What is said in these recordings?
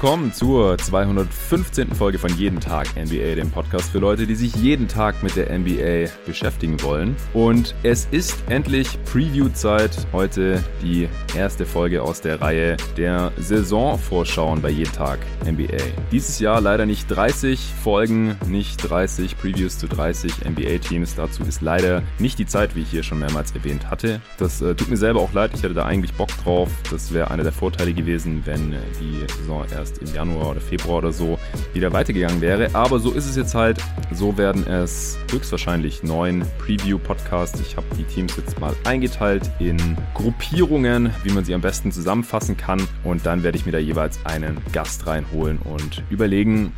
Willkommen zur 215. Folge von Jeden Tag NBA, dem Podcast für Leute, die sich jeden Tag mit der NBA beschäftigen wollen. Und es ist endlich Preview-Zeit. Heute die erste Folge aus der Reihe der Saisonvorschauen bei Jeden Tag NBA. Dieses Jahr leider nicht 30 Folgen, nicht 30 Previews zu 30 NBA-Teams. Dazu ist leider nicht die Zeit, wie ich hier schon mehrmals erwähnt hatte. Das äh, tut mir selber auch leid. Ich hatte da eigentlich Bock drauf. Das wäre einer der Vorteile gewesen, wenn äh, die Saison erst im Januar oder Februar oder so wieder weitergegangen wäre. Aber so ist es jetzt halt. So werden es höchstwahrscheinlich neun Preview-Podcasts. Ich habe die Teams jetzt mal eingeteilt in Gruppierungen, wie man sie am besten zusammenfassen kann. Und dann werde ich mir da jeweils einen Gast reinholen und überlegen,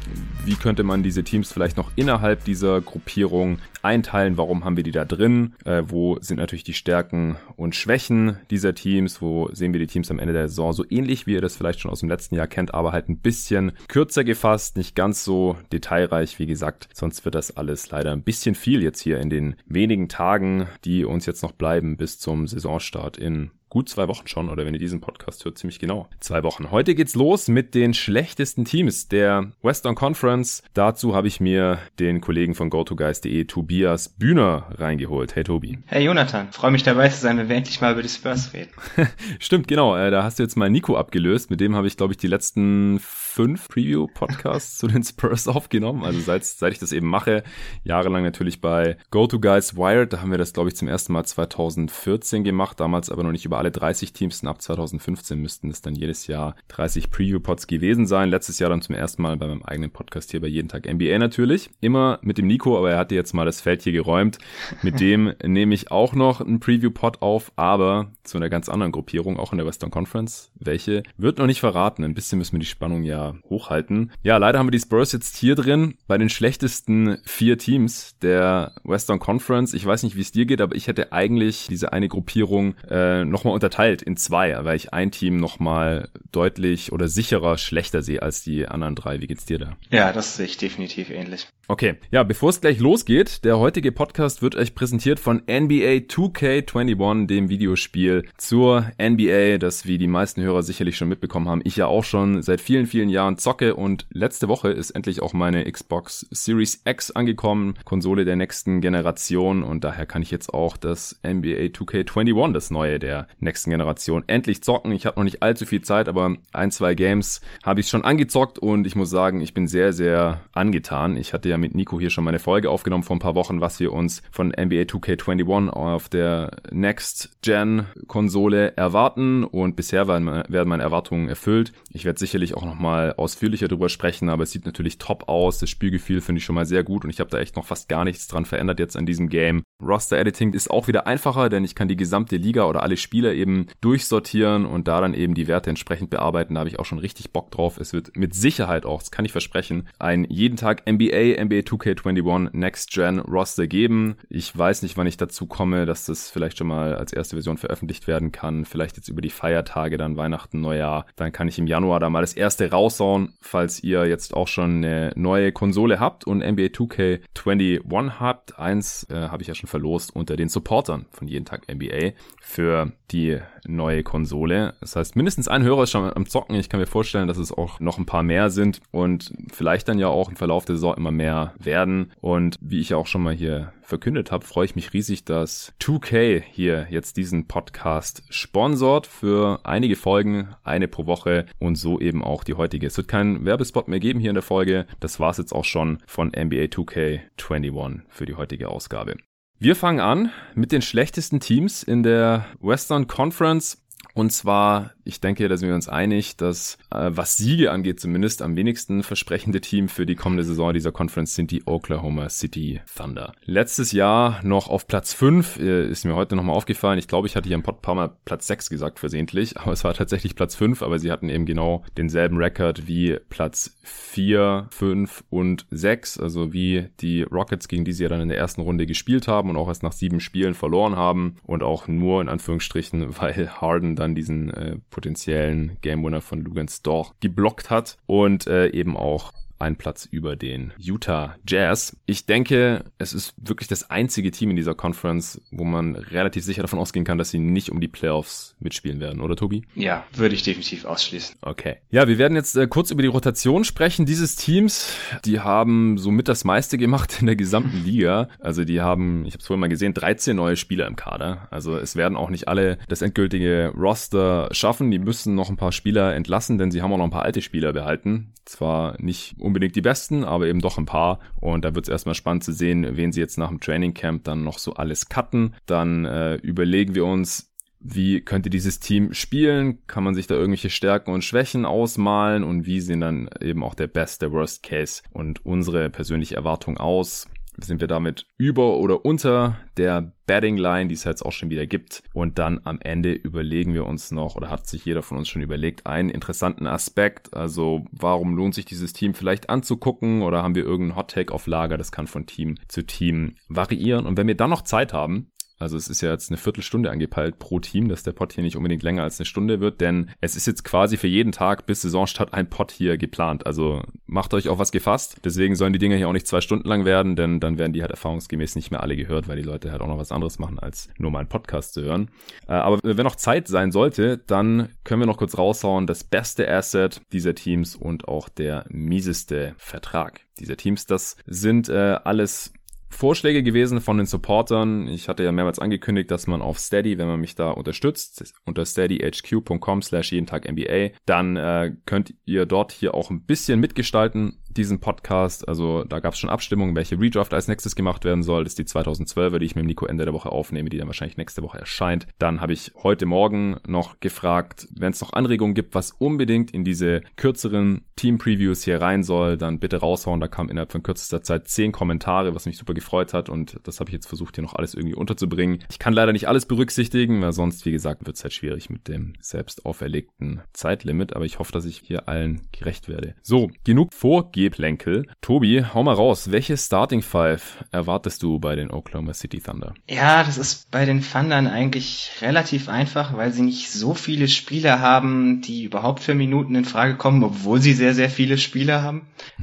wie könnte man diese Teams vielleicht noch innerhalb dieser Gruppierung einteilen? Warum haben wir die da drin? Äh, wo sind natürlich die Stärken und Schwächen dieser Teams? Wo sehen wir die Teams am Ende der Saison so ähnlich, wie ihr das vielleicht schon aus dem letzten Jahr kennt, aber halt ein bisschen kürzer gefasst, nicht ganz so detailreich, wie gesagt. Sonst wird das alles leider ein bisschen viel jetzt hier in den wenigen Tagen, die uns jetzt noch bleiben bis zum Saisonstart in gut zwei Wochen schon, oder wenn ihr diesen Podcast hört, ziemlich genau. Zwei Wochen. Heute geht's los mit den schlechtesten Teams der Western Conference. Dazu habe ich mir den Kollegen von GoToGuys.de, Tobias Bühner, reingeholt. Hey Tobi. Hey Jonathan, freue mich dabei zu sein, wenn wir endlich mal über die Spurs reden. Stimmt, genau. Äh, da hast du jetzt mal Nico abgelöst. Mit dem habe ich, glaube ich, die letzten fünf Preview-Podcasts zu den Spurs aufgenommen. Also seit, seit ich das eben mache, jahrelang natürlich bei GoToGuys Wired. Da haben wir das, glaube ich, zum ersten Mal 2014 gemacht. Damals aber noch nicht über alle 30 Teams und ab 2015 müssten es dann jedes Jahr 30 Preview-Pods gewesen sein. Letztes Jahr dann zum ersten Mal bei meinem eigenen Podcast hier bei Jeden Tag NBA natürlich. Immer mit dem Nico, aber er hatte jetzt mal das Feld hier geräumt. Mit dem nehme ich auch noch einen Preview-Pod auf, aber zu einer ganz anderen Gruppierung, auch in der Western Conference. Welche wird noch nicht verraten. Ein bisschen müssen wir die Spannung ja hochhalten. Ja, leider haben wir die Spurs jetzt hier drin bei den schlechtesten vier Teams der Western Conference. Ich weiß nicht, wie es dir geht, aber ich hätte eigentlich diese eine Gruppierung äh, nochmal nochmal unterteilt in zwei, weil ich ein Team nochmal deutlich oder sicherer schlechter sehe als die anderen drei. Wie geht's dir da? Ja, das sehe ich definitiv ähnlich. Okay, ja, bevor es gleich losgeht, der heutige Podcast wird euch präsentiert von NBA 2K21, dem Videospiel zur NBA, das wie die meisten Hörer sicherlich schon mitbekommen haben, ich ja auch schon seit vielen, vielen Jahren zocke und letzte Woche ist endlich auch meine Xbox Series X angekommen, Konsole der nächsten Generation und daher kann ich jetzt auch das NBA 2K21, das neue der nächsten Generation, endlich zocken. Ich habe noch nicht allzu viel Zeit, aber ein, zwei Games habe ich schon angezockt und ich muss sagen, ich bin sehr, sehr angetan. Ich hatte ja mit Nico hier schon meine Folge aufgenommen vor ein paar Wochen, was wir uns von NBA 2K21 auf der Next-Gen-Konsole erwarten. Und bisher werden meine Erwartungen erfüllt. Ich werde sicherlich auch nochmal ausführlicher darüber sprechen, aber es sieht natürlich top aus. Das Spielgefühl finde ich schon mal sehr gut und ich habe da echt noch fast gar nichts dran verändert jetzt an diesem Game. Roster-Editing ist auch wieder einfacher, denn ich kann die gesamte Liga oder alle Spieler eben durchsortieren und da dann eben die Werte entsprechend bearbeiten. Da habe ich auch schon richtig Bock drauf. Es wird mit Sicherheit auch, das kann ich versprechen, ein jeden Tag NBA, NBA 2K21 Next Gen Roster geben. Ich weiß nicht, wann ich dazu komme, dass das vielleicht schon mal als erste Version veröffentlicht werden kann. Vielleicht jetzt über die Feiertage, dann Weihnachten, Neujahr. Dann kann ich im Januar da mal das erste raushauen, falls ihr jetzt auch schon eine neue Konsole habt und NBA 2K21 habt. Eins äh, habe ich ja schon verlost unter den Supportern von jeden Tag NBA für die neue Konsole. Das heißt, mindestens ein Hörer ist schon am Zocken. Ich kann mir vorstellen, dass es auch noch ein paar mehr sind und vielleicht dann ja auch im Verlauf der Saison immer mehr werden. Und wie ich ja auch schon mal hier verkündet habe, freue ich mich riesig, dass 2K hier jetzt diesen Podcast sponsort für einige Folgen, eine pro Woche und so eben auch die heutige. Es wird keinen Werbespot mehr geben hier in der Folge. Das war es jetzt auch schon von NBA 2K21 für die heutige Ausgabe. Wir fangen an mit den schlechtesten Teams in der Western Conference. Und zwar, ich denke, da sind wir uns einig, dass äh, was Siege angeht zumindest am wenigsten versprechende Team für die kommende Saison dieser Conference sind die Oklahoma City Thunder. Letztes Jahr noch auf Platz 5, äh, ist mir heute nochmal aufgefallen. Ich glaube, ich hatte hier Pod paar Mal Platz 6 gesagt versehentlich, aber es war tatsächlich Platz 5, aber sie hatten eben genau denselben Rekord wie Platz 4, 5 und 6, also wie die Rockets, gegen die sie ja dann in der ersten Runde gespielt haben und auch erst nach sieben Spielen verloren haben und auch nur in Anführungsstrichen, weil Harden dann diesen äh, potenziellen Game Winner von Lugans Dort geblockt hat und äh, eben auch ein Platz über den Utah Jazz. Ich denke, es ist wirklich das einzige Team in dieser Conference, wo man relativ sicher davon ausgehen kann, dass sie nicht um die Playoffs mitspielen werden, oder Tobi? Ja, würde ich definitiv ausschließen. Okay. Ja, wir werden jetzt äh, kurz über die Rotation sprechen dieses Teams. Die haben somit das meiste gemacht in der gesamten Liga. Also die haben, ich habe es vorhin mal gesehen, 13 neue Spieler im Kader. Also es werden auch nicht alle das endgültige Roster schaffen. Die müssen noch ein paar Spieler entlassen, denn sie haben auch noch ein paar alte Spieler behalten. Zwar nicht unbedingt die besten, aber eben doch ein paar. Und da wird es erstmal spannend zu sehen, wen sie jetzt nach dem Training Camp dann noch so alles cutten. Dann äh, überlegen wir uns, wie könnte dieses Team spielen? Kann man sich da irgendwelche Stärken und Schwächen ausmalen? Und wie sehen dann eben auch der Best, der Worst Case und unsere persönliche Erwartung aus? Sind wir damit über oder unter der Betting Line, die es jetzt auch schon wieder gibt. Und dann am Ende überlegen wir uns noch, oder hat sich jeder von uns schon überlegt, einen interessanten Aspekt. Also warum lohnt sich dieses Team vielleicht anzugucken oder haben wir irgendeinen Hot Take auf Lager? Das kann von Team zu Team variieren. Und wenn wir dann noch Zeit haben, also es ist ja jetzt eine Viertelstunde angepeilt pro Team, dass der Pod hier nicht unbedingt länger als eine Stunde wird, denn es ist jetzt quasi für jeden Tag bis Saisonstart ein Pod hier geplant. Also macht euch auf was gefasst. Deswegen sollen die Dinge hier auch nicht zwei Stunden lang werden, denn dann werden die halt erfahrungsgemäß nicht mehr alle gehört, weil die Leute halt auch noch was anderes machen, als nur mal einen Podcast zu hören. Äh, aber wenn noch Zeit sein sollte, dann können wir noch kurz raushauen, das beste Asset dieser Teams und auch der mieseste Vertrag dieser Teams. Das sind äh, alles Vorschläge gewesen von den Supportern. Ich hatte ja mehrmals angekündigt, dass man auf Steady, wenn man mich da unterstützt, unter steadyhq.com slash jeden Tag NBA, dann äh, könnt ihr dort hier auch ein bisschen mitgestalten, diesen Podcast. Also da gab es schon Abstimmungen, welche Redraft als nächstes gemacht werden soll. Das ist die 2012er, die ich mit dem Nico Ende der Woche aufnehme, die dann wahrscheinlich nächste Woche erscheint. Dann habe ich heute Morgen noch gefragt, wenn es noch Anregungen gibt, was unbedingt in diese kürzeren Team-Previews hier rein soll, dann bitte raushauen. Da kam innerhalb von kürzester Zeit zehn Kommentare, was mich super gefreut hat und das habe ich jetzt versucht hier noch alles irgendwie unterzubringen. Ich kann leider nicht alles berücksichtigen, weil sonst, wie gesagt, wird es halt schwierig mit dem selbst auferlegten Zeitlimit, aber ich hoffe, dass ich hier allen gerecht werde. So, genug Vorgehen Geplänkel. Tobi, hau mal raus. Welche Starting Five erwartest du bei den Oklahoma City Thunder? Ja, das ist bei den Thundern eigentlich relativ einfach, weil sie nicht so viele Spieler haben, die überhaupt für Minuten in Frage kommen, obwohl sie sehr, sehr viele Spieler haben.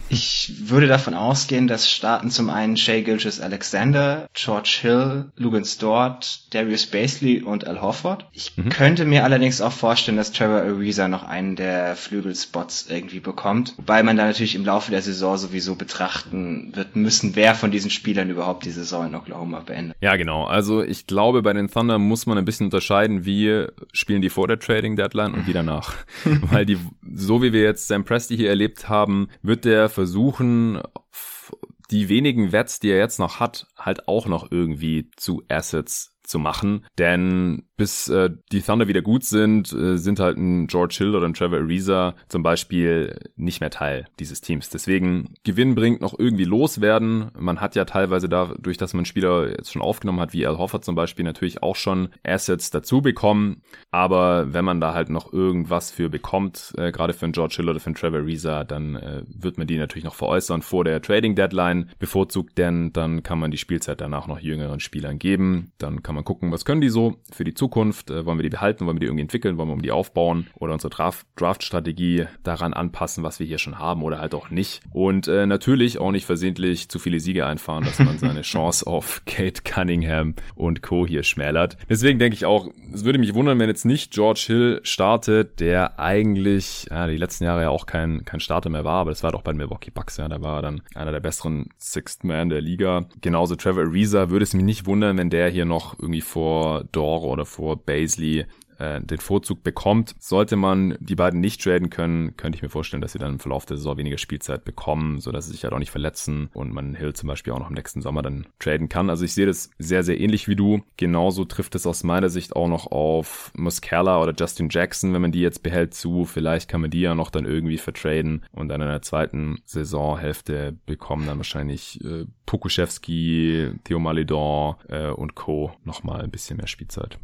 Ich würde davon ausgehen, dass starten zum einen Shea Gilgis Alexander, George Hill, Lugans Dort, Darius Basley und Al Horford. Ich mhm. könnte mir allerdings auch vorstellen, dass Trevor Ariza noch einen der Flügelspots irgendwie bekommt, wobei man da natürlich im Laufe Laufe der Saison sowieso betrachten wird müssen, wer von diesen Spielern überhaupt die Saison in Oklahoma beendet. Ja, genau. Also ich glaube, bei den Thunder muss man ein bisschen unterscheiden, wie spielen die vor der Trading Deadline und wie danach. Weil die, so wie wir jetzt Sam Presti hier erlebt haben, wird der versuchen, die wenigen Wets, die er jetzt noch hat, halt auch noch irgendwie zu Assets zu machen. Denn bis äh, die Thunder wieder gut sind, äh, sind halt ein George Hill oder ein Trevor Ariza zum Beispiel nicht mehr Teil dieses Teams. Deswegen Gewinn bringt noch irgendwie loswerden. Man hat ja teilweise dadurch, dass man Spieler jetzt schon aufgenommen hat, wie Al Hoffert zum Beispiel, natürlich auch schon Assets dazu bekommen. Aber wenn man da halt noch irgendwas für bekommt, äh, gerade für einen George Hill oder für einen Trevor Ariza, dann äh, wird man die natürlich noch veräußern vor der Trading Deadline bevorzugt, denn dann kann man die Spielzeit danach noch jüngeren Spielern geben. Dann kann man gucken, was können die so für die Zukunft? Äh, wollen wir die behalten? Wollen wir die irgendwie entwickeln? Wollen wir um die aufbauen? Oder unsere Draft-Strategie daran anpassen, was wir hier schon haben oder halt auch nicht? Und äh, natürlich auch nicht versehentlich zu viele Siege einfahren, dass man seine Chance auf Kate Cunningham und Co. hier schmälert. Deswegen denke ich auch, es würde mich wundern, wenn jetzt nicht George Hill startet, der eigentlich ja, die letzten Jahre ja auch kein, kein Starter mehr war, aber das war doch bei den Milwaukee Bucks, ja, da war er dann einer der besseren Sixth Man der Liga. Genauso Trevor Ariza würde es mich nicht wundern, wenn der hier noch irgendwie vor Dore oder vor Baisley äh, den Vorzug bekommt. Sollte man die beiden nicht traden können, könnte ich mir vorstellen, dass sie dann im Verlauf der Saison weniger Spielzeit bekommen, sodass sie sich halt auch nicht verletzen und man Hill zum Beispiel auch noch im nächsten Sommer dann traden kann. Also ich sehe das sehr, sehr ähnlich wie du. Genauso trifft es aus meiner Sicht auch noch auf Muscala oder Justin Jackson, wenn man die jetzt behält zu. Vielleicht kann man die ja noch dann irgendwie vertraden und dann in der zweiten Saisonhälfte bekommen dann wahrscheinlich äh, Pokuschewski, Theo Malidon äh, und Co. nochmal ein bisschen mehr Spielzeit.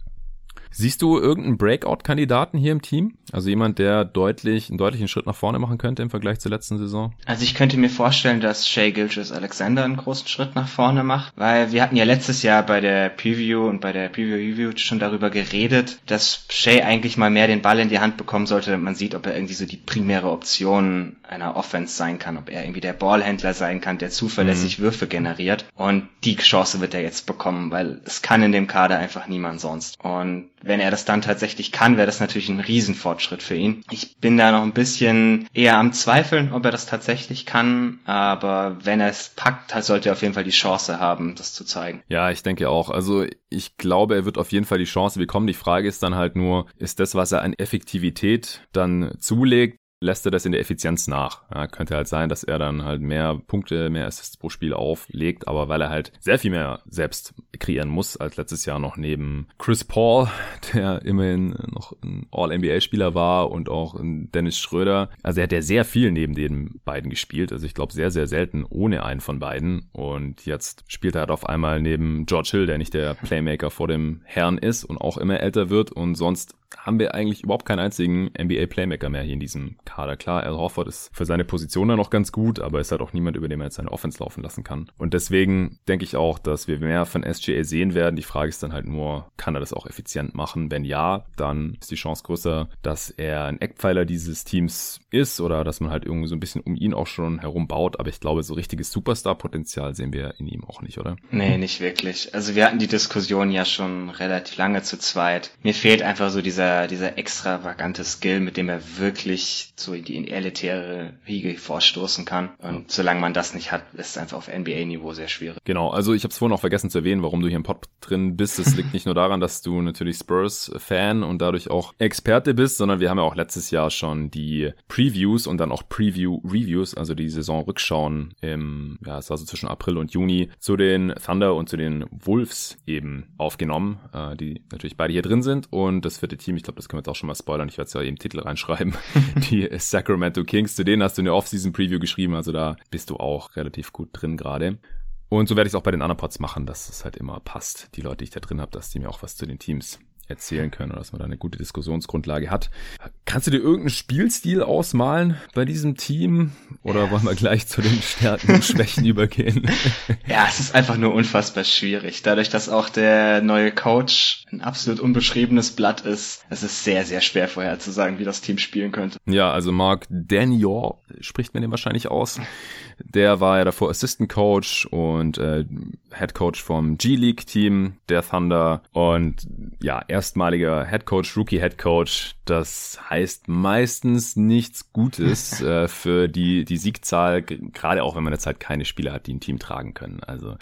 Siehst du irgendeinen Breakout-Kandidaten hier im Team? Also jemand, der deutlich, einen deutlichen Schritt nach vorne machen könnte im Vergleich zur letzten Saison? Also ich könnte mir vorstellen, dass Shea Gilgis Alexander einen großen Schritt nach vorne macht, weil wir hatten ja letztes Jahr bei der Preview und bei der Preview-Review schon darüber geredet, dass Shea eigentlich mal mehr den Ball in die Hand bekommen sollte, damit man sieht, ob er irgendwie so die primäre Option einer Offense sein kann, ob er irgendwie der Ballhändler sein kann, der zuverlässig mhm. Würfe generiert. Und die Chance wird er jetzt bekommen, weil es kann in dem Kader einfach niemand sonst. Und wenn er das dann tatsächlich kann, wäre das natürlich ein Riesenfortschritt für ihn. Ich bin da noch ein bisschen eher am Zweifeln, ob er das tatsächlich kann, aber wenn er es packt, sollte er auf jeden Fall die Chance haben, das zu zeigen. Ja, ich denke auch. Also ich glaube, er wird auf jeden Fall die Chance bekommen. Die Frage ist dann halt nur, ist das, was er an Effektivität dann zulegt, lässt er das in der Effizienz nach. Ja, könnte halt sein, dass er dann halt mehr Punkte, mehr Assists pro Spiel auflegt, aber weil er halt sehr viel mehr selbst kreieren muss als letztes Jahr noch neben Chris Paul, der immerhin noch ein All-NBA-Spieler war und auch Dennis Schröder. Also er hat ja sehr viel neben den beiden gespielt. Also ich glaube sehr, sehr selten ohne einen von beiden. Und jetzt spielt er halt auf einmal neben George Hill, der nicht der Playmaker vor dem Herrn ist und auch immer älter wird und sonst haben wir eigentlich überhaupt keinen einzigen NBA-Playmaker mehr hier in diesem Kader. Klar, Al Horford ist für seine Position da noch ganz gut, aber ist halt auch niemand, über den man jetzt seine Offense laufen lassen kann. Und deswegen denke ich auch, dass wir mehr von SGA sehen werden. Die Frage ist dann halt nur, kann er das auch effizient machen? Wenn ja, dann ist die Chance größer, dass er ein Eckpfeiler dieses Teams ist oder dass man halt irgendwie so ein bisschen um ihn auch schon herum baut. Aber ich glaube, so richtiges Superstar-Potenzial sehen wir in ihm auch nicht, oder? Nee, nicht wirklich. Also wir hatten die Diskussion ja schon relativ lange zu zweit. Mir fehlt einfach so dieser dieser, dieser extravagante Skill, mit dem er wirklich so in die elitäre Riege vorstoßen kann. Und solange man das nicht hat, ist es einfach auf NBA-Niveau sehr schwierig. Genau, also ich habe es vorhin auch vergessen zu erwähnen, warum du hier im Pod drin bist. Es liegt nicht nur daran, dass du natürlich Spurs-Fan und dadurch auch Experte bist, sondern wir haben ja auch letztes Jahr schon die Previews und dann auch Preview-Reviews, also die Saisonrückschauen im, ja, es war so zwischen April und Juni, zu den Thunder und zu den Wolves eben aufgenommen, äh, die natürlich beide hier drin sind. Und das vierte Team Team, ich glaube, das können wir jetzt auch schon mal spoilern, ich werde es ja im Titel reinschreiben, die Sacramento Kings, zu denen hast du eine Off-Season-Preview geschrieben, also da bist du auch relativ gut drin gerade. Und so werde ich es auch bei den anderen Pods machen, dass es halt immer passt, die Leute, die ich da drin habe, dass die mir auch was zu den Teams erzählen können oder dass man da eine gute Diskussionsgrundlage hat. Kannst du dir irgendeinen Spielstil ausmalen bei diesem Team oder ja. wollen wir gleich zu den Stärken und Schwächen übergehen? Ja, es ist einfach nur unfassbar schwierig. Dadurch, dass auch der neue Coach ein absolut unbeschriebenes Blatt ist, es ist sehr, sehr schwer vorherzusagen, wie das Team spielen könnte. Ja, also Mark Daniel spricht man den wahrscheinlich aus. Der war ja davor Assistant Coach und äh, Head Coach vom G-League Team der Thunder und ja, erstmaliger Head Coach, Rookie Head Coach. Das heißt meistens nichts Gutes äh, für die, die Siegzahl, gerade auch wenn man jetzt halt keine Spieler hat, die ein Team tragen können. Also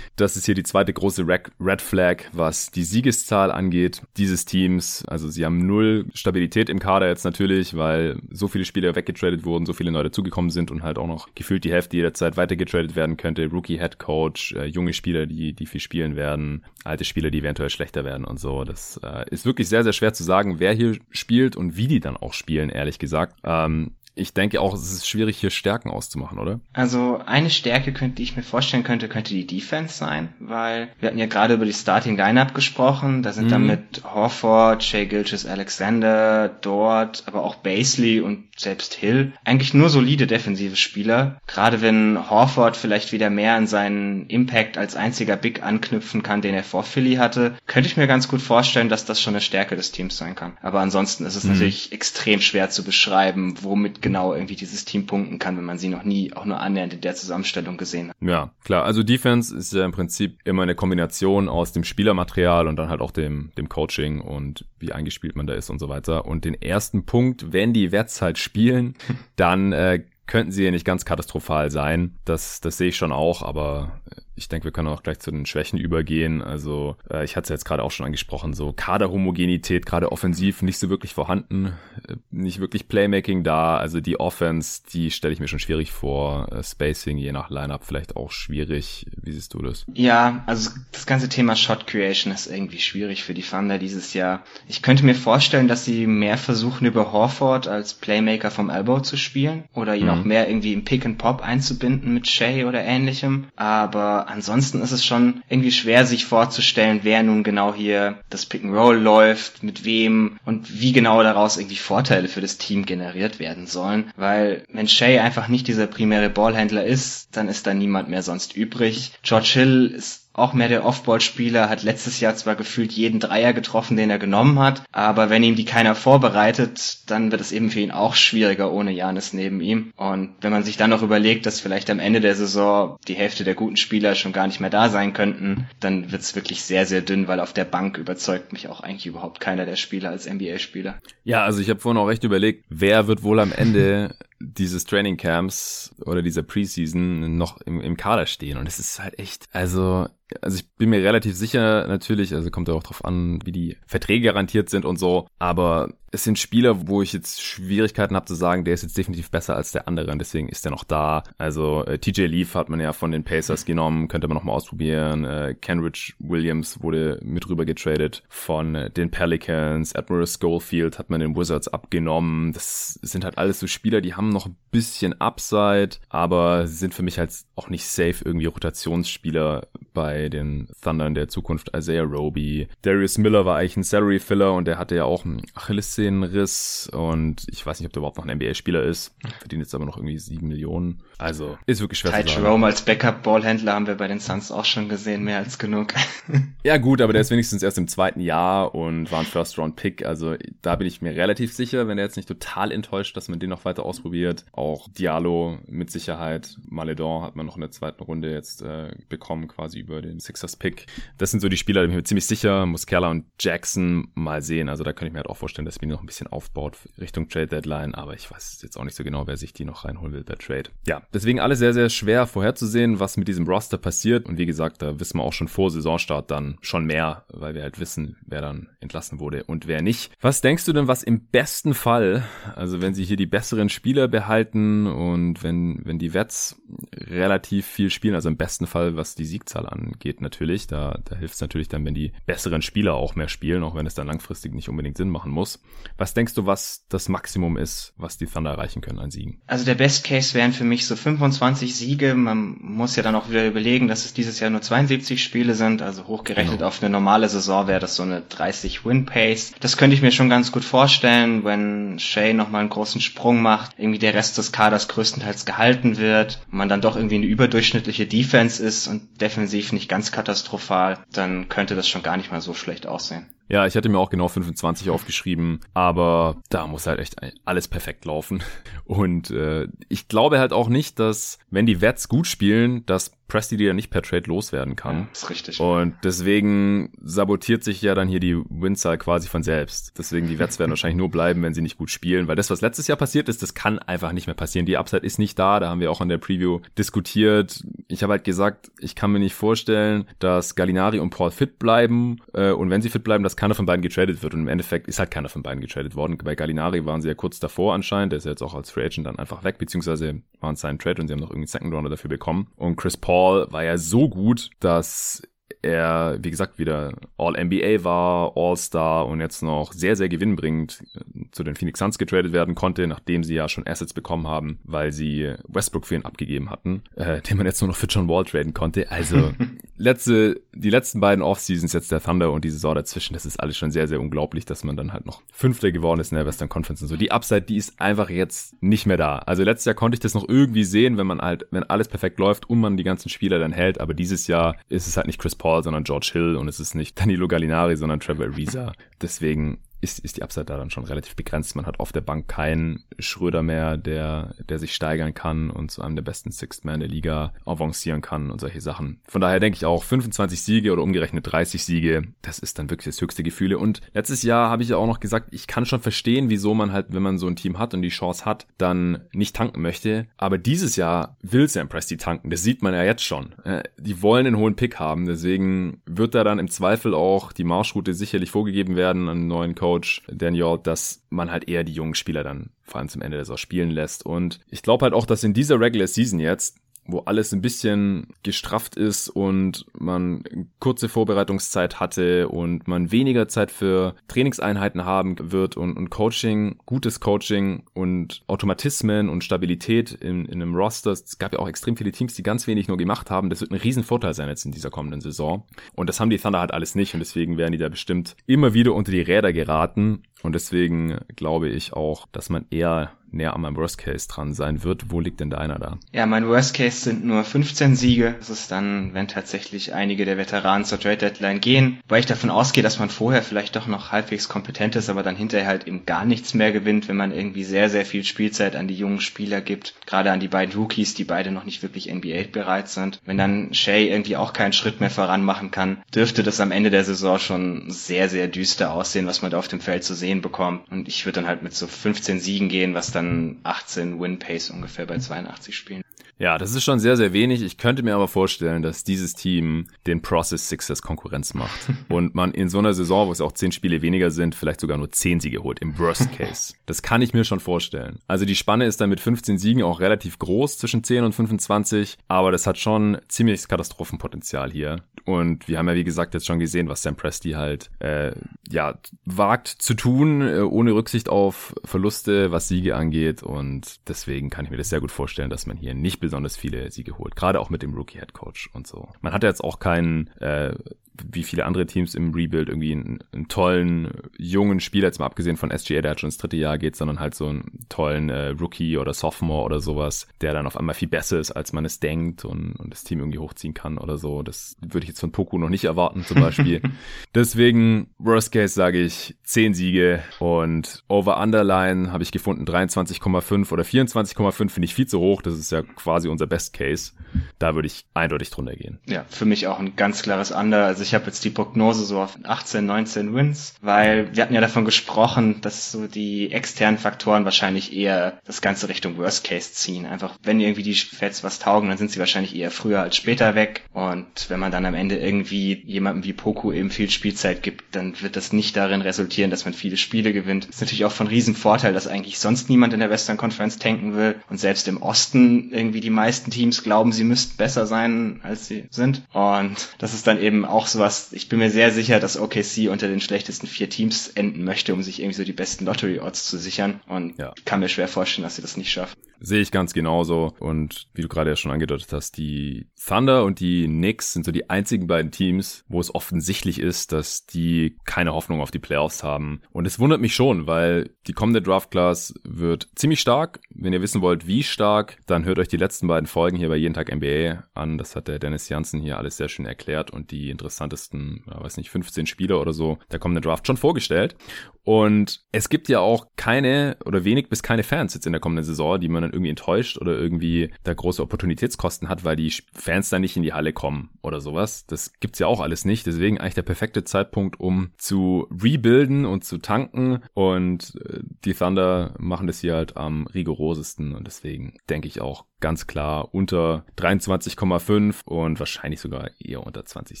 das ist hier die zweite große Red Flag, was die Siegeszahl angeht dieses Teams. Also sie haben null Stabilität im Kader jetzt natürlich, weil so viele Spieler weggetradet wurden, so viele neu dazugekommen sind und halt auch noch gefühlt die Hälfte jederzeit weitergetradet werden könnte. Rookie Head Coach, äh, junge Spieler, die, die viel spielen werden, alte Spieler, die eventuell schlechter werden und so. Das äh, ist wirklich sehr, sehr schwer zu sagen, wer hier spielt und wie die dann auch spielen, ehrlich gesagt. Ähm, ich denke auch, es ist schwierig, hier Stärken auszumachen, oder? Also eine Stärke, könnte, die ich mir vorstellen könnte, könnte die Defense sein, weil wir hatten ja gerade über die Starting Lineup gesprochen. Da sind mhm. dann mit Horford, Shea Gilches Alexander, Dort, aber auch Basley und selbst Hill eigentlich nur solide defensive Spieler. Gerade wenn Horford vielleicht wieder mehr an seinen Impact als einziger Big anknüpfen kann, den er vor Philly hatte, könnte ich mir ganz gut vorstellen, dass das schon eine Stärke des Teams sein kann. Aber ansonsten ist es mhm. natürlich extrem schwer zu beschreiben, womit genau irgendwie dieses Team punkten kann, wenn man sie noch nie auch nur annähernd in der Zusammenstellung gesehen hat. Ja, klar. Also Defense ist ja im Prinzip immer eine Kombination aus dem Spielermaterial und dann halt auch dem, dem Coaching und wie eingespielt man da ist und so weiter. Und den ersten Punkt, wenn die Wets halt spielen, dann äh, könnten sie ja nicht ganz katastrophal sein. Das, das sehe ich schon auch, aber ich denke, wir können auch gleich zu den Schwächen übergehen. Also äh, ich hatte es jetzt gerade auch schon angesprochen, so Kaderhomogenität, gerade offensiv nicht so wirklich vorhanden, äh, nicht wirklich Playmaking da. Also die Offense, die stelle ich mir schon schwierig vor. Äh, Spacing je nach Lineup vielleicht auch schwierig. Wie siehst du das? Ja, also das ganze Thema Shot Creation ist irgendwie schwierig für die Thunder dieses Jahr. Ich könnte mir vorstellen, dass sie mehr versuchen über Horford als Playmaker vom Elbow zu spielen oder ihn mhm. auch mehr irgendwie im Pick and Pop einzubinden mit Shay oder ähnlichem. Aber ansonsten ist es schon irgendwie schwer, sich vorzustellen, wer nun genau hier das Pick and Roll läuft, mit wem und wie genau daraus irgendwie Vorteile für das Team generiert werden sollen. Weil wenn Shay einfach nicht dieser primäre Ballhändler ist, dann ist da niemand mehr sonst übrig. George Hill ist auch mehr der Off-Ball-Spieler, hat letztes Jahr zwar gefühlt jeden Dreier getroffen, den er genommen hat, aber wenn ihm die keiner vorbereitet, dann wird es eben für ihn auch schwieriger ohne Janis neben ihm. Und wenn man sich dann noch überlegt, dass vielleicht am Ende der Saison die Hälfte der guten Spieler schon gar nicht mehr da sein könnten, dann wird es wirklich sehr, sehr dünn, weil auf der Bank überzeugt mich auch eigentlich überhaupt keiner der Spieler als NBA-Spieler. Ja, also ich habe vorhin auch recht überlegt, wer wird wohl am Ende dieses Training Camps oder dieser Preseason noch im, im Kader stehen. Und es ist halt echt, also also ich bin mir relativ sicher, natürlich, also kommt ja auch drauf an, wie die Verträge garantiert sind und so, aber es sind Spieler, wo ich jetzt Schwierigkeiten habe zu sagen, der ist jetzt definitiv besser als der andere und deswegen ist er noch da. Also äh, TJ Leaf hat man ja von den Pacers genommen, könnte man noch mal ausprobieren. Äh, Kenrich Williams wurde mit rüber getradet von äh, den Pelicans. Admiral Schofield hat man den Wizards abgenommen. Das sind halt alles so Spieler, die haben noch ein bisschen Upside, aber sind für mich halt auch nicht safe irgendwie Rotationsspieler bei den Thundern der Zukunft. Isaiah Roby. Darius Miller war eigentlich ein Salary Filler und der hatte ja auch einen Achillessehnenriss und ich weiß nicht, ob der überhaupt noch ein NBA-Spieler ist. Verdient jetzt aber noch irgendwie sieben Millionen. Also ist wirklich schwer Ty zu sagen. Jerome als Backup-Ballhändler haben wir bei den Suns auch schon gesehen, mehr als genug. ja gut, aber der ist wenigstens erst im zweiten Jahr und war ein First-Round-Pick. Also da bin ich mir relativ sicher, wenn er jetzt nicht total enttäuscht, dass man den noch weiter ausprobiert. Auch Diallo mit Sicherheit. Maledon hat man noch in der zweiten Runde jetzt äh, bekommen, quasi über den Sixers-Pick. Das sind so die Spieler, da bin ich mir ziemlich sicher. Muscala und Jackson mal sehen. Also da kann ich mir halt auch vorstellen, dass man noch ein bisschen aufbaut Richtung Trade-Deadline. Aber ich weiß jetzt auch nicht so genau, wer sich die noch reinholen will bei Trade. Ja, deswegen alles sehr, sehr schwer vorherzusehen, was mit diesem Roster passiert. Und wie gesagt, da wissen wir auch schon vor Saisonstart dann schon mehr, weil wir halt wissen, wer dann entlassen wurde und wer nicht. Was denkst du denn, was im besten Fall, also wenn sie hier die besseren Spieler behalten und wenn, wenn die Wets relativ viel spielen, also im besten Fall, was die Siegzahl angeht natürlich, da, da hilft es natürlich dann, wenn die besseren Spieler auch mehr spielen, auch wenn es dann langfristig nicht unbedingt Sinn machen muss. Was denkst du, was das Maximum ist, was die Thunder erreichen können an Siegen? Also der Best Case wären für mich so 25 Siege. Man muss ja dann auch wieder überlegen, dass es dieses Jahr nur 72 Spiele sind, also hochgerechnet genau. auf eine normale Saison wäre das so eine 30 Win Pace. Das könnte ich mir schon ganz gut vorstellen, wenn Shay nochmal einen großen Sprung macht, irgendwie der Rest des Kaders größtenteils gehalten wird, man dann doch irgendwie eine überdurchschnittliche Defense ist und defensiv nicht ganz katastrophal, dann könnte das schon gar nicht mal so schlecht aussehen. Ja, ich hatte mir auch genau 25 aufgeschrieben, aber da muss halt echt alles perfekt laufen. Und äh, ich glaube halt auch nicht, dass, wenn die Wets gut spielen, dass Presti die ja nicht per Trade loswerden kann. Ja, ist richtig. Und deswegen sabotiert sich ja dann hier die Winzahl quasi von selbst. Deswegen die Wets werden wahrscheinlich nur bleiben, wenn sie nicht gut spielen, weil das, was letztes Jahr passiert ist, das kann einfach nicht mehr passieren. Die Upside ist nicht da, da haben wir auch in der Preview diskutiert. Ich habe halt gesagt, ich kann mir nicht vorstellen, dass Gallinari und Paul fit bleiben äh, und wenn sie fit bleiben, dass keiner von beiden getradet wird und im Endeffekt ist halt keiner von beiden getradet worden. Bei Gallinari waren sie ja kurz davor anscheinend, der ist ja jetzt auch als Free Agent dann einfach weg, beziehungsweise waren es seinen Trade und sie haben noch irgendwie Second Rounder dafür bekommen und Chris Paul Paul war ja so gut, dass er, wie gesagt, wieder All-NBA war, All-Star und jetzt noch sehr, sehr gewinnbringend äh, zu den Phoenix Suns getradet werden konnte, nachdem sie ja schon Assets bekommen haben, weil sie Westbrook für ihn abgegeben hatten, äh, den man jetzt nur noch für John Wall traden konnte. Also letzte, die letzten beiden Off-Seasons jetzt der Thunder und die Saison dazwischen, das ist alles schon sehr, sehr unglaublich, dass man dann halt noch Fünfter geworden ist in der Western Conference und so. Die Upside, die ist einfach jetzt nicht mehr da. Also letztes Jahr konnte ich das noch irgendwie sehen, wenn man halt, wenn alles perfekt läuft und man die ganzen Spieler dann hält, aber dieses Jahr ist es halt nicht Chris Paul, sondern George Hill und es ist nicht Danilo Gallinari, sondern Trevor Ariza. Deswegen ist, ist die Upside da dann schon relativ begrenzt. Man hat auf der Bank keinen Schröder mehr, der, der sich steigern kann und zu einem der besten Sixth Man der Liga avancieren kann und solche Sachen. Von daher denke ich auch 25 Siege oder umgerechnet 30 Siege, das ist dann wirklich das höchste Gefühle. Und letztes Jahr habe ich ja auch noch gesagt, ich kann schon verstehen, wieso man halt, wenn man so ein Team hat und die Chance hat, dann nicht tanken möchte. Aber dieses Jahr will Sam Presti tanken. Das sieht man ja jetzt schon. Äh, die wollen einen hohen Pick haben. Deswegen wird da dann im Zweifel auch die Marschroute sicherlich vorgegeben werden an neuen Coach Daniel, dass man halt eher die jungen Spieler dann vor allem zum Ende der Saison spielen lässt. Und ich glaube halt auch, dass in dieser Regular Season jetzt wo alles ein bisschen gestrafft ist und man kurze Vorbereitungszeit hatte und man weniger Zeit für Trainingseinheiten haben wird und, und Coaching, gutes Coaching und Automatismen und Stabilität in, in einem Roster. Es gab ja auch extrem viele Teams, die ganz wenig nur gemacht haben. Das wird ein Riesenvorteil sein jetzt in dieser kommenden Saison. Und das haben die Thunder halt alles nicht und deswegen werden die da bestimmt immer wieder unter die Räder geraten. Und deswegen glaube ich auch, dass man eher näher an meinem Worst Case dran sein wird. Wo liegt denn deiner da? Ja, mein Worst Case sind nur 15 Siege. Das ist dann, wenn tatsächlich einige der Veteranen zur Trade Deadline gehen, weil ich davon ausgehe, dass man vorher vielleicht doch noch halbwegs kompetent ist, aber dann hinterher halt eben gar nichts mehr gewinnt, wenn man irgendwie sehr, sehr viel Spielzeit an die jungen Spieler gibt. Gerade an die beiden Rookies, die beide noch nicht wirklich NBA bereit sind. Wenn dann Shay irgendwie auch keinen Schritt mehr voran machen kann, dürfte das am Ende der Saison schon sehr, sehr düster aussehen, was man da auf dem Feld zu sehen bekommt. Und ich würde dann halt mit so 15 Siegen gehen, was dann 18 Win-Pace ungefähr bei 82 Spielen. Ja, das ist schon sehr, sehr wenig. Ich könnte mir aber vorstellen, dass dieses Team den Process Sixers Konkurrenz macht und man in so einer Saison, wo es auch zehn Spiele weniger sind, vielleicht sogar nur zehn Siege holt, im Worst Case. Das kann ich mir schon vorstellen. Also die Spanne ist dann mit 15 Siegen auch relativ groß zwischen 10 und 25, aber das hat schon ziemliches Katastrophenpotenzial hier. Und wir haben ja, wie gesagt, jetzt schon gesehen, was Sam Presti halt äh, ja wagt zu tun, äh, ohne Rücksicht auf Verluste, was Siege angeht. Und deswegen kann ich mir das sehr gut vorstellen, dass man hier nicht besonders viele Siege holt. Gerade auch mit dem Rookie-Head Coach und so. Man hat jetzt auch keinen äh, wie viele andere Teams im Rebuild irgendwie einen, einen tollen jungen Spieler, jetzt mal abgesehen von SGA, der halt schon ins dritte Jahr geht, sondern halt so einen tollen äh, Rookie oder Sophomore oder sowas, der dann auf einmal viel besser ist, als man es denkt und, und das Team irgendwie hochziehen kann oder so. Das würde ich jetzt von Poku noch nicht erwarten zum Beispiel. Deswegen, Worst Case sage ich 10 Siege und Over-Underline habe ich gefunden 23,5 oder 24,5 finde ich viel zu hoch. Das ist ja quasi unser Best Case. Da würde ich eindeutig drunter gehen. Ja, für mich auch ein ganz klares Under. Also ich habe jetzt die Prognose so auf 18, 19 Wins, weil wir hatten ja davon gesprochen, dass so die externen Faktoren wahrscheinlich eher das Ganze Richtung Worst Case ziehen. Einfach, wenn irgendwie die Feds was taugen, dann sind sie wahrscheinlich eher früher als später weg. Und wenn man dann am Ende irgendwie jemandem wie Poku eben viel Spielzeit gibt, dann wird das nicht darin resultieren, dass man viele Spiele gewinnt. Das ist natürlich auch von riesen Vorteil, dass eigentlich sonst niemand in der Western Conference tanken will. Und selbst im Osten irgendwie die meisten Teams glauben, sie müssten besser sein, als sie sind. Und das ist dann eben auch sowas, ich bin mir sehr sicher, dass OKC unter den schlechtesten vier Teams enden möchte, um sich irgendwie so die besten Lottery-Odds zu sichern. Und ja. kann mir schwer vorstellen, dass sie das nicht schaffen. Sehe ich ganz genauso. Und wie du gerade ja schon angedeutet hast, die Thunder und die Knicks sind so die einzigen beiden Teams, wo es offensichtlich ist, dass die keine Hoffnung auf die Playoffs haben. Und es wundert mich schon, weil die kommende Draft Class wird ziemlich stark. Wenn ihr wissen wollt, wie stark, dann hört euch die letzten beiden Folgen hier bei Jeden Tag NBA an. Das hat der Dennis Janssen hier alles sehr schön erklärt und die interessantesten, weiß nicht, 15 Spieler oder so der kommenden Draft schon vorgestellt. Und es gibt ja auch keine oder wenig bis keine Fans jetzt in der kommenden Saison, die man dann irgendwie enttäuscht oder irgendwie da große Opportunitätskosten hat, weil die Fans dann nicht in die Halle kommen oder sowas. Das gibt's ja auch alles nicht. Deswegen eigentlich der perfekte Zeitpunkt, um zu rebuilden und zu tanken. Und äh, die Thunder machen das hier halt am rigorosesten. Und deswegen denke ich auch ganz klar unter 23,5 und wahrscheinlich sogar eher unter 20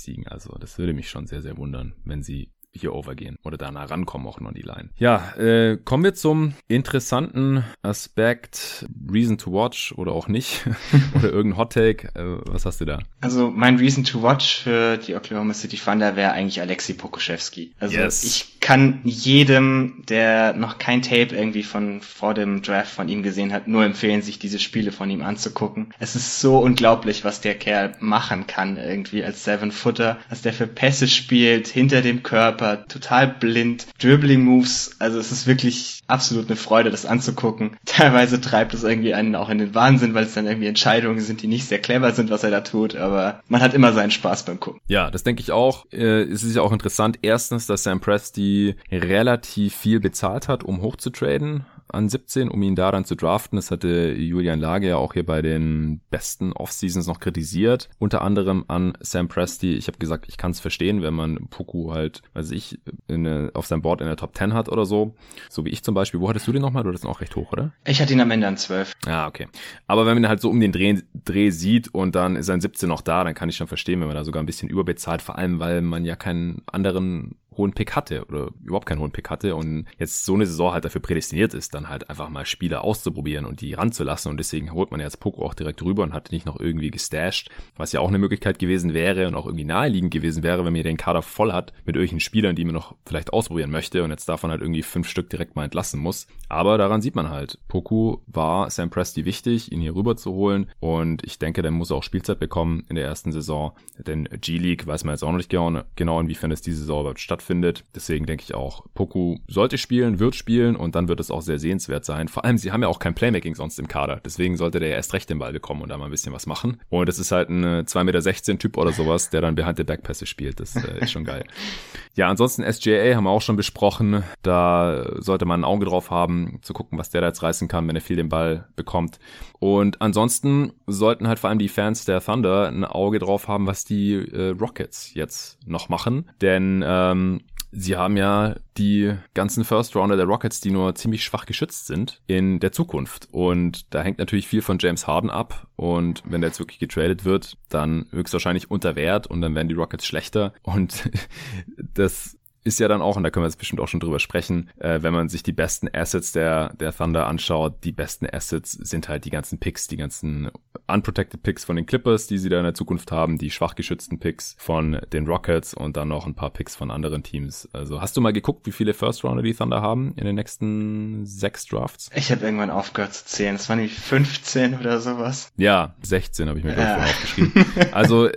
Siegen. Also das würde mich schon sehr, sehr wundern, wenn sie hier overgehen oder da nah rankommen auch noch an die Line. Ja, äh, kommen wir zum interessanten Aspekt Reason to Watch oder auch nicht oder irgendein Hot Take. Äh, was hast du da? Also mein Reason to Watch für die Oklahoma City Thunder wäre eigentlich Alexei Pokuschewski. Also yes. ich kann jedem, der noch kein Tape irgendwie von vor dem Draft von ihm gesehen hat, nur empfehlen, sich diese Spiele von ihm anzugucken. Es ist so unglaublich, was der Kerl machen kann irgendwie als Seven Footer, was der für Pässe spielt hinter dem Körper Körper, total blind, Dribbling-Moves, also es ist wirklich absolut eine Freude, das anzugucken. Teilweise treibt es irgendwie einen auch in den Wahnsinn, weil es dann irgendwie Entscheidungen sind, die nicht sehr clever sind, was er da tut, aber man hat immer seinen Spaß beim Gucken. Ja, das denke ich auch. Äh, es ist ja auch interessant, erstens, dass Sam Presti relativ viel bezahlt hat, um hochzutraden an 17, um ihn da dann zu draften. Das hatte Julian Lage ja auch hier bei den besten Off-Seasons noch kritisiert. Unter anderem an Sam Presti. Ich habe gesagt, ich kann es verstehen, wenn man Poku halt, weiß ich, in, auf seinem Board in der Top 10 hat oder so. So wie ich zum Beispiel. Wo hattest du den nochmal? Du hattest ihn auch recht hoch, oder? Ich hatte ihn am Ende an 12. Ja, okay. Aber wenn man ihn halt so um den Dreh, Dreh sieht und dann ist ein 17 noch da, dann kann ich schon verstehen, wenn man da sogar ein bisschen überbezahlt, vor allem weil man ja keinen anderen hohen Pick hatte oder überhaupt keinen hohen Pick hatte und jetzt so eine Saison halt dafür prädestiniert ist, dann halt einfach mal Spiele auszuprobieren und die ranzulassen und deswegen holt man jetzt Poco auch direkt rüber und hat nicht noch irgendwie gestasht, was ja auch eine Möglichkeit gewesen wäre und auch irgendwie naheliegend gewesen wäre, wenn man den Kader voll hat mit irgendwelchen Spielern, die man noch vielleicht ausprobieren möchte und jetzt davon halt irgendwie fünf Stück direkt mal entlassen muss. Aber daran sieht man halt, Poku war Sam Presti wichtig, ihn hier rüber zu holen und ich denke, der muss auch Spielzeit bekommen in der ersten Saison, denn G-League weiß man jetzt auch noch nicht genau inwiefern es diese Saison überhaupt stattfindet stattfindet. Deswegen denke ich auch, Poku sollte spielen, wird spielen und dann wird es auch sehr sehenswert sein. Vor allem, sie haben ja auch kein Playmaking sonst im Kader. Deswegen sollte der ja erst recht den Ball bekommen und da mal ein bisschen was machen. Und das ist halt ein 2,16 Meter Typ oder sowas, der dann behind the Backpässe spielt. Das äh, ist schon geil. Ja, ansonsten SJA haben wir auch schon besprochen. Da sollte man ein Auge drauf haben, zu gucken, was der da jetzt reißen kann, wenn er viel den Ball bekommt. Und ansonsten sollten halt vor allem die Fans der Thunder ein Auge drauf haben, was die äh, Rockets jetzt noch machen. Denn ähm, sie haben ja die ganzen First Rounder der Rockets, die nur ziemlich schwach geschützt sind in der Zukunft. Und da hängt natürlich viel von James Harden ab. Und wenn der jetzt wirklich getradet wird, dann höchstwahrscheinlich unter Wert und dann werden die Rockets schlechter. Und das ist ja dann auch, und da können wir jetzt bestimmt auch schon drüber sprechen, äh, wenn man sich die besten Assets der, der Thunder anschaut, die besten Assets sind halt die ganzen Picks, die ganzen unprotected Picks von den Clippers, die sie da in der Zukunft haben, die schwach geschützten Picks von den Rockets und dann noch ein paar Picks von anderen Teams. Also hast du mal geguckt, wie viele First Rounder die Thunder haben in den nächsten sechs Drafts? Ich habe irgendwann aufgehört zu zählen. Es waren nämlich 15 oder sowas. Ja, 16 habe ich mir ja. aufgeschrieben. Also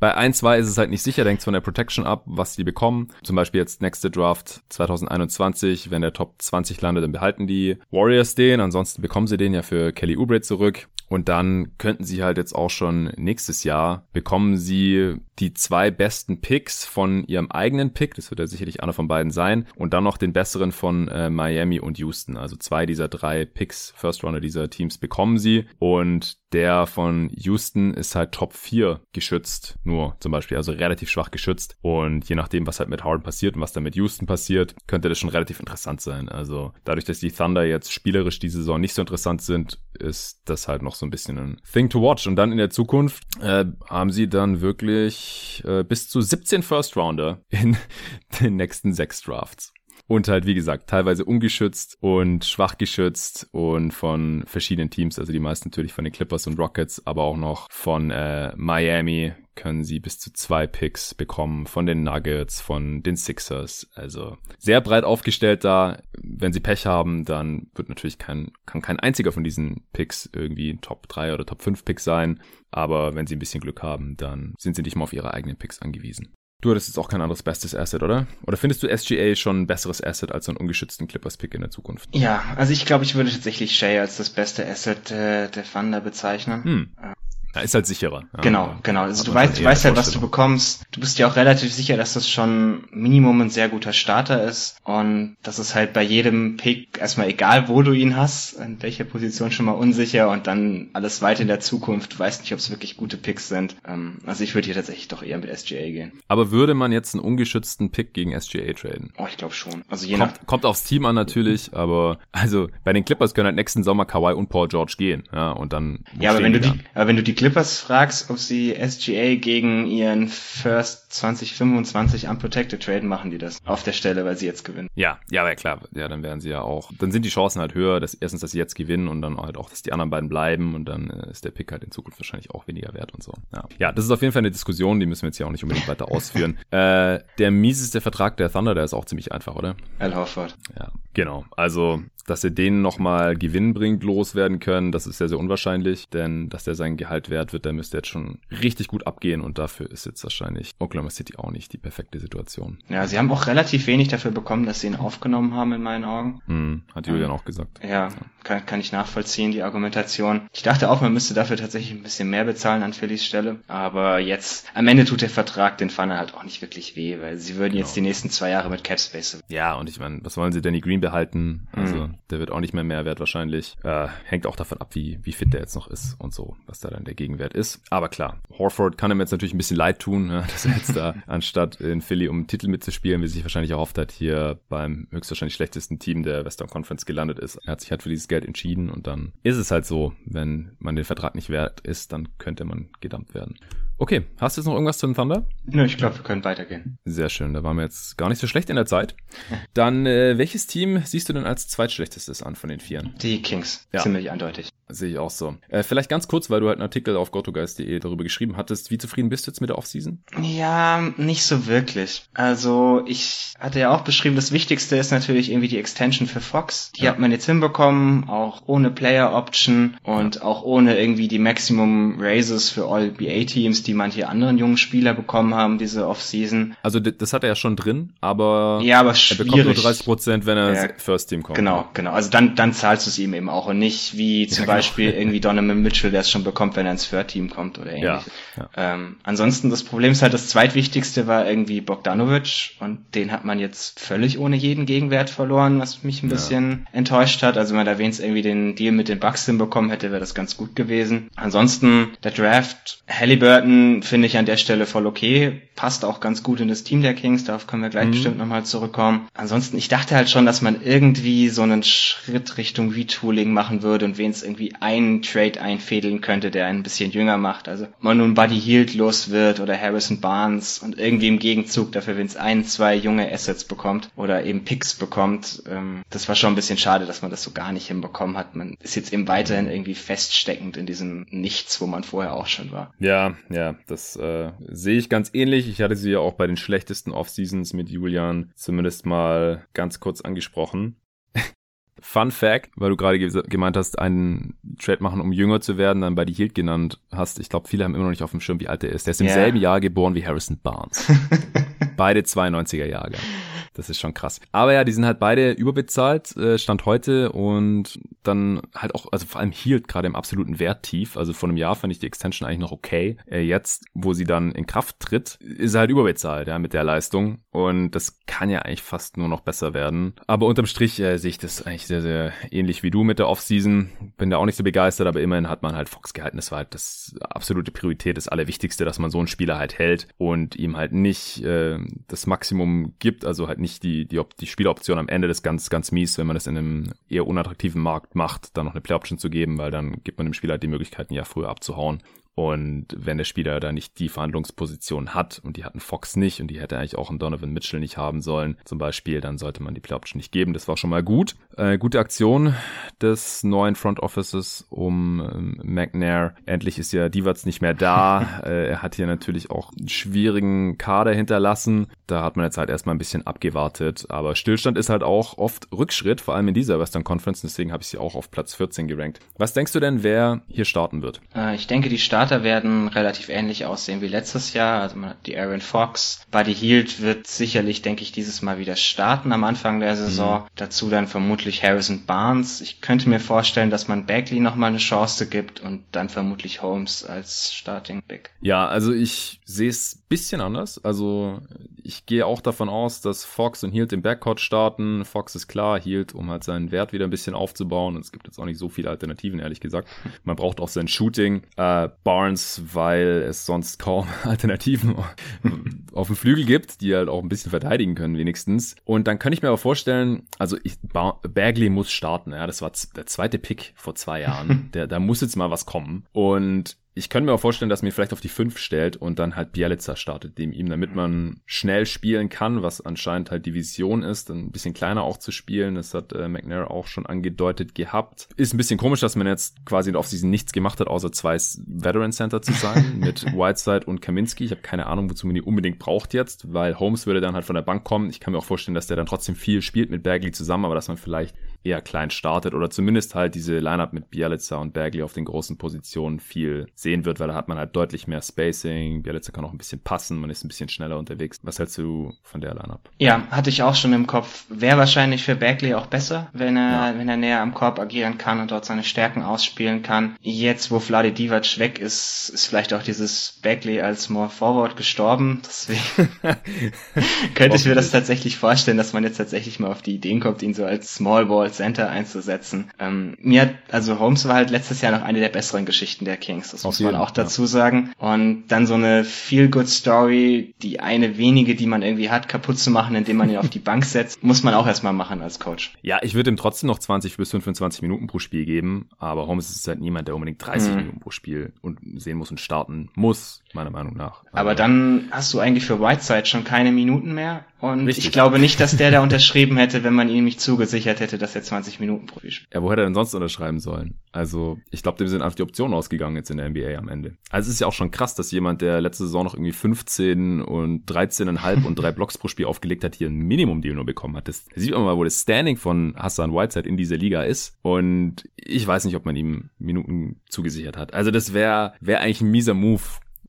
bei 1, 2 ist es halt nicht sicher, denkt von der Protection ab, was die bekommen. Zum Beispiel jetzt nächste Draft 2021, wenn der Top 20 landet, dann behalten die Warriors den. Ansonsten bekommen sie den ja für Kelly Oubre zurück. Und dann könnten sie halt jetzt auch schon nächstes Jahr bekommen sie die zwei besten Picks von ihrem eigenen Pick, das wird ja sicherlich einer von beiden sein, und dann noch den besseren von äh, Miami und Houston. Also zwei dieser drei Picks, First Runner dieser Teams bekommen sie. Und der von Houston ist halt Top 4 geschützt, nur zum Beispiel, also relativ schwach geschützt. Und je nachdem, was halt mit Harden passiert und was dann mit Houston passiert, könnte das schon relativ interessant sein. Also dadurch, dass die Thunder jetzt spielerisch diese Saison nicht so interessant sind, ist das halt noch so ein bisschen ein Thing to watch. Und dann in der Zukunft äh, haben sie dann wirklich äh, bis zu 17 First Rounder in den nächsten sechs Drafts. Und halt, wie gesagt, teilweise ungeschützt und schwach geschützt und von verschiedenen Teams, also die meisten natürlich von den Clippers und Rockets, aber auch noch von äh, Miami können sie bis zu zwei Picks bekommen, von den Nuggets, von den Sixers. Also sehr breit aufgestellt da. Wenn sie Pech haben, dann wird natürlich kein, kann kein einziger von diesen Picks irgendwie Top 3 oder Top 5 Picks sein. Aber wenn sie ein bisschen Glück haben, dann sind sie nicht mal auf ihre eigenen Picks angewiesen. Du hattest jetzt auch kein anderes bestes Asset, oder? Oder findest du SGA schon ein besseres Asset als so einen ungeschützten Clippers-Pick in der Zukunft? Ja, also ich glaube, ich würde tatsächlich Shea als das beste Asset äh, der Thunder bezeichnen. Hm. Ja, ist halt sicherer. Ja. Genau, genau. Also du weißt, du weißt halt, was du bekommst. Du bist dir auch relativ sicher, dass das schon Minimum ein sehr guter Starter ist. Und das ist halt bei jedem Pick erstmal egal, wo du ihn hast, in welcher Position schon mal unsicher und dann alles weit in der Zukunft. Du weißt nicht, ob es wirklich gute Picks sind. Ähm, also ich würde hier tatsächlich doch eher mit SGA gehen. Aber würde man jetzt einen ungeschützten Pick gegen SGA traden? Oh, ich glaube schon. Also je kommt, nach kommt aufs Team an natürlich, aber also bei den Clippers können halt nächsten Sommer Kawhi und Paul George gehen. Ja, und dann. Ja, aber wenn du die, aber wenn du die Clippers fragst, ob sie SGA gegen ihren First 2025 Unprotected traden, machen die das auf der Stelle, weil sie jetzt gewinnen. Ja, ja, aber klar, ja, dann werden sie ja auch, dann sind die Chancen halt höher, dass erstens, dass sie jetzt gewinnen und dann halt auch, dass die anderen beiden bleiben und dann äh, ist der Pick halt in Zukunft wahrscheinlich auch weniger wert und so. Ja. ja, das ist auf jeden Fall eine Diskussion, die müssen wir jetzt hier auch nicht unbedingt weiter ausführen. äh, der mieseste Vertrag der Thunder, der ist auch ziemlich einfach, oder? Al Horford. Ja, genau. Also dass er den nochmal gewinnbringend loswerden können, das ist sehr, sehr unwahrscheinlich, denn dass der sein Gehalt wert wird, der müsste jetzt schon richtig gut abgehen und dafür ist jetzt wahrscheinlich Oklahoma City auch nicht die perfekte Situation. Ja, sie haben auch relativ wenig dafür bekommen, dass sie ihn aufgenommen haben in meinen Augen. Hm, hat Julian ähm, auch gesagt. Ja, kann, kann ich nachvollziehen, die Argumentation. Ich dachte auch, man müsste dafür tatsächlich ein bisschen mehr bezahlen an Phillies Stelle, aber jetzt am Ende tut der Vertrag den Fanner halt auch nicht wirklich weh, weil sie würden genau. jetzt die nächsten zwei Jahre mit Capspace. Ja, und ich meine, was wollen sie Danny Green behalten? Also, mhm. Der wird auch nicht mehr Mehrwert wahrscheinlich. Äh, hängt auch davon ab, wie, wie fit der jetzt noch ist und so, was da dann der Gegenwert ist. Aber klar, Horford kann ihm jetzt natürlich ein bisschen leid tun, ne, dass er jetzt da anstatt in Philly um einen Titel mitzuspielen, wie sich wahrscheinlich erhofft hat, hier beim höchstwahrscheinlich schlechtesten Team der Western Conference gelandet ist. Er hat sich halt für dieses Geld entschieden und dann ist es halt so, wenn man den Vertrag nicht wert ist, dann könnte man gedumpt werden. Okay, hast du jetzt noch irgendwas zu den Thunder? Nö, ich glaube, wir können weitergehen. Sehr schön, da waren wir jetzt gar nicht so schlecht in der Zeit. Dann, äh, welches Team siehst du denn als zweitschlechtestes an von den Vieren? Die Kings, ja. ziemlich eindeutig. Sehe ich auch so. Äh, vielleicht ganz kurz, weil du halt einen Artikel auf gotogeist.de darüber geschrieben hattest. Wie zufrieden bist du jetzt mit der Offseason? Ja, nicht so wirklich. Also ich hatte ja auch beschrieben, das Wichtigste ist natürlich irgendwie die Extension für Fox. Die ja. hat man jetzt hinbekommen, auch ohne Player Option und ja. auch ohne irgendwie die Maximum Raises für All BA Teams, die manche anderen jungen Spieler bekommen haben, diese Offseason. Also das hat er ja schon drin, aber, ja, aber er bekommt nur 30 Prozent, wenn er ja, First Team kommt. Genau, genau. Also dann, dann zahlst du es ihm eben auch und nicht wie zum ja, genau. Beispiel irgendwie Donovan Mitchell, der es schon bekommt, wenn er ins Third Team kommt oder ähnliches. Ja, ja. Ähm, ansonsten das Problem ist halt, das zweitwichtigste war irgendwie Bogdanovic und den hat man jetzt völlig ohne jeden Gegenwert verloren, was mich ein bisschen enttäuscht hat. Also wenn man da wenigstens irgendwie den Deal mit den Bucks hinbekommen hätte, wäre das ganz gut gewesen. Ansonsten der Draft, Halliburton finde ich an der Stelle voll okay. Passt auch ganz gut in das Team der Kings, darauf können wir gleich mhm. bestimmt nochmal zurückkommen. Ansonsten, ich dachte halt schon, dass man irgendwie so einen Schritt Richtung Retooling machen würde und wen es irgendwie einen Trade einfädeln könnte, der ein bisschen jünger macht. Also man nun Buddy Hield los wird oder Harrison Barnes und irgendwie im Gegenzug dafür, wenn es ein, zwei junge Assets bekommt oder eben Picks bekommt. Ähm, das war schon ein bisschen schade, dass man das so gar nicht hinbekommen hat. Man ist jetzt eben weiterhin irgendwie feststeckend in diesem Nichts, wo man vorher auch schon war. Ja, ja, das äh, sehe ich ganz ähnlich. Ich hatte sie ja auch bei den schlechtesten Off-Seasons mit Julian zumindest mal ganz kurz angesprochen. Fun Fact, weil du gerade gemeint hast, einen Trade machen, um jünger zu werden, dann bei die Hield genannt hast. Ich glaube, viele haben immer noch nicht auf dem Schirm, wie alt er ist. Der ist im yeah. selben Jahr geboren wie Harrison Barnes. Beide 92er Jahre. Das ist schon krass. Aber ja, die sind halt beide überbezahlt, äh, Stand heute und dann halt auch, also vor allem hielt gerade im absoluten Wert tief. Also vor einem Jahr fand ich die Extension eigentlich noch okay. Äh, jetzt, wo sie dann in Kraft tritt, ist er halt überbezahlt, ja, mit der Leistung. Und das kann ja eigentlich fast nur noch besser werden. Aber unterm Strich äh, sehe ich das eigentlich sehr, sehr ähnlich wie du mit der Offseason. Bin da auch nicht so begeistert, aber immerhin hat man halt Fox gehalten. Das war halt das absolute Priorität, das Allerwichtigste, dass man so einen Spieler halt hält und ihm halt nicht äh, das Maximum gibt, also halt nicht die, die, die Spieloption am Ende des ganz, ganz mies, wenn man das in einem eher unattraktiven Markt macht, dann noch eine Play-Option zu geben, weil dann gibt man dem Spieler halt die Möglichkeit, ein Jahr früher abzuhauen. Und wenn der Spieler da nicht die Verhandlungsposition hat und die hatten Fox nicht und die hätte eigentlich auch einen Donovan Mitchell nicht haben sollen, zum Beispiel, dann sollte man die Play Option nicht geben. Das war schon mal gut. Äh, gute Aktion des neuen Front Offices um ähm, McNair. Endlich ist ja Divac nicht mehr da. äh, er hat hier natürlich auch einen schwierigen Kader hinterlassen. Da hat man jetzt halt erstmal ein bisschen abgewartet. Aber Stillstand ist halt auch oft Rückschritt, vor allem in dieser Western Conference. Deswegen habe ich sie auch auf Platz 14 gerankt. Was denkst du denn, wer hier starten wird? Äh, ich denke, die Starter Starter werden relativ ähnlich aussehen wie letztes Jahr. Also man hat die Aaron Fox. Buddy Hield wird sicherlich, denke ich, dieses Mal wieder starten am Anfang der Saison. Mhm. Dazu dann vermutlich Harrison Barnes. Ich könnte mir vorstellen, dass man Bagley nochmal eine Chance gibt und dann vermutlich Holmes als Starting Big. Ja, also ich sehe es bisschen anders. Also ich gehe auch davon aus, dass Fox und Hield im Backcourt starten. Fox ist klar, Hield, um halt seinen Wert wieder ein bisschen aufzubauen. Und es gibt jetzt auch nicht so viele Alternativen, ehrlich gesagt. Man braucht auch sein Shooting. Äh, Barnes, weil es sonst kaum Alternativen auf dem Flügel gibt, die halt auch ein bisschen verteidigen können wenigstens. Und dann kann ich mir aber vorstellen, also ich, Bagley muss starten. Ja, das war der zweite Pick vor zwei Jahren. Der, da muss jetzt mal was kommen. Und ich könnte mir auch vorstellen, dass mir vielleicht auf die 5 stellt und dann halt Bielica startet, dem ihm, damit man schnell spielen kann, was anscheinend halt die Vision ist, ein bisschen kleiner auch zu spielen. Das hat äh, McNair auch schon angedeutet gehabt. Ist ein bisschen komisch, dass man jetzt quasi in der Offseason nichts gemacht hat, außer zwei Veteran Center zu sein mit Whiteside und Kaminski. Ich habe keine Ahnung, wozu man die unbedingt braucht jetzt, weil Holmes würde dann halt von der Bank kommen. Ich kann mir auch vorstellen, dass der dann trotzdem viel spielt mit Bagley zusammen, aber dass man vielleicht eher klein startet oder zumindest halt diese Lineup mit Bialica und Bagley auf den großen Positionen viel sehen wird, weil da hat man halt deutlich mehr Spacing. Bialica kann auch ein bisschen passen, man ist ein bisschen schneller unterwegs. Was hältst du von der Lineup? Ja, hatte ich auch schon im Kopf. Wäre wahrscheinlich für Bagley auch besser, wenn er, ja. wenn er näher am Korb agieren kann und dort seine Stärken ausspielen kann. Jetzt, wo Vladi Divac weg ist, ist vielleicht auch dieses Bagley als More Forward gestorben. Deswegen könnte ich mir das tatsächlich vorstellen, dass man jetzt tatsächlich mal auf die Ideen kommt, ihn so als Small Ball Center einzusetzen. Ähm, mir hat, also Holmes war halt letztes Jahr noch eine der besseren Geschichten der Kings. Das auf muss jeden, man auch dazu ja. sagen. Und dann so eine Feel-Good-Story, die eine wenige, die man irgendwie hat, kaputt zu machen, indem man ihn auf die Bank setzt, muss man auch erstmal machen als Coach. Ja, ich würde ihm trotzdem noch 20 bis 25 Minuten pro Spiel geben, aber Holmes ist halt niemand, der unbedingt 30 mhm. Minuten pro Spiel und sehen muss und starten muss, meiner Meinung nach. Aber dann hast du eigentlich für Whiteside schon keine Minuten mehr. Und Richtig. ich glaube nicht, dass der da unterschrieben hätte, wenn man ihm nicht zugesichert hätte, dass er 20 Minuten pro Spiel. Ja, wo hätte er denn sonst unterschreiben sollen? Also, ich glaube, dem sind einfach die Optionen ausgegangen jetzt in der NBA am Ende. Also, es ist ja auch schon krass, dass jemand, der letzte Saison noch irgendwie 15 und 13,5 und drei Blocks pro Spiel aufgelegt hat, hier ein Minimum-Deal nur bekommen hat. Das sieht man mal, wo das Standing von Hassan Whiteside in dieser Liga ist. Und ich weiß nicht, ob man ihm Minuten zugesichert hat. Also, das wäre wär eigentlich ein mieser Move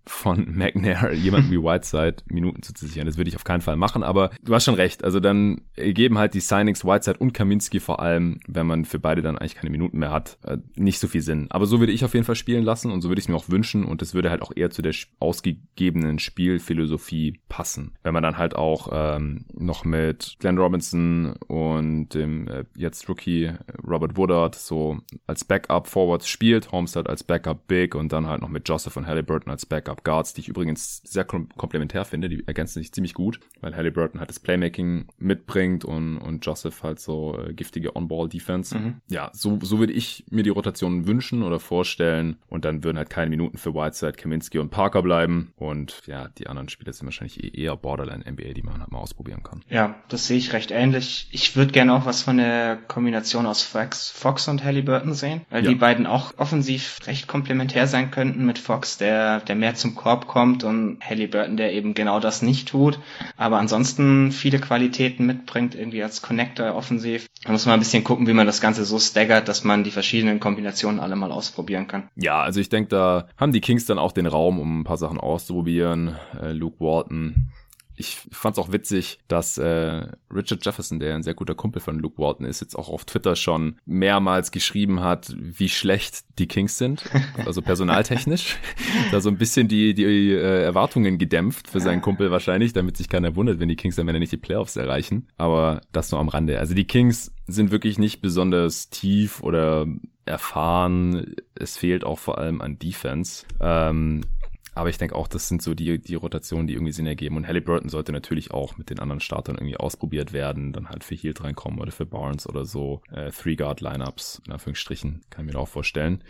von McNair jemanden wie Whiteside Minuten zuzusichern. Das würde ich auf keinen Fall machen, aber du hast schon recht. Also dann geben halt die Signings Whiteside und Kaminski vor allem, wenn man für beide dann eigentlich keine Minuten mehr hat, äh, nicht so viel Sinn. Aber so würde ich auf jeden Fall spielen lassen und so würde ich es mir auch wünschen und es würde halt auch eher zu der ausgegebenen Spielphilosophie passen. Wenn man dann halt auch ähm, noch mit Glenn Robinson und dem äh, jetzt Rookie Robert Woodard so als Backup Forwards spielt, Holmes halt als Backup Big und dann halt noch mit Joseph und Halliburton als Backup Backup Guards, die ich übrigens sehr komplementär finde. Die ergänzen sich ziemlich gut, weil Halliburton halt das Playmaking mitbringt und, und Joseph halt so äh, giftige On-Ball-Defense. Mhm. Ja, so, so würde ich mir die Rotation wünschen oder vorstellen und dann würden halt keine Minuten für Whiteside, Kaminski und Parker bleiben und ja, die anderen Spieler sind wahrscheinlich eh eher Borderline NBA, die man halt mal ausprobieren kann. Ja, das sehe ich recht ähnlich. Ich würde gerne auch was von der Kombination aus Fox, Fox und Halliburton sehen, weil ja. die beiden auch offensiv recht komplementär sein könnten mit Fox, der, der mehr zum Korb kommt und Halliburton, der eben genau das nicht tut, aber ansonsten viele Qualitäten mitbringt, irgendwie als Connector offensiv. Da muss man ein bisschen gucken, wie man das Ganze so staggert, dass man die verschiedenen Kombinationen alle mal ausprobieren kann. Ja, also ich denke, da haben die Kings dann auch den Raum, um ein paar Sachen auszuprobieren. Äh, Luke Walton ich fand es auch witzig, dass äh, Richard Jefferson, der ein sehr guter Kumpel von Luke Walton ist, jetzt auch auf Twitter schon mehrmals geschrieben hat, wie schlecht die Kings sind, also personaltechnisch. da so ein bisschen die, die äh, Erwartungen gedämpft für seinen Kumpel wahrscheinlich, damit sich keiner wundert, wenn die Kings am Ende nicht die Playoffs erreichen. Aber das nur am Rande. Also die Kings sind wirklich nicht besonders tief oder erfahren. Es fehlt auch vor allem an Defense. Ähm, aber ich denke auch, das sind so die, die Rotationen, die irgendwie Sinn ergeben. Und Halliburton sollte natürlich auch mit den anderen Startern irgendwie ausprobiert werden, dann halt für Heald reinkommen oder für Barnes oder so. Äh, Three-Guard-Lineups, in Anführungsstrichen, kann ich mir auch vorstellen.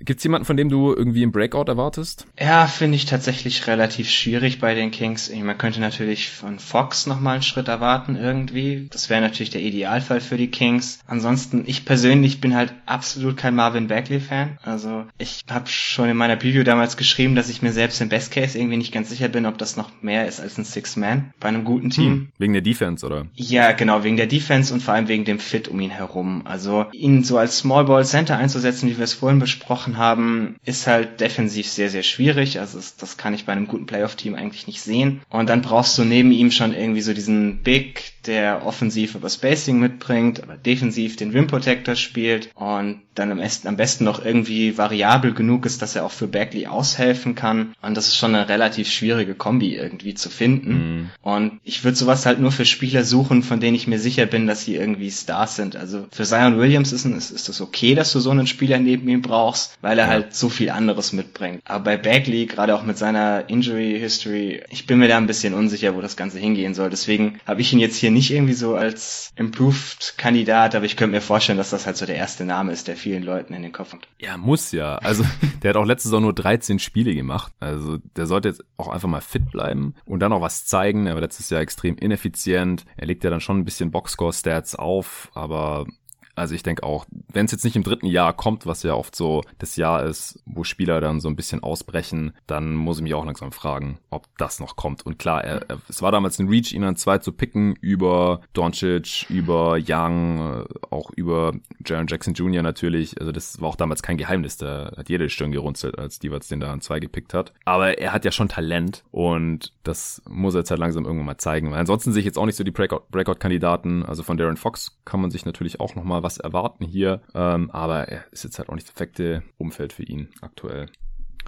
Gibt's jemanden, von dem du irgendwie im Breakout erwartest? Ja, finde ich tatsächlich relativ schwierig bei den Kings. Man könnte natürlich von Fox nochmal einen Schritt erwarten irgendwie. Das wäre natürlich der Idealfall für die Kings. Ansonsten, ich persönlich bin halt absolut kein Marvin Bagley-Fan. Also ich habe schon in meiner Preview damals geschrieben, dass ich mir selbst im Best Case irgendwie nicht ganz sicher bin, ob das noch mehr ist als ein Six-Man bei einem guten Team. Hm, wegen der Defense, oder? Ja, genau, wegen der Defense und vor allem wegen dem Fit um ihn herum. Also ihn so als Small Ball Center einzusetzen, wie wir es vorhin besprochen haben, ist halt defensiv sehr, sehr schwierig. Also das kann ich bei einem guten Playoff-Team eigentlich nicht sehen. Und dann brauchst du neben ihm schon irgendwie so diesen Big, der offensiv über Spacing mitbringt, aber defensiv den Rim Protector spielt und dann am besten, am besten noch irgendwie variabel genug ist, dass er auch für Bagley aushelfen kann. Und das ist schon eine relativ schwierige Kombi irgendwie zu finden. Mhm. Und ich würde sowas halt nur für Spieler suchen, von denen ich mir sicher bin, dass sie irgendwie Stars sind. Also für Zion Williams ist, ist, ist das okay, dass du so einen Spieler neben ihm brauchst, weil er ja. halt so viel anderes mitbringt. Aber bei Bagley, gerade auch mit seiner Injury History, ich bin mir da ein bisschen unsicher, wo das Ganze hingehen soll. Deswegen habe ich ihn jetzt hier nicht irgendwie so als Improved Kandidat, aber ich könnte mir vorstellen, dass das halt so der erste Name ist, der vielen Leuten in den Kopf kommt. Ja, muss ja. Also der hat auch letzte Saison nur 13 Spiele gemacht. Also der sollte jetzt auch einfach mal fit bleiben und dann auch was zeigen. Er war letztes Jahr extrem ineffizient. Er legt ja dann schon ein bisschen Boxscore-Stats auf, aber Also ich denke auch, wenn es jetzt nicht im dritten Jahr kommt, was ja oft so das Jahr ist, wo Spieler dann so ein bisschen ausbrechen, dann muss ich mich auch langsam fragen, ob das noch kommt. Und klar, er, er, es war damals ein Reach, ihn an zwei zu picken über Doncic, über Young, äh, auch über Jaron Jackson Jr. natürlich. Also das war auch damals kein Geheimnis. Da hat jede Stirn gerunzelt, als Divac den da an zwei gepickt hat. Aber er hat ja schon Talent und das muss er jetzt halt langsam irgendwann mal zeigen. Weil ansonsten sehe ich jetzt auch nicht so die Breakout-Kandidaten. Also von Darren Fox kann man sich natürlich auch noch mal was erwarten hier. Ähm, aber er ist jetzt halt auch nicht das perfekte Umfeld für ihn aktuell.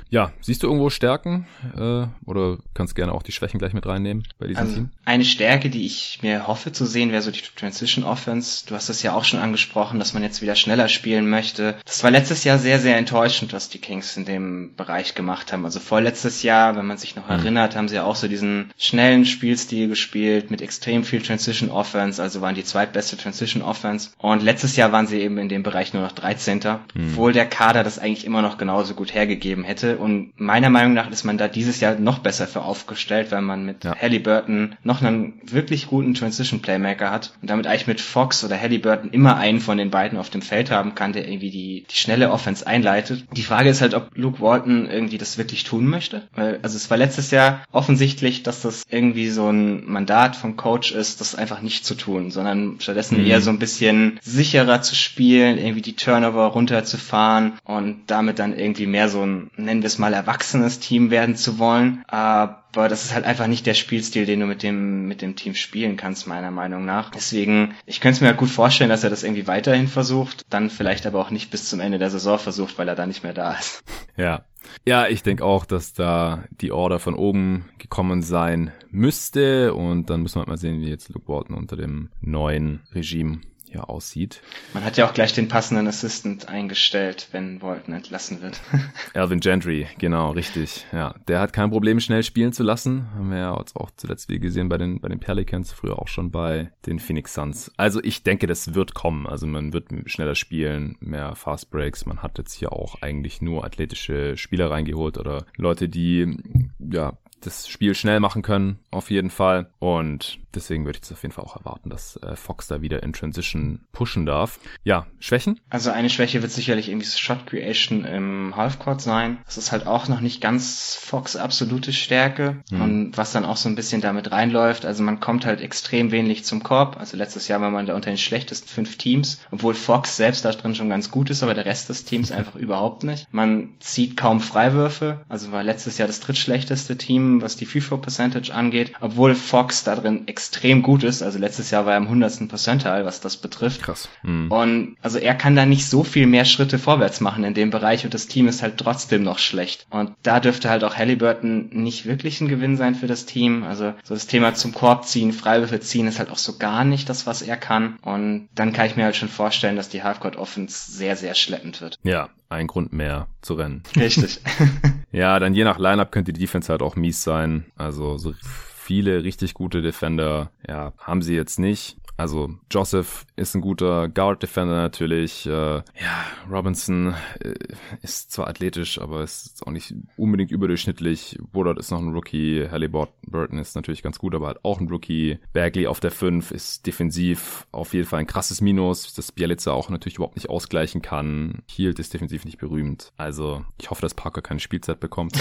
Ja, siehst du irgendwo Stärken äh, oder kannst gerne auch die Schwächen gleich mit reinnehmen bei diesem also, Team? Eine Stärke, die ich mir hoffe zu sehen, wäre so die Transition Offense. Du hast es ja auch schon angesprochen, dass man jetzt wieder schneller spielen möchte. Das war letztes Jahr sehr, sehr enttäuschend, was die Kings in dem Bereich gemacht haben. Also vorletztes Jahr, wenn man sich noch mhm. erinnert, haben sie auch so diesen schnellen Spielstil gespielt mit extrem viel Transition Offense, also waren die zweitbeste Transition Offense. Und letztes Jahr waren sie eben in dem Bereich nur noch 13. Mhm. Obwohl der Kader das eigentlich immer noch genauso gut hergegeben hätte und meiner Meinung nach ist man da dieses Jahr noch besser für aufgestellt, weil man mit ja. Halliburton noch einen wirklich guten Transition Playmaker hat und damit eigentlich mit Fox oder Halliburton immer einen von den beiden auf dem Feld haben kann, der irgendwie die, die schnelle Offense einleitet. Die Frage ist halt, ob Luke Walton irgendwie das wirklich tun möchte. Weil, also es war letztes Jahr offensichtlich, dass das irgendwie so ein Mandat vom Coach ist, das einfach nicht zu tun, sondern stattdessen mhm. eher so ein bisschen sicherer zu spielen, irgendwie die Turnover runterzufahren und damit dann irgendwie mehr so ein, nennen wir es mal erwachsenes Team werden zu wollen. Aber das ist halt einfach nicht der Spielstil, den du mit dem, mit dem Team spielen kannst, meiner Meinung nach. Deswegen, ich könnte es mir halt gut vorstellen, dass er das irgendwie weiterhin versucht, dann vielleicht aber auch nicht bis zum Ende der Saison versucht, weil er da nicht mehr da ist. Ja. Ja, ich denke auch, dass da die Order von oben gekommen sein müsste und dann müssen wir halt mal sehen, wie jetzt Luke Walton unter dem neuen Regime hier aussieht. Man hat ja auch gleich den passenden Assistant eingestellt, wenn Walton entlassen wird. Alvin Gentry, genau, richtig. Ja, der hat kein Problem, schnell spielen zu lassen. Haben wir ja jetzt auch zuletzt wie gesehen bei den, bei den Pelicans, früher auch schon bei den Phoenix Suns. Also ich denke, das wird kommen. Also man wird schneller spielen, mehr Fast Breaks. Man hat jetzt hier auch eigentlich nur athletische Spieler reingeholt oder Leute, die ja das Spiel schnell machen können, auf jeden Fall. Und deswegen würde ich das auf jeden Fall auch erwarten, dass äh, Fox da wieder in Transition pushen darf. Ja, Schwächen? Also eine Schwäche wird sicherlich irgendwie Shot Creation im Halfcourt sein. Das ist halt auch noch nicht ganz Fox absolute Stärke mhm. und was dann auch so ein bisschen damit reinläuft. Also man kommt halt extrem wenig zum Korb. Also letztes Jahr war man da unter den schlechtesten fünf Teams, obwohl Fox selbst da drin schon ganz gut ist, aber der Rest des Teams einfach überhaupt nicht. Man zieht kaum Freiwürfe. Also war letztes Jahr das drittschlechteste Team, was die Throw Percentage angeht, obwohl Fox da drin extrem gut ist. Also letztes Jahr war er im 100. Percentile, was das betrifft. Krass. Mhm. Und also er kann da nicht so viel mehr Schritte vorwärts machen in dem Bereich und das Team ist halt trotzdem noch schlecht. Und da dürfte halt auch Halliburton nicht wirklich ein Gewinn sein für das Team. Also so das Thema zum Korb ziehen, Freiwürfe ziehen ist halt auch so gar nicht das, was er kann. Und dann kann ich mir halt schon vorstellen, dass die Halfcourt Offense sehr, sehr schleppend wird. Ja, ein Grund mehr zu rennen. Richtig. ja, dann je nach Lineup könnte die Defense halt auch mies sein. Also so viele richtig gute Defender, ja, haben sie jetzt nicht. Also Joseph ist ein guter Guard-Defender natürlich. Äh, ja, Robinson äh, ist zwar athletisch, aber ist auch nicht unbedingt überdurchschnittlich. Woodard ist noch ein Rookie. Halliburton ist natürlich ganz gut, aber halt auch ein Rookie. Bagley auf der 5 ist defensiv auf jeden Fall ein krasses Minus, das Bielitzer auch natürlich überhaupt nicht ausgleichen kann. Hield ist defensiv nicht berühmt. Also ich hoffe, dass Parker keine Spielzeit bekommt.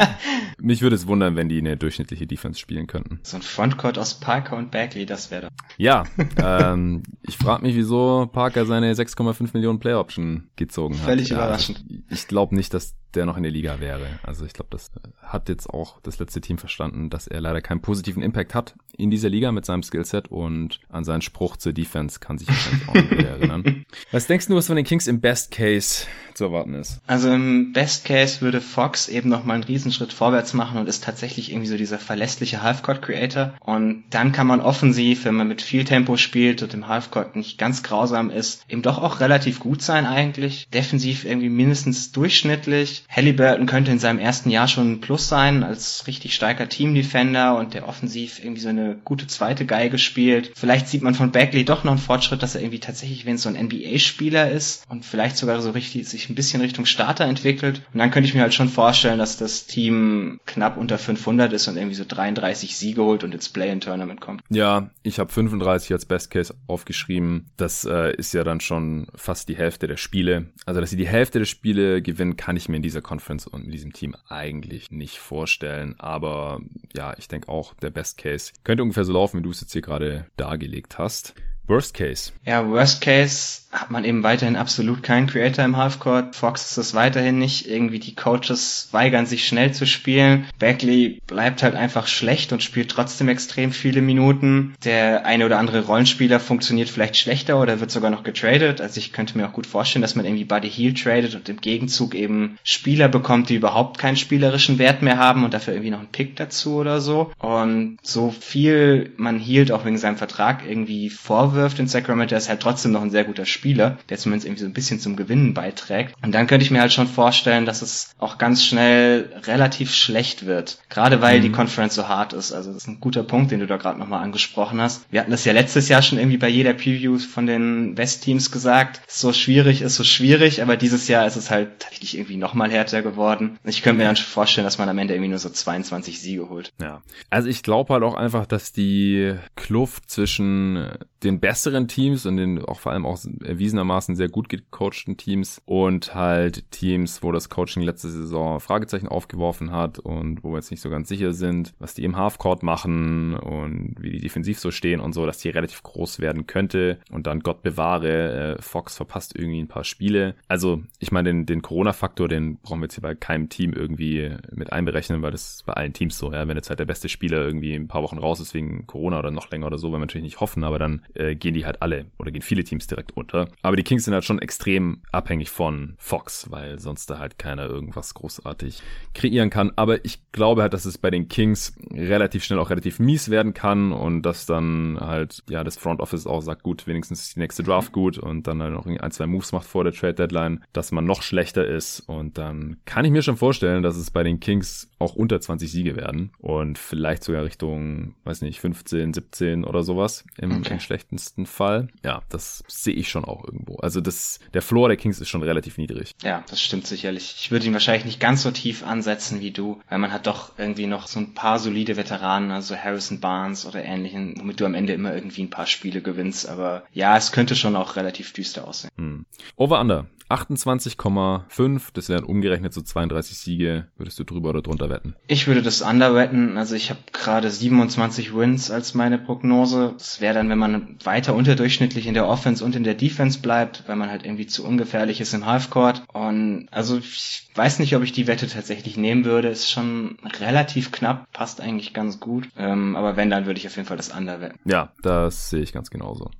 Mich würde es wundern, wenn die eine durchschnittliche Defense spielen könnten. So ein Frontcourt aus Parker und Bagley, das wäre doch. Ja, ähm, ich frage mich, wieso Parker seine 6,5 Millionen Play Option gezogen hat. Völlig ja, überraschend. Ich, ich glaube nicht, dass der noch in der Liga wäre. Also ich glaube, das hat jetzt auch das letzte Team verstanden, dass er leider keinen positiven Impact hat in dieser Liga mit seinem Skillset und an seinen Spruch zur Defense kann sich wahrscheinlich auch nicht mehr erinnern. Was denkst du, was von den Kings im Best Case zu erwarten ist? Also im Best Case würde Fox eben noch mal einen Riesenschritt vorwärts machen und ist tatsächlich irgendwie so dieser verlässliche Halfcourt Creator und dann kann man offensiv, wenn man mit viel Tempo spielt und im Halfcourt nicht ganz grausam ist, eben doch auch relativ gut sein eigentlich. Defensiv irgendwie mindestens durchschnittlich Halliburton könnte in seinem ersten Jahr schon ein Plus sein, als richtig starker Team-Defender und der offensiv irgendwie so eine gute zweite Geige spielt. Vielleicht sieht man von Bagley doch noch einen Fortschritt, dass er irgendwie tatsächlich, wenn es so ein NBA-Spieler ist und vielleicht sogar so richtig sich ein bisschen Richtung Starter entwickelt. Und dann könnte ich mir halt schon vorstellen, dass das Team knapp unter 500 ist und irgendwie so 33 Siege holt und ins Play-in-Tournament kommt. Ja, ich habe 35 als Best Case aufgeschrieben. Das äh, ist ja dann schon fast die Hälfte der Spiele. Also, dass sie die Hälfte der Spiele gewinnen, kann ich mir in dieser Conference und in diesem Team eigentlich nicht vorstellen. Aber ja, ich denke auch, der Best Case könnte ungefähr so laufen, wie du es jetzt hier gerade dargelegt hast. Worst Case. Ja, Worst Case hat man eben weiterhin absolut keinen Creator im Halfcourt. Fox ist es weiterhin nicht. Irgendwie die Coaches weigern sich schnell zu spielen. Bagley bleibt halt einfach schlecht und spielt trotzdem extrem viele Minuten. Der eine oder andere Rollenspieler funktioniert vielleicht schlechter oder wird sogar noch getradet. Also ich könnte mir auch gut vorstellen, dass man irgendwie Buddy Heel tradet und im Gegenzug eben Spieler bekommt, die überhaupt keinen spielerischen Wert mehr haben und dafür irgendwie noch einen Pick dazu oder so. Und so viel man Hield auch wegen seinem Vertrag irgendwie vorwirft in Sacramento, ist halt trotzdem noch ein sehr guter Spieler Spieler, der zumindest irgendwie so ein bisschen zum Gewinnen beiträgt. Und dann könnte ich mir halt schon vorstellen, dass es auch ganz schnell relativ schlecht wird. Gerade weil mhm. die Conference so hart ist. Also das ist ein guter Punkt, den du da gerade nochmal angesprochen hast. Wir hatten das ja letztes Jahr schon irgendwie bei jeder Preview von den West-Teams gesagt. So schwierig ist so schwierig, aber dieses Jahr ist es halt tatsächlich irgendwie nochmal härter geworden. Ich könnte mir dann schon vorstellen, dass man am Ende irgendwie nur so 22 Siege holt. Ja. Also ich glaube halt auch einfach, dass die Kluft zwischen den besseren Teams und den auch vor allem auch erwiesenermaßen sehr gut gecoachten Teams und halt Teams, wo das Coaching letzte Saison Fragezeichen aufgeworfen hat und wo wir jetzt nicht so ganz sicher sind, was die im Halfcourt machen und wie die defensiv so stehen und so, dass die relativ groß werden könnte und dann Gott bewahre, äh, Fox verpasst irgendwie ein paar Spiele. Also ich meine, den, den Corona-Faktor, den brauchen wir jetzt hier bei keinem Team irgendwie mit einberechnen, weil das ist bei allen Teams so, ja, wenn jetzt halt der beste Spieler irgendwie ein paar Wochen raus ist wegen Corona oder noch länger oder so, weil wir natürlich nicht hoffen, aber dann äh, gehen die halt alle oder gehen viele Teams direkt unter. Aber die Kings sind halt schon extrem abhängig von Fox, weil sonst da halt keiner irgendwas großartig kreieren kann. Aber ich glaube halt, dass es bei den Kings relativ schnell auch relativ mies werden kann und dass dann halt, ja, das Front Office auch sagt, gut, wenigstens ist die nächste Draft gut und dann halt noch ein, zwei Moves macht vor der Trade Deadline, dass man noch schlechter ist und dann kann ich mir schon vorstellen, dass es bei den Kings auch unter 20 Siege werden und vielleicht sogar Richtung, weiß nicht, 15, 17 oder sowas im, okay. im schlechtesten Fall. Ja, das sehe ich schon auch irgendwo. Also das, der Floor der Kings ist schon relativ niedrig. Ja, das stimmt sicherlich. Ich würde ihn wahrscheinlich nicht ganz so tief ansetzen wie du, weil man hat doch irgendwie noch so ein paar solide Veteranen, also Harrison Barnes oder ähnlichen, womit du am Ende immer irgendwie ein paar Spiele gewinnst. Aber ja, es könnte schon auch relativ düster aussehen. Hm. Over-Under. 28,5, das wären umgerechnet so 32 Siege. Würdest du drüber oder drunter wetten? Ich würde das under wetten. Also ich habe gerade 27 Wins als meine Prognose. Das wäre dann, wenn man weiter unterdurchschnittlich in der Offense und in der Defense bleibt, weil man halt irgendwie zu ungefährlich ist im Halfcourt. Und also ich weiß nicht, ob ich die Wette tatsächlich nehmen würde. Ist schon relativ knapp, passt eigentlich ganz gut. Ähm, aber wenn, dann würde ich auf jeden Fall das under wetten. Ja, das sehe ich ganz genauso.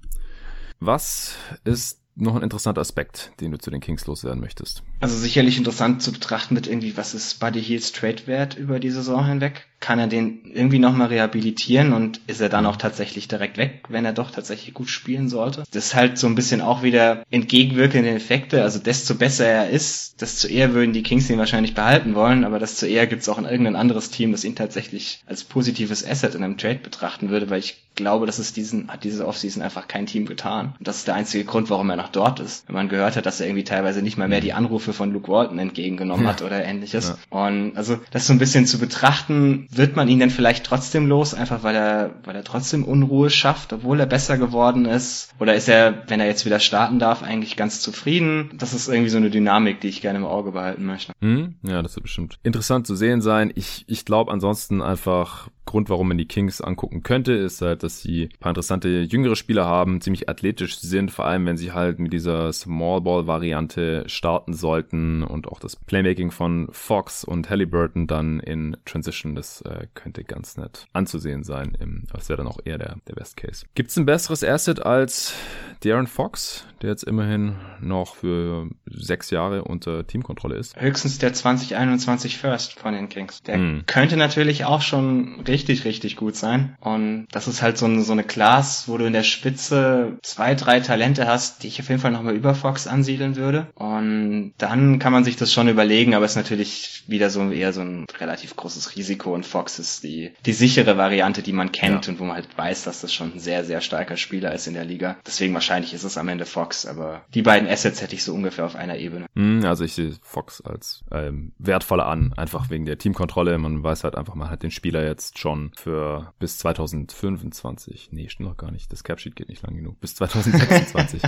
Was ist noch ein interessanter Aspekt, den du zu den Kings loswerden möchtest? Also sicherlich interessant zu betrachten mit irgendwie, was ist Buddy Heels Trade-Wert über die Saison hinweg? Kann er den irgendwie nochmal rehabilitieren und ist er dann auch tatsächlich direkt weg, wenn er doch tatsächlich gut spielen sollte? Das ist halt so ein bisschen auch wieder entgegenwirkende Effekte. Also desto besser er ist, desto eher würden die Kings ihn wahrscheinlich behalten wollen, aber desto eher gibt es auch ein irgendein anderes Team, das ihn tatsächlich als positives Asset in einem Trade betrachten würde, weil ich glaube, dass es diesen, hat diese Offseason einfach kein Team getan. Und das ist der einzige Grund, warum er noch dort ist. Wenn man gehört hat, dass er irgendwie teilweise nicht mal mehr die Anrufe von Luke Walton entgegengenommen hat oder ähnliches. Ja. Und also das so ein bisschen zu betrachten, wird man ihn denn vielleicht trotzdem los, einfach weil er, weil er trotzdem Unruhe schafft, obwohl er besser geworden ist? Oder ist er, wenn er jetzt wieder starten darf, eigentlich ganz zufrieden? Das ist irgendwie so eine Dynamik, die ich gerne im Auge behalten möchte. Hm? Ja, das wird bestimmt interessant zu sehen sein. Ich, ich glaube ansonsten einfach, Grund, warum man die Kings angucken könnte, ist halt, dass sie ein paar interessante jüngere Spieler haben, ziemlich athletisch sind, vor allem wenn sie halt mit dieser Small Ball Variante starten sollten und auch das Playmaking von Fox und Halliburton dann in Transition, das äh, könnte ganz nett anzusehen sein. Im, das wäre dann auch eher der, der Best Case. Gibt es ein besseres Asset als Darren Fox, der jetzt immerhin noch für sechs Jahre unter Teamkontrolle ist? Höchstens der 2021 First von den Kings. Der hm. könnte natürlich auch schon richtig, richtig gut sein. Und das ist halt so, ein, so eine Class, wo du in der Spitze zwei, drei Talente hast, die ich auf jeden Fall nochmal über Fox ansiedeln würde. Und dann kann man sich das schon überlegen, aber es ist natürlich wieder so eher so ein relativ großes Risiko und Fox ist die, die sichere Variante, die man kennt ja. und wo man halt weiß, dass das schon ein sehr, sehr starker Spieler ist in der Liga. Deswegen wahrscheinlich ist es am Ende Fox, aber die beiden Assets hätte ich so ungefähr auf einer Ebene. Hm, also ich sehe Fox als ähm, wertvoller an, einfach wegen der Teamkontrolle. Man weiß halt einfach, man hat den Spieler jetzt schon für bis 2025. Nee, stimmt noch gar nicht. Das Capsheet geht nicht lang genug. Bis 2026.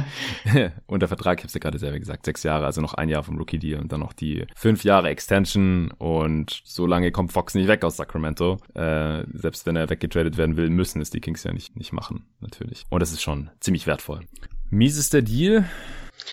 und der Vertrag, ich habe es ja gerade selber gesagt, sechs Jahre, also noch ein Jahr vom Rookie-Deal und dann noch die fünf Jahre Extension und so lange kommt Fox nicht weg aus Sacramento. Äh, selbst wenn er weggetradet werden will, müssen es die Kings ja nicht, nicht machen, natürlich. Und das ist schon ziemlich wertvoll. Mies ist der Deal.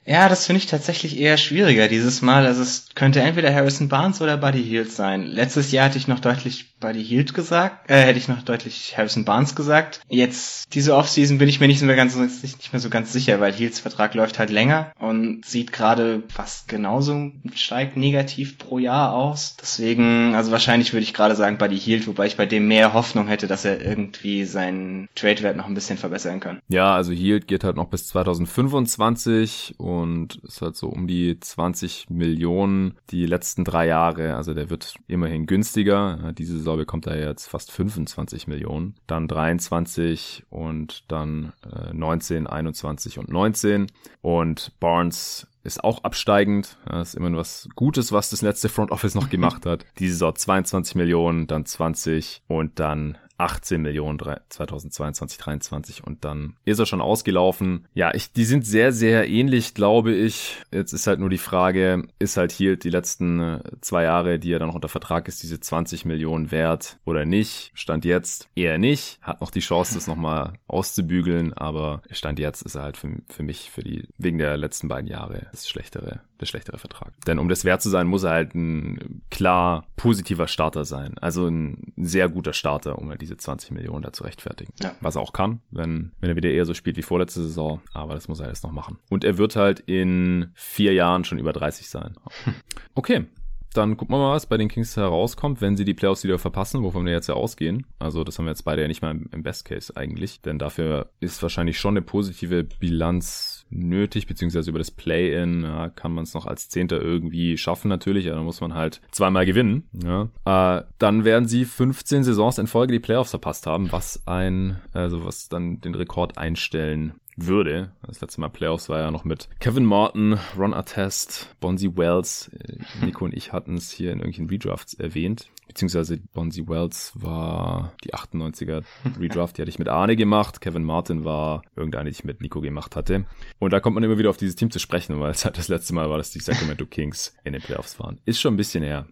Ja, das finde ich tatsächlich eher schwieriger dieses Mal. Also es könnte entweder Harrison Barnes oder Buddy Hield sein. Letztes Jahr hatte ich noch deutlich Buddy Hield gesagt, äh, hätte ich noch deutlich Harrison Barnes gesagt. Jetzt, diese Offseason bin ich mir nicht mehr ganz, nicht mehr so ganz sicher, weil Hields Vertrag läuft halt länger und sieht gerade fast genauso steigt negativ pro Jahr aus. Deswegen, also wahrscheinlich würde ich gerade sagen Buddy Hield, wobei ich bei dem mehr Hoffnung hätte, dass er irgendwie seinen Trade-Wert noch ein bisschen verbessern kann. Ja, also Hield geht halt noch bis 2025 und ist halt so um die 20 Millionen die letzten drei Jahre. Also der wird immerhin günstiger. Diese Saison bekommt er jetzt fast 25 Millionen. Dann 23 und dann äh, 19, 21 und 19. Und Barnes ist auch absteigend. Das ist immerhin was Gutes, was das letzte Front Office noch gemacht hat. Diese Saison 22 Millionen, dann 20 und dann 18 Millionen 2022, 23 und dann ist er schon ausgelaufen. Ja, ich, die sind sehr, sehr ähnlich, glaube ich. Jetzt ist halt nur die Frage, ist halt hier die letzten äh, zwei Jahre, die er dann noch unter Vertrag ist, diese 20 Millionen wert oder nicht? Stand jetzt eher nicht. Hat noch die Chance, das nochmal auszubügeln, aber Stand jetzt ist er halt für, für mich, für die, wegen der letzten beiden Jahre, das schlechtere der schlechtere Vertrag. Denn um das wert zu sein, muss er halt ein klar positiver Starter sein. Also ein sehr guter Starter, um halt diese 20 Millionen da zu rechtfertigen. Ja. Was er auch kann, wenn, wenn er wieder eher so spielt wie vorletzte Saison. Aber das muss er jetzt noch machen. Und er wird halt in vier Jahren schon über 30 sein. Okay, dann gucken wir mal, was bei den Kings herauskommt, wenn sie die Playoffs wieder verpassen, wovon wir jetzt ja ausgehen. Also das haben wir jetzt beide ja nicht mal im Best Case eigentlich, denn dafür ist wahrscheinlich schon eine positive Bilanz nötig, beziehungsweise über das Play-In ja, kann man es noch als Zehnter irgendwie schaffen natürlich, aber dann muss man halt zweimal gewinnen. Ja. Äh, dann werden sie 15 Saisons in Folge die Playoffs verpasst haben, was ein, also was dann den Rekord einstellen würde. Das letzte Mal Playoffs war ja noch mit Kevin Martin, Ron Artest, Bonzi Wells. Äh, Nico und ich hatten es hier in irgendwelchen Redrafts erwähnt beziehungsweise Bonzi Wells war die 98er Redraft, die hatte ich mit Arne gemacht. Kevin Martin war irgendeine, die ich mit Nico gemacht hatte. Und da kommt man immer wieder auf dieses Team zu sprechen, weil es halt das letzte Mal war, dass die Sacramento Kings in den Playoffs waren. Ist schon ein bisschen her.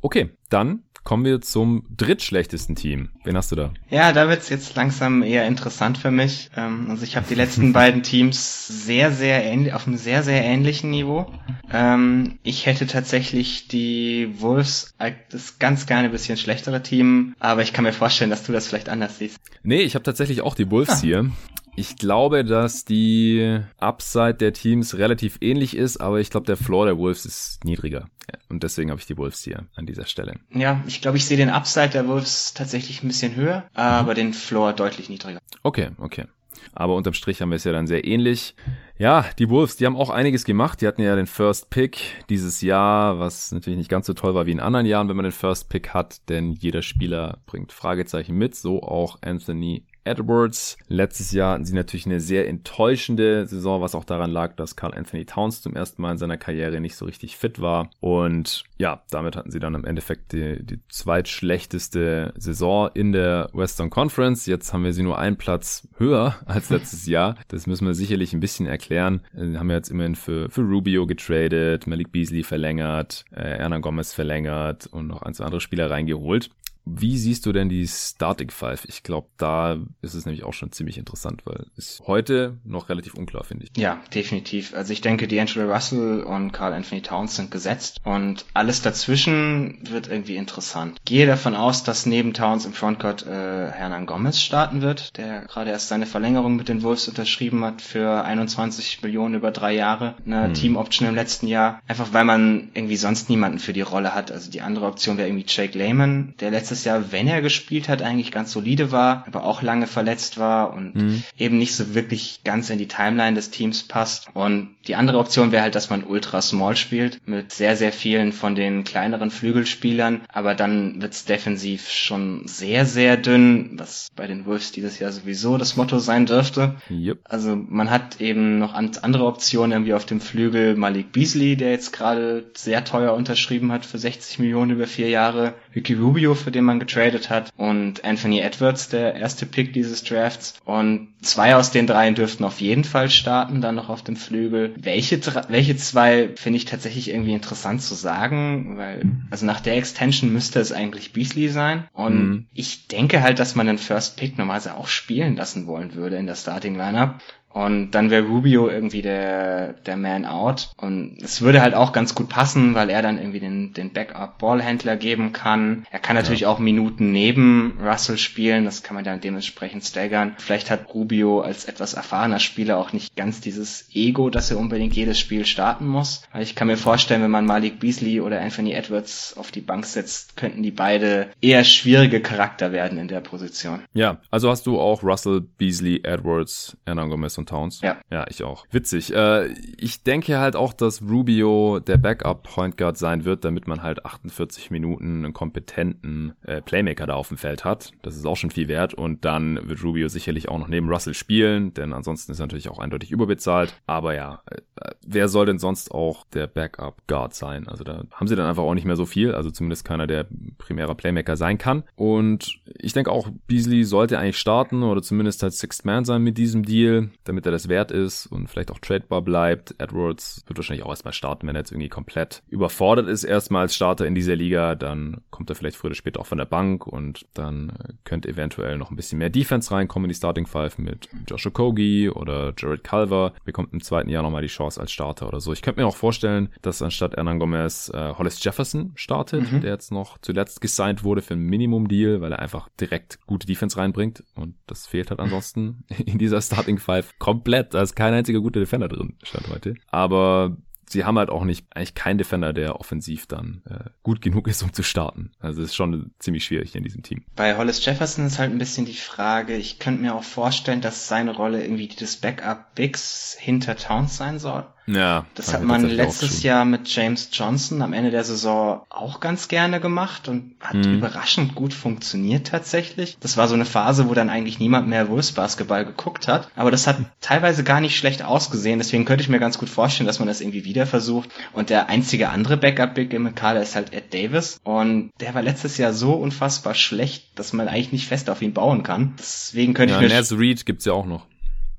Okay, dann kommen wir zum drittschlechtesten Team. Wen hast du da? Ja, da wird's jetzt langsam eher interessant für mich. Ähm, also ich habe die letzten beiden Teams sehr, sehr ähnlich, auf einem sehr, sehr ähnlichen Niveau. Ähm, ich hätte tatsächlich die Wolves das ganz gerne ein bisschen schlechtere Team, aber ich kann mir vorstellen, dass du das vielleicht anders siehst. Nee, ich habe tatsächlich auch die Wolves ah. hier. Ich glaube, dass die Upside der Teams relativ ähnlich ist, aber ich glaube, der Floor der Wolves ist niedriger. Und deswegen habe ich die Wolves hier an dieser Stelle. Ja, ich glaube, ich sehe den Upside der Wolves tatsächlich ein bisschen höher, aber mhm. den Floor deutlich niedriger. Okay, okay. Aber unterm Strich haben wir es ja dann sehr ähnlich. Ja, die Wolves, die haben auch einiges gemacht. Die hatten ja den First Pick dieses Jahr, was natürlich nicht ganz so toll war wie in anderen Jahren, wenn man den First Pick hat, denn jeder Spieler bringt Fragezeichen mit, so auch Anthony Edwards. Letztes Jahr hatten sie natürlich eine sehr enttäuschende Saison, was auch daran lag, dass Carl Anthony Towns zum ersten Mal in seiner Karriere nicht so richtig fit war. Und ja, damit hatten sie dann im Endeffekt die, die zweitschlechteste Saison in der Western Conference. Jetzt haben wir sie nur einen Platz höher als letztes Jahr. Das müssen wir sicherlich ein bisschen erklären. Wir haben jetzt immerhin für, für Rubio getradet, Malik Beasley verlängert, äh, Erna Gomez verlängert und noch ein, zwei andere Spieler reingeholt. Wie siehst du denn die Starting Five? Ich glaube, da ist es nämlich auch schon ziemlich interessant, weil es heute noch relativ unklar, finde ich. Ja, definitiv. Also ich denke, D'Angelo Russell und Carl Anthony Towns sind gesetzt und alles dazwischen wird irgendwie interessant. Gehe davon aus, dass neben Towns im Frontcourt äh, Hernan Gomez starten wird, der gerade erst seine Verlängerung mit den Wolves unterschrieben hat für 21 Millionen über drei Jahre, eine hm. Team-Option im letzten Jahr. Einfach weil man irgendwie sonst niemanden für die Rolle hat. Also die andere Option wäre irgendwie Jake Lehman, der letztes letztes Jahr, wenn er gespielt hat, eigentlich ganz solide war, aber auch lange verletzt war und mhm. eben nicht so wirklich ganz in die Timeline des Teams passt. Und die andere Option wäre halt, dass man ultra small spielt mit sehr, sehr vielen von den kleineren Flügelspielern, aber dann wird's defensiv schon sehr, sehr dünn, was bei den Wolves dieses Jahr sowieso das Motto sein dürfte. Yep. Also man hat eben noch andere Optionen irgendwie auf dem Flügel Malik Beasley, der jetzt gerade sehr teuer unterschrieben hat für 60 Millionen über vier Jahre, Ricky Rubio, für den man getradet hat und Anthony Edwards, der erste Pick dieses Drafts und zwei aus den dreien dürften auf jeden Fall starten, dann noch auf dem Flügel. Welche, welche zwei finde ich tatsächlich irgendwie interessant zu sagen, weil, also nach der Extension müsste es eigentlich Beasley sein. Und mhm. ich denke halt, dass man den First Pick normalerweise auch spielen lassen wollen würde in der Starting Lineup. Und dann wäre Rubio irgendwie der, der Man out. Und es würde halt auch ganz gut passen, weil er dann irgendwie den, den Backup-Ballhändler geben kann. Er kann natürlich ja. auch Minuten neben Russell spielen. Das kann man dann dementsprechend staggern. Vielleicht hat Rubio als etwas erfahrener Spieler auch nicht ganz dieses Ego, dass er unbedingt jedes Spiel starten muss. Weil ich kann mir vorstellen, wenn man Malik Beasley oder Anthony Edwards auf die Bank setzt, könnten die beide eher schwierige Charakter werden in der Position. Ja, also hast du auch Russell, Beasley, Edwards, Hernan Gomez und Towns. Ja. Ja, ich auch. Witzig. Äh, ich denke halt auch, dass Rubio der Backup Point Guard sein wird, damit man halt 48 Minuten einen kompetenten äh, Playmaker da auf dem Feld hat. Das ist auch schon viel wert. Und dann wird Rubio sicherlich auch noch neben Russell spielen, denn ansonsten ist er natürlich auch eindeutig überbezahlt. Aber ja, äh, wer soll denn sonst auch der Backup Guard sein? Also da haben sie dann einfach auch nicht mehr so viel. Also zumindest keiner, der primärer Playmaker sein kann. Und ich denke auch, Beasley sollte eigentlich starten oder zumindest halt Sixth Man sein mit diesem Deal. Damit damit er das wert ist und vielleicht auch tradebar bleibt. Edwards wird wahrscheinlich auch erstmal starten, wenn er jetzt irgendwie komplett überfordert ist, erstmal als Starter in dieser Liga. Dann kommt er vielleicht früher oder später auch von der Bank und dann könnte eventuell noch ein bisschen mehr Defense reinkommen in die Starting Five mit Joshua Kogi oder Jared Culver. Bekommt im zweiten Jahr nochmal die Chance als Starter oder so. Ich könnte mir auch vorstellen, dass anstatt Hernan Gomez äh, Hollis Jefferson startet, mhm. der jetzt noch zuletzt gesigned wurde für ein Minimum-Deal, weil er einfach direkt gute Defense reinbringt und das fehlt halt ansonsten in dieser Starting Five komplett. Da ist kein einziger guter Defender drin, stand heute. Aber sie haben halt auch nicht, eigentlich keinen Defender, der offensiv dann äh, gut genug ist, um zu starten. Also es ist schon ziemlich schwierig in diesem Team. Bei Hollis Jefferson ist halt ein bisschen die Frage, ich könnte mir auch vorstellen, dass seine Rolle irgendwie des Backup Bigs hinter Towns sein soll. Ja. Das hat man letztes Jahr mit James Johnson am Ende der Saison auch ganz gerne gemacht und hat hm. überraschend gut funktioniert tatsächlich. Das war so eine Phase, wo dann eigentlich niemand mehr Wolves Basketball geguckt hat. Aber das hat teilweise gar nicht schlecht ausgesehen. Deswegen könnte ich mir ganz gut vorstellen, dass man das irgendwie wieder versucht. Und der einzige andere Backup-Big im Kader ist halt Ed Davis. Und der war letztes Jahr so unfassbar schlecht, dass man eigentlich nicht fest auf ihn bauen kann. Deswegen könnte ja, ich mir... Naz Reed gibt's ja auch noch.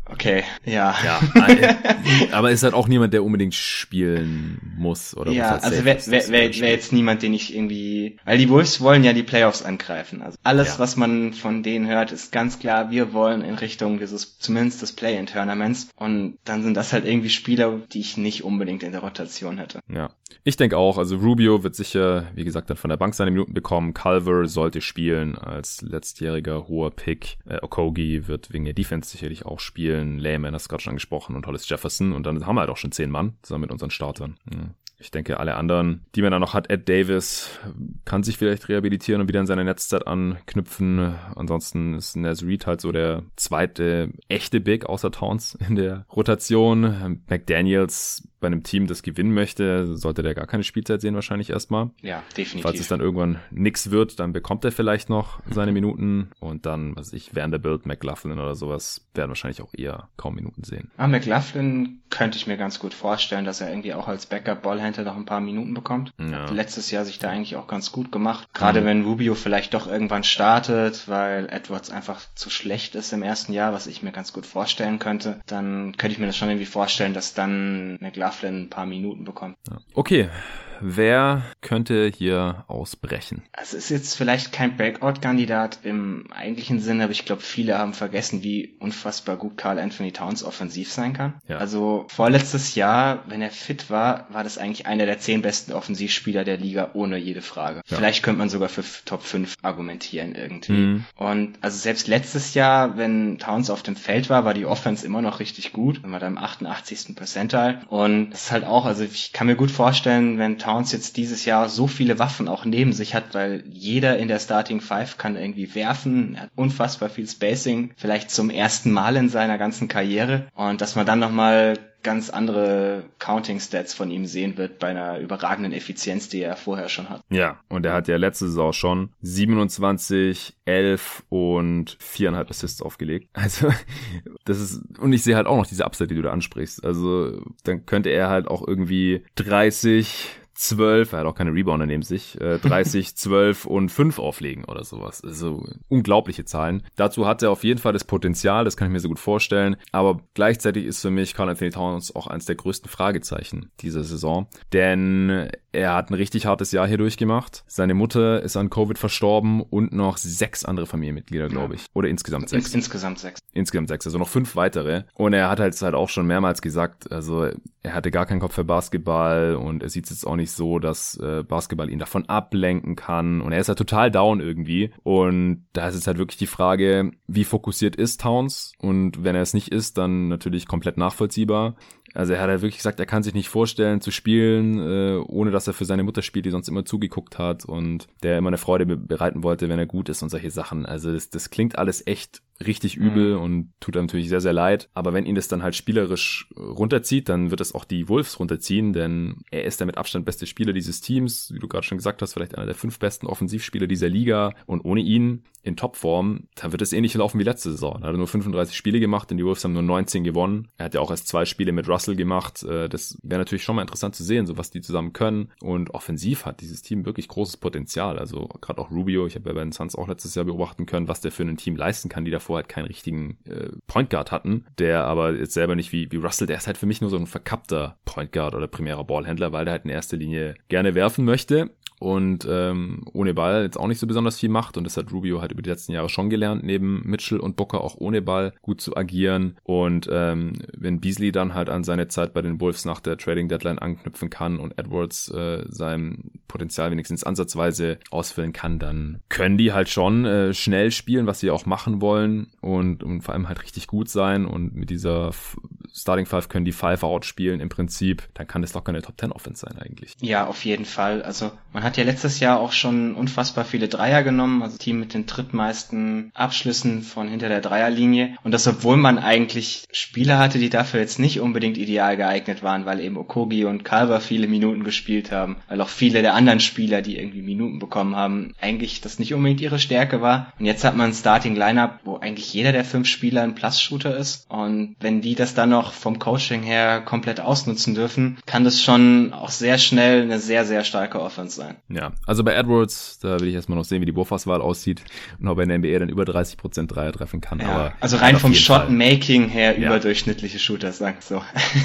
Okay, ja. Ja, aber ist halt auch niemand, der unbedingt spielen muss oder Ja, halt also wäre wär, wär, wär jetzt niemand, den ich irgendwie, weil die Wolves wollen ja die Playoffs angreifen. Also alles, ja. was man von denen hört, ist ganz klar, wir wollen in Richtung dieses, zumindest des Play-in-Tournaments. Und dann sind das halt irgendwie Spieler, die ich nicht unbedingt in der Rotation hätte. Ja, ich denke auch. Also Rubio wird sicher, wie gesagt, dann von der Bank seine Minuten bekommen. Culver sollte spielen als letztjähriger hoher Pick. Äh, Okogi wird wegen der Defense sicherlich auch spielen. Spielen. Layman hast du gerade schon angesprochen und Hollis Jefferson. Und dann haben wir halt auch schon zehn Mann zusammen mit unseren Startern. Ja. Ich denke, alle anderen, die man da noch hat, Ed Davis kann sich vielleicht rehabilitieren und wieder an seine Netzzeit anknüpfen. Ansonsten ist Naz Reed halt so der zweite echte Big außer Towns in der Rotation. McDaniels bei einem Team, das gewinnen möchte, sollte der gar keine Spielzeit sehen wahrscheinlich erstmal. Ja, definitiv. Falls es dann irgendwann nix wird, dann bekommt er vielleicht noch seine Minuten und dann, was ich, Vanderbilt, McLaughlin oder sowas werden wahrscheinlich auch eher kaum Minuten sehen. Ah, McLaughlin könnte ich mir ganz gut vorstellen, dass er irgendwie auch als Backup-Ballhändler noch ein paar Minuten bekommt. Ja. Letztes Jahr sich da eigentlich auch ganz gut gemacht. Gerade mhm. wenn Rubio vielleicht doch irgendwann startet, weil Edwards einfach zu schlecht ist im ersten Jahr, was ich mir ganz gut vorstellen könnte, dann könnte ich mir das schon irgendwie vorstellen, dass dann McLaughlin ein paar Minuten bekommen. Okay, Wer könnte hier ausbrechen? Also es ist jetzt vielleicht kein Breakout-Kandidat im eigentlichen Sinne, aber ich glaube, viele haben vergessen, wie unfassbar gut Carl Anthony Towns offensiv sein kann. Ja. Also vorletztes Jahr, wenn er fit war, war das eigentlich einer der zehn besten Offensivspieler der Liga, ohne jede Frage. Ja. Vielleicht könnte man sogar für Top 5 argumentieren irgendwie. Mhm. Und also selbst letztes Jahr, wenn Towns auf dem Feld war, war die Offense immer noch richtig gut. Dann war da im 88. Percentile. Und das ist halt auch, also ich kann mir gut vorstellen, wenn Towns jetzt dieses Jahr so viele Waffen auch neben sich hat, weil jeder in der Starting Five kann irgendwie werfen, er hat unfassbar viel Spacing, vielleicht zum ersten Mal in seiner ganzen Karriere und dass man dann nochmal ganz andere Counting-Stats von ihm sehen wird bei einer überragenden Effizienz, die er vorher schon hat. Ja, und er hat ja letzte Saison schon 27, 11 und 4,5 Assists aufgelegt. Also, das ist, und ich sehe halt auch noch diese Upside, die du da ansprichst. Also, dann könnte er halt auch irgendwie 30, 12, er hat auch keine Rebounder neben sich, äh, 30, 12 und 5 auflegen oder sowas. Also unglaubliche Zahlen. Dazu hat er auf jeden Fall das Potenzial, das kann ich mir so gut vorstellen. Aber gleichzeitig ist für mich Carl Anthony Towns auch eines der größten Fragezeichen dieser Saison. Denn er hat ein richtig hartes Jahr hier durchgemacht. Seine Mutter ist an Covid verstorben und noch sechs andere Familienmitglieder, glaube ich. Oder insgesamt sechs. insgesamt sechs. Insgesamt sechs, also noch fünf weitere. Und er hat halt, halt auch schon mehrmals gesagt, also er hatte gar keinen Kopf für Basketball und er sieht es jetzt auch nicht so, dass äh, Basketball ihn davon ablenken kann. Und er ist halt total down irgendwie. Und da ist jetzt halt wirklich die Frage, wie fokussiert ist Towns? Und wenn er es nicht ist, dann natürlich komplett nachvollziehbar. Also er hat halt wirklich gesagt, er kann sich nicht vorstellen zu spielen, äh, ohne dass er für seine Mutter spielt, die sonst immer zugeguckt hat und der immer eine Freude bereiten wollte, wenn er gut ist und solche Sachen. Also das, das klingt alles echt richtig übel mhm. und tut einem natürlich sehr, sehr leid. Aber wenn ihn das dann halt spielerisch runterzieht, dann wird es auch die Wolves runterziehen, denn er ist der mit Abstand beste Spieler dieses Teams, wie du gerade schon gesagt hast, vielleicht einer der fünf besten Offensivspieler dieser Liga. Und ohne ihn in Topform, dann wird es ähnlich laufen wie letzte Saison. Er hat nur 35 Spiele gemacht und die Wolves haben nur 19 gewonnen. Er hat ja auch erst zwei Spiele mit Russell gemacht. Äh, das wäre natürlich schon mal interessant zu sehen, so was die zusammen können. Und offensiv hat dieses Team wirklich großes Potenzial. Also gerade auch Rubio, ich habe ja bei den Suns auch letztes Jahr beobachten können, was der für ein Team leisten kann, die davor halt keinen richtigen äh, Point Guard hatten. Der aber jetzt selber nicht wie, wie Russell, der ist halt für mich nur so ein verkappter Point Guard oder primärer Ballhändler, weil der halt in erster Linie gerne werfen möchte und ähm, ohne Ball jetzt auch nicht so besonders viel macht und das hat Rubio halt über die letzten Jahre schon gelernt, neben Mitchell und Booker auch ohne Ball gut zu agieren und ähm, wenn Beasley dann halt an seine Zeit bei den Wolves nach der Trading Deadline anknüpfen kann und Edwards äh, sein Potenzial wenigstens ansatzweise ausfüllen kann, dann können die halt schon äh, schnell spielen, was sie auch machen wollen und, und vor allem halt richtig gut sein und mit dieser Starting Five können die Five out spielen im Prinzip, dann kann das doch keine Top 10 Offense sein eigentlich. Ja, auf jeden Fall. Also man hat ja letztes Jahr auch schon unfassbar viele Dreier genommen, also Team mit den drittmeisten Abschlüssen von hinter der Dreierlinie. Und das, obwohl man eigentlich Spieler hatte, die dafür jetzt nicht unbedingt ideal geeignet waren, weil eben Okogi und Calver viele Minuten gespielt haben, weil auch viele der anderen Spieler, die irgendwie Minuten bekommen haben, eigentlich das nicht unbedingt ihre Stärke war. Und jetzt hat man ein Starting Lineup, wo eigentlich jeder der fünf Spieler ein Plus-Shooter ist. Und wenn die das dann noch vom Coaching her komplett ausnutzen dürfen, kann das schon auch sehr schnell eine sehr, sehr starke Offense sein. Ja, also bei Edwards, da will ich erstmal noch sehen, wie die Wurfauswahl aussieht und ob er in der NBA dann über 30% Dreier treffen kann. Ja, aber also rein vom Shot-Making her ja. überdurchschnittliche Shooter, sagt so.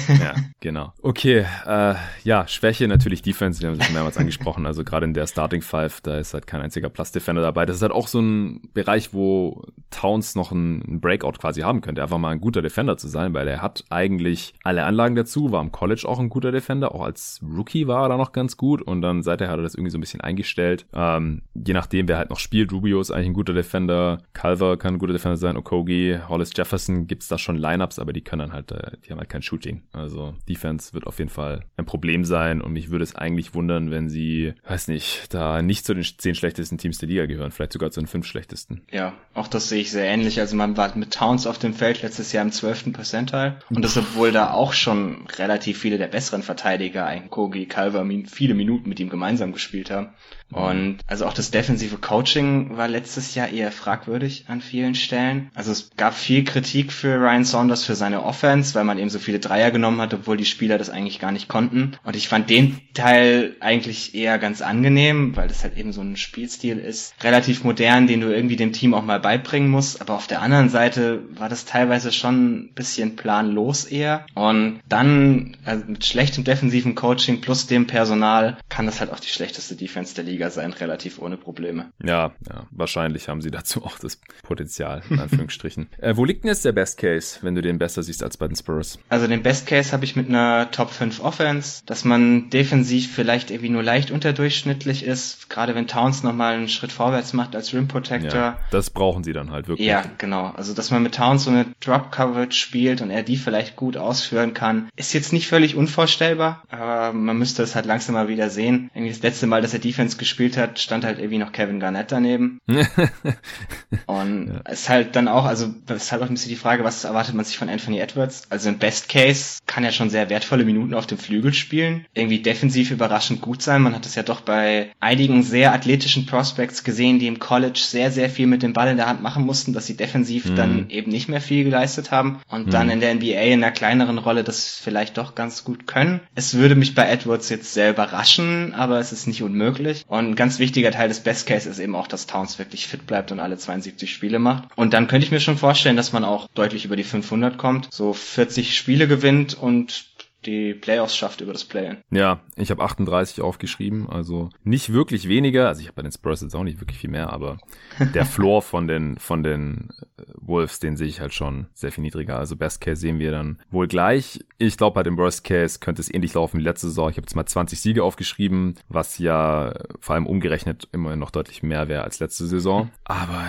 ja, genau. Okay, äh, ja, Schwäche natürlich Defense, wir haben es schon mehrmals angesprochen, also gerade in der Starting Five, da ist halt kein einziger Plus-Defender dabei. Das ist halt auch so ein Bereich, wo Towns noch einen Breakout quasi haben könnte, einfach mal ein guter Defender zu sein, weil er hat eigentlich alle Anlagen dazu, war im College auch ein guter Defender, auch als Rookie war er da noch ganz gut und dann seither hat er das irgendwie so ein bisschen eingestellt. Ähm, je nachdem, wer halt noch spielt, Rubio ist eigentlich ein guter Defender, Calver kann ein guter Defender sein, Okogi, Hollis Jefferson gibt's da schon Lineups, aber die können dann halt, äh, die haben halt kein Shooting. Also Defense wird auf jeden Fall ein Problem sein und mich würde es eigentlich wundern, wenn sie, weiß nicht, da nicht zu den zehn schlechtesten Teams der Liga gehören, vielleicht sogar zu den fünf schlechtesten. Ja, auch das sehe ich sehr ähnlich. Also man war mit Towns auf dem Feld letztes Jahr im zwölften Percentile und das obwohl da auch schon relativ viele der besseren Verteidiger, ein Kogi, Calver, viele Minuten mit ihm gemeinsam gespielt haben. Und also auch das defensive Coaching war letztes Jahr eher fragwürdig an vielen Stellen. Also es gab viel Kritik für Ryan Saunders für seine Offense, weil man eben so viele Dreier genommen hat, obwohl die Spieler das eigentlich gar nicht konnten. Und ich fand den Teil eigentlich eher ganz angenehm, weil das halt eben so ein Spielstil ist. Relativ modern, den du irgendwie dem Team auch mal beibringen musst. Aber auf der anderen Seite war das teilweise schon ein bisschen planlos eher. Und dann also mit schlechtem defensiven Coaching plus dem Personal kann das halt auch die schlechteste Defense der Liga sein, relativ ohne Probleme. Ja, ja, wahrscheinlich haben sie dazu auch das Potenzial, in Anführungsstrichen. äh, wo liegt denn jetzt der Best Case, wenn du den besser siehst als bei den Spurs? Also den Best Case habe ich mit einer Top 5 Offense, dass man defensiv vielleicht irgendwie nur leicht unterdurchschnittlich ist, gerade wenn Towns nochmal einen Schritt vorwärts macht als Rim Protector. Ja, das brauchen sie dann halt wirklich. Ja, genau. Also dass man mit Towns so eine Drop Coverage spielt und er die vielleicht vielleicht gut ausführen kann. Ist jetzt nicht völlig unvorstellbar, aber man müsste es halt langsam mal wieder sehen. Irgendwie das letzte Mal, dass er Defense gespielt hat, stand halt irgendwie noch Kevin Garnett daneben. und ja. ist halt dann auch, also es ist halt auch ein bisschen die Frage, was erwartet man sich von Anthony Edwards? Also im Best Case kann er schon sehr wertvolle Minuten auf dem Flügel spielen. Irgendwie defensiv überraschend gut sein. Man hat es ja doch bei einigen sehr athletischen Prospects gesehen, die im College sehr, sehr viel mit dem Ball in der Hand machen mussten, dass sie defensiv mhm. dann eben nicht mehr viel geleistet haben und mhm. dann in der NBA in einer kleineren Rolle das vielleicht doch ganz gut können. Es würde mich bei Edwards jetzt sehr überraschen, aber es ist nicht unmöglich. Und ein ganz wichtiger Teil des Best Case ist eben auch, dass Towns wirklich fit bleibt und alle 72 Spiele macht. Und dann könnte ich mir schon vorstellen, dass man auch deutlich über die 500 kommt, so 40 Spiele gewinnt und die Playoffs schafft über das Play-In. Ja, ich habe 38 aufgeschrieben, also nicht wirklich weniger. Also ich habe bei den Spurs jetzt auch nicht wirklich viel mehr, aber der Floor von den von den äh, Wolves, den sehe ich halt schon sehr viel niedriger. Also Best Case sehen wir dann wohl gleich. Ich glaube, bei dem Worst Case könnte es ähnlich laufen wie letzte Saison. Ich habe jetzt mal 20 Siege aufgeschrieben, was ja vor allem umgerechnet immer noch deutlich mehr wäre als letzte Saison. Aber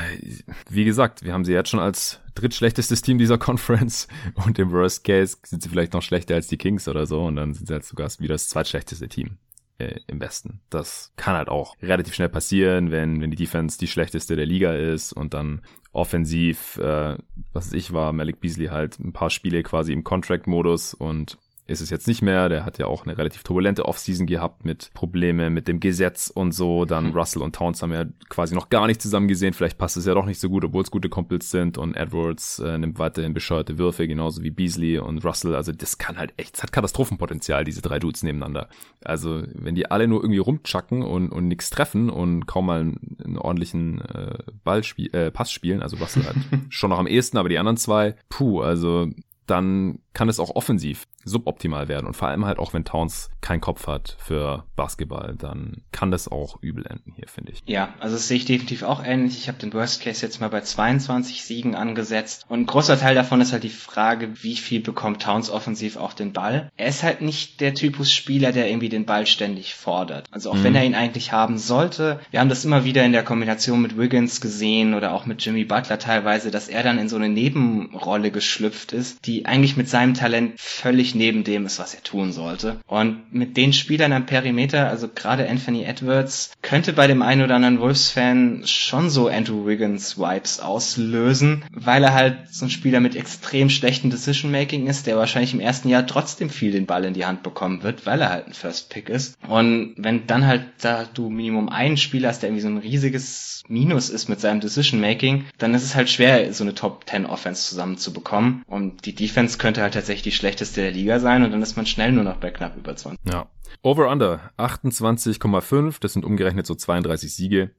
wie gesagt, wir haben sie jetzt schon als drittschlechtestes Team dieser Conference und im Worst Case sind sie vielleicht noch schlechter als die Kings oder so und dann sind sie halt sogar wieder das zweitschlechteste Team äh, im Westen. Das kann halt auch relativ schnell passieren, wenn, wenn die Defense die schlechteste der Liga ist und dann offensiv, äh, was ich, war Malik Beasley halt ein paar Spiele quasi im Contract-Modus und ist es jetzt nicht mehr. Der hat ja auch eine relativ turbulente Offseason gehabt mit Probleme mit dem Gesetz und so. Dann mhm. Russell und Towns haben ja quasi noch gar nicht zusammen gesehen. Vielleicht passt es ja doch nicht so gut, obwohl es gute Kumpels sind. Und Edwards äh, nimmt weiterhin bescheuerte Würfe, genauso wie Beasley und Russell. Also das kann halt echt, es hat Katastrophenpotenzial, diese drei Dudes nebeneinander. Also wenn die alle nur irgendwie rumchucken und, und nichts treffen und kaum mal einen, einen ordentlichen äh, Ballspiel, äh, Pass spielen, also Russell halt schon noch am ehesten, aber die anderen zwei, puh, also dann kann es auch offensiv suboptimal werden. Und vor allem halt auch, wenn Towns keinen Kopf hat für Basketball, dann kann das auch übel enden hier, finde ich. Ja, also das sehe ich definitiv auch ähnlich. Ich habe den Worst Case jetzt mal bei 22 Siegen angesetzt. Und ein großer Teil davon ist halt die Frage, wie viel bekommt Towns offensiv auch den Ball. Er ist halt nicht der Typus Spieler, der irgendwie den Ball ständig fordert. Also auch mhm. wenn er ihn eigentlich haben sollte. Wir haben das immer wieder in der Kombination mit Wiggins gesehen oder auch mit Jimmy Butler teilweise, dass er dann in so eine Nebenrolle geschlüpft ist, die eigentlich mit seinem Talent völlig neben dem ist, was er tun sollte. Und mit den Spielern am Perimeter, also gerade Anthony Edwards, könnte bei dem einen oder anderen Wolves-Fan schon so Andrew Wiggins Vibes auslösen, weil er halt so ein Spieler mit extrem schlechtem Decision-Making ist, der wahrscheinlich im ersten Jahr trotzdem viel den Ball in die Hand bekommen wird, weil er halt ein First-Pick ist. Und wenn dann halt da du Minimum einen Spieler hast, der irgendwie so ein riesiges Minus ist mit seinem Decision-Making, dann ist es halt schwer, so eine Top-10-Offense zusammenzubekommen. Und die Defense könnte halt tatsächlich die schlechteste der Liga sein und dann ist man schnell nur noch bei knapp über 20. Ja. Over-Under 28,5, das sind umgerechnet so 32 Siege.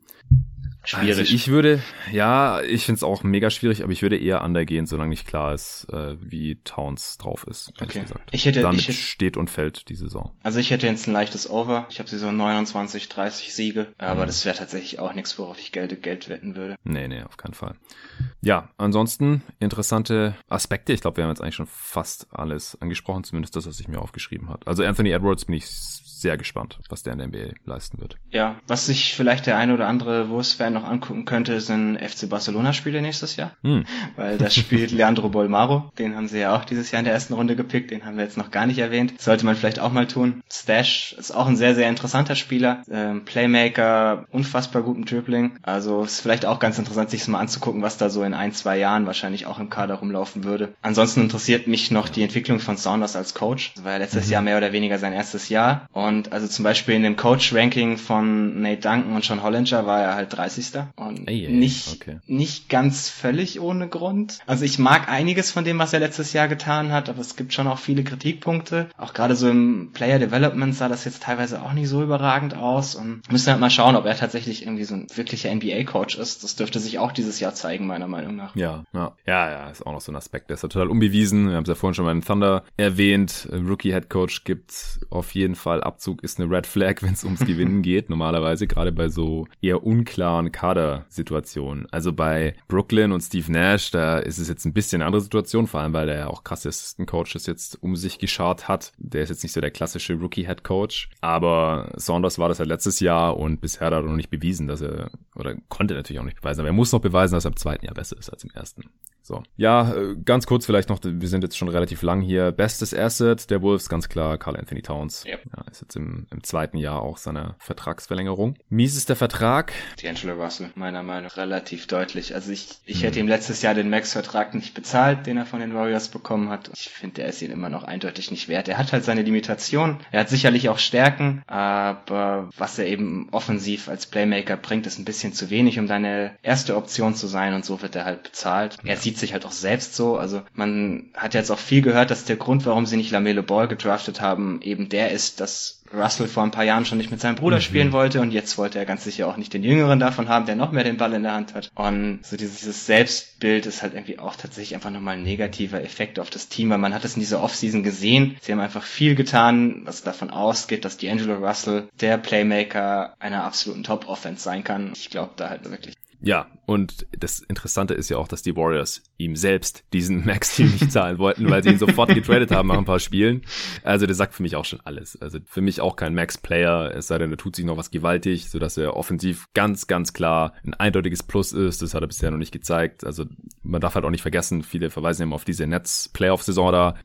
Schwierig. Also ich würde, ja, ich finde es auch mega schwierig, aber ich würde eher undergehen, solange nicht klar ist, äh, wie Towns drauf ist. Okay. Gesagt. Ich hätte, Damit ich hätte, steht und fällt die Saison. Also ich hätte jetzt ein leichtes Over. Ich habe sie so 29, 30 Siege, aber mhm. das wäre tatsächlich auch nichts, worauf ich Geld, Geld wetten würde. Nee, nee, auf keinen Fall. Ja, ansonsten interessante Aspekte. Ich glaube, wir haben jetzt eigentlich schon fast alles angesprochen, zumindest das, was ich mir aufgeschrieben habe. Also Anthony Edwards bin ich sehr gespannt, was der in der NBA leisten wird. Ja, was sich vielleicht der eine oder andere Wurst-Fan noch angucken könnte, sind FC Barcelona-Spiele nächstes Jahr. Hm. Weil da spielt Leandro Bolmaro. Den haben sie ja auch dieses Jahr in der ersten Runde gepickt. Den haben wir jetzt noch gar nicht erwähnt. sollte man vielleicht auch mal tun. Stash ist auch ein sehr, sehr interessanter Spieler. Ähm, Playmaker, unfassbar gut im Dribbling. Also ist vielleicht auch ganz interessant, sich mal anzugucken, was da so in ein, zwei Jahren wahrscheinlich auch im Kader rumlaufen würde. Ansonsten interessiert mich noch die Entwicklung von Saunders als Coach. Das war ja letztes mhm. Jahr mehr oder weniger sein erstes Jahr. Und und also zum Beispiel in dem Coach-Ranking von Nate Duncan und Sean Hollinger war er halt 30. Und ey, nicht, okay. nicht ganz völlig ohne Grund. Also ich mag einiges von dem, was er letztes Jahr getan hat, aber es gibt schon auch viele Kritikpunkte. Auch gerade so im Player Development sah das jetzt teilweise auch nicht so überragend aus. Und müssen halt mal schauen, ob er tatsächlich irgendwie so ein wirklicher NBA-Coach ist. Das dürfte sich auch dieses Jahr zeigen, meiner Meinung nach. Ja, ja. Ja, ja, ist auch noch so ein Aspekt. Der ist ja total unbewiesen. Wir haben es ja vorhin schon mal in Thunder erwähnt. Rookie-Head Coach gibt auf jeden Fall ab Abzug ist eine Red Flag, wenn es ums Gewinnen geht, normalerweise, gerade bei so eher unklaren Kadersituationen. Also bei Brooklyn und Steve Nash, da ist es jetzt ein bisschen eine andere Situation, vor allem weil der ja auch krasse Assistant Coaches jetzt um sich geschart hat. Der ist jetzt nicht so der klassische Rookie Head Coach, aber Saunders war das ja letztes Jahr und bisher hat er noch nicht bewiesen, dass er, oder konnte natürlich auch nicht beweisen, aber er muss noch beweisen, dass er im zweiten Jahr besser ist als im ersten. So. Ja, äh, ganz kurz vielleicht noch, wir sind jetzt schon relativ lang hier. Bestes Asset der Wolves, ganz klar, Carl Anthony Towns. Yep. Ja, ist jetzt im, im zweiten Jahr auch seiner Vertragsverlängerung. Mies ist der Vertrag. D'Angelo Russell, meiner Meinung nach relativ deutlich. Also ich, ich hm. hätte ihm letztes Jahr den Max-Vertrag nicht bezahlt, den er von den Warriors bekommen hat. Ich finde, der ist ihn immer noch eindeutig nicht wert. Er hat halt seine Limitationen. Er hat sicherlich auch Stärken, aber was er eben offensiv als Playmaker bringt, ist ein bisschen zu wenig, um deine erste Option zu sein und so wird er halt bezahlt. Er sieht sich halt auch selbst so. Also man hat jetzt auch viel gehört, dass der Grund, warum sie nicht Lamelo Ball gedraftet haben, eben der ist, dass Russell vor ein paar Jahren schon nicht mit seinem Bruder mhm. spielen wollte und jetzt wollte er ganz sicher auch nicht den Jüngeren davon haben, der noch mehr den Ball in der Hand hat. Und so dieses Selbstbild ist halt irgendwie auch tatsächlich einfach nochmal ein negativer Effekt auf das Team, weil man hat es in dieser Offseason gesehen. Sie haben einfach viel getan, was davon ausgeht, dass D'Angelo Russell der Playmaker einer absoluten Top-Offense sein kann. Ich glaube da halt wirklich ja, und das Interessante ist ja auch, dass die Warriors ihm selbst diesen Max-Deal nicht zahlen wollten, weil sie ihn sofort getradet haben nach ein paar Spielen. Also der sagt für mich auch schon alles. Also für mich auch kein Max-Player, es sei denn, da tut sich noch was gewaltig, sodass er offensiv ganz, ganz klar ein eindeutiges Plus ist. Das hat er bisher noch nicht gezeigt. Also man darf halt auch nicht vergessen, viele verweisen immer auf diese Nets-Playoff-Saison da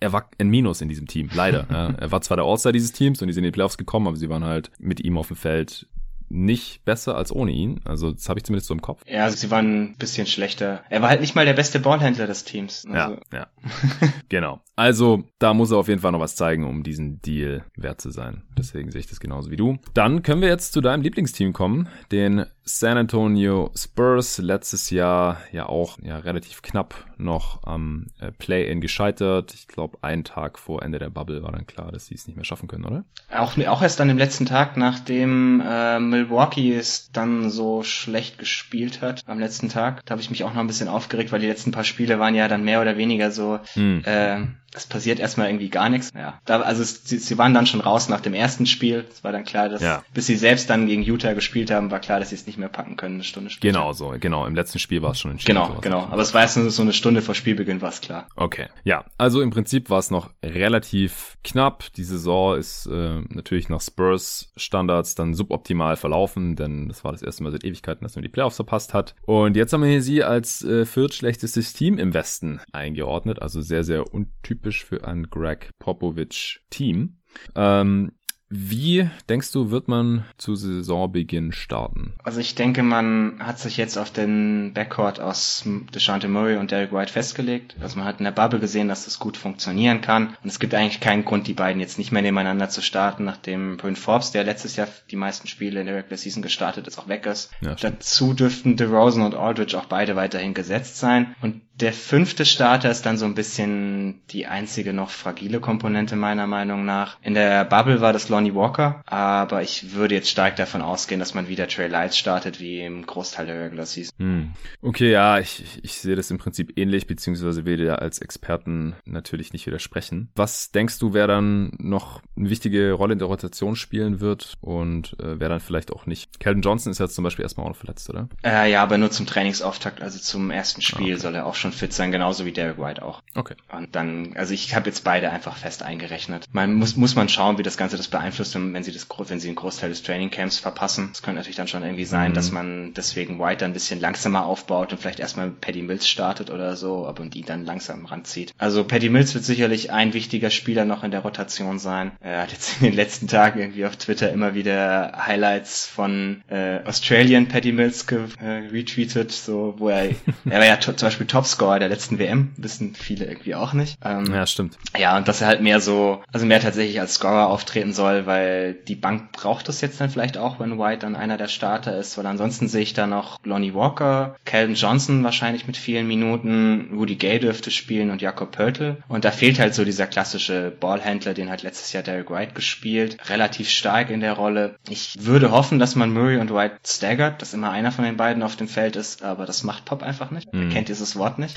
er war ein Minus in diesem Team, leider. Ja. Er war zwar der All-Star dieses Teams und die sind in die Playoffs gekommen, aber sie waren halt mit ihm auf dem Feld nicht besser als ohne ihn. Also das habe ich zumindest so im Kopf. Ja, also sie waren ein bisschen schlechter. Er war halt nicht mal der beste Ballhändler des Teams. Also. Ja, ja. genau. Also da muss er auf jeden Fall noch was zeigen, um diesen Deal wert zu sein. Deswegen sehe ich das genauso wie du. Dann können wir jetzt zu deinem Lieblingsteam kommen, den San Antonio Spurs. Letztes Jahr ja auch ja relativ knapp noch am äh, Play-in gescheitert. Ich glaube, einen Tag vor Ende der Bubble war dann klar, dass sie es nicht mehr schaffen können, oder? Auch, auch erst an dem letzten Tag, nachdem äh, Milwaukee es dann so schlecht gespielt hat, am letzten Tag. Da habe ich mich auch noch ein bisschen aufgeregt, weil die letzten paar Spiele waren ja dann mehr oder weniger so hm. äh, es passiert erstmal irgendwie gar nichts. Ja, da, also sie, sie waren dann schon raus nach dem ersten Spiel. Es war dann klar, dass ja. bis sie selbst dann gegen Utah gespielt haben, war klar, dass sie es nicht mehr packen können, eine Stunde später. Genau so, genau. Im letzten Spiel war es schon entschieden. Genau, genau. Aber es war erst so eine Stunde vor Spielbeginn, war es klar. Okay, ja. Also im Prinzip war es noch relativ knapp. Die Saison ist äh, natürlich nach Spurs Standards dann suboptimal verlaufen, denn das war das erste Mal seit Ewigkeiten, dass man die Playoffs verpasst hat. Und jetzt haben wir hier sie als äh, viertschlechtestes Team im Westen eingeordnet, also sehr, sehr untypisch typisch für ein Greg Popovich Team. Ähm, wie denkst du, wird man zu Saisonbeginn starten? Also ich denke, man hat sich jetzt auf den Backcourt aus DeShante Murray und Derek White festgelegt. Also man hat in der Bubble gesehen, dass das gut funktionieren kann. Und es gibt eigentlich keinen Grund, die beiden jetzt nicht mehr nebeneinander zu starten, nachdem Bryn Forbes, der letztes Jahr die meisten Spiele in der Regular Season gestartet ist, auch weg ist. Ja, Dazu dürften DeRozan und Aldridge auch beide weiterhin gesetzt sein. Und der fünfte Starter ist dann so ein bisschen die einzige noch fragile Komponente meiner Meinung nach. In der Bubble war das Lonnie Walker, aber ich würde jetzt stark davon ausgehen, dass man wieder Trey Lights startet, wie im Großteil der Regular Season. Hm. Okay, ja, ich, ich sehe das im Prinzip ähnlich, beziehungsweise will dir als Experten natürlich nicht widersprechen. Was denkst du, wer dann noch eine wichtige Rolle in der Rotation spielen wird und äh, wer dann vielleicht auch nicht? Calvin Johnson ist jetzt zum Beispiel erstmal auch noch verletzt, oder? Äh, ja, aber nur zum Trainingsauftakt, also zum ersten Spiel okay. soll er auch schon fit sein, genauso wie Derek White auch. Okay. Und dann, also ich habe jetzt beide einfach fest eingerechnet. Man muss, muss man schauen, wie das Ganze das beeinflusst, wenn sie das, wenn sie einen Großteil des Trainingcamps verpassen. Es könnte natürlich dann schon irgendwie sein, mhm. dass man deswegen White dann ein bisschen langsamer aufbaut und vielleicht erstmal Paddy Mills startet oder so, aber und die dann langsam ranzieht. Also Paddy Mills wird sicherlich ein wichtiger Spieler noch in der Rotation sein. Er hat jetzt in den letzten Tagen irgendwie auf Twitter immer wieder Highlights von äh, Australian Paddy Mills äh, retweetet, so wo er, er war ja zum Beispiel Topscorer der letzten WM, wissen viele irgendwie auch nicht. Ähm, ja, stimmt. Ja, und dass er halt mehr so, also mehr tatsächlich als Scorer auftreten soll, weil die Bank braucht das jetzt dann vielleicht auch, wenn White dann einer der Starter ist, weil ansonsten sehe ich da noch Lonnie Walker, Calvin Johnson wahrscheinlich mit vielen Minuten, Rudy Gay dürfte spielen und Jakob Pörtl. Und da fehlt halt so dieser klassische Ballhändler, den hat letztes Jahr Derek White gespielt, relativ stark in der Rolle. Ich würde hoffen, dass man Murray und White staggert, dass immer einer von den beiden auf dem Feld ist, aber das macht Pop einfach nicht. Mhm. Er kennt dieses Wort nicht.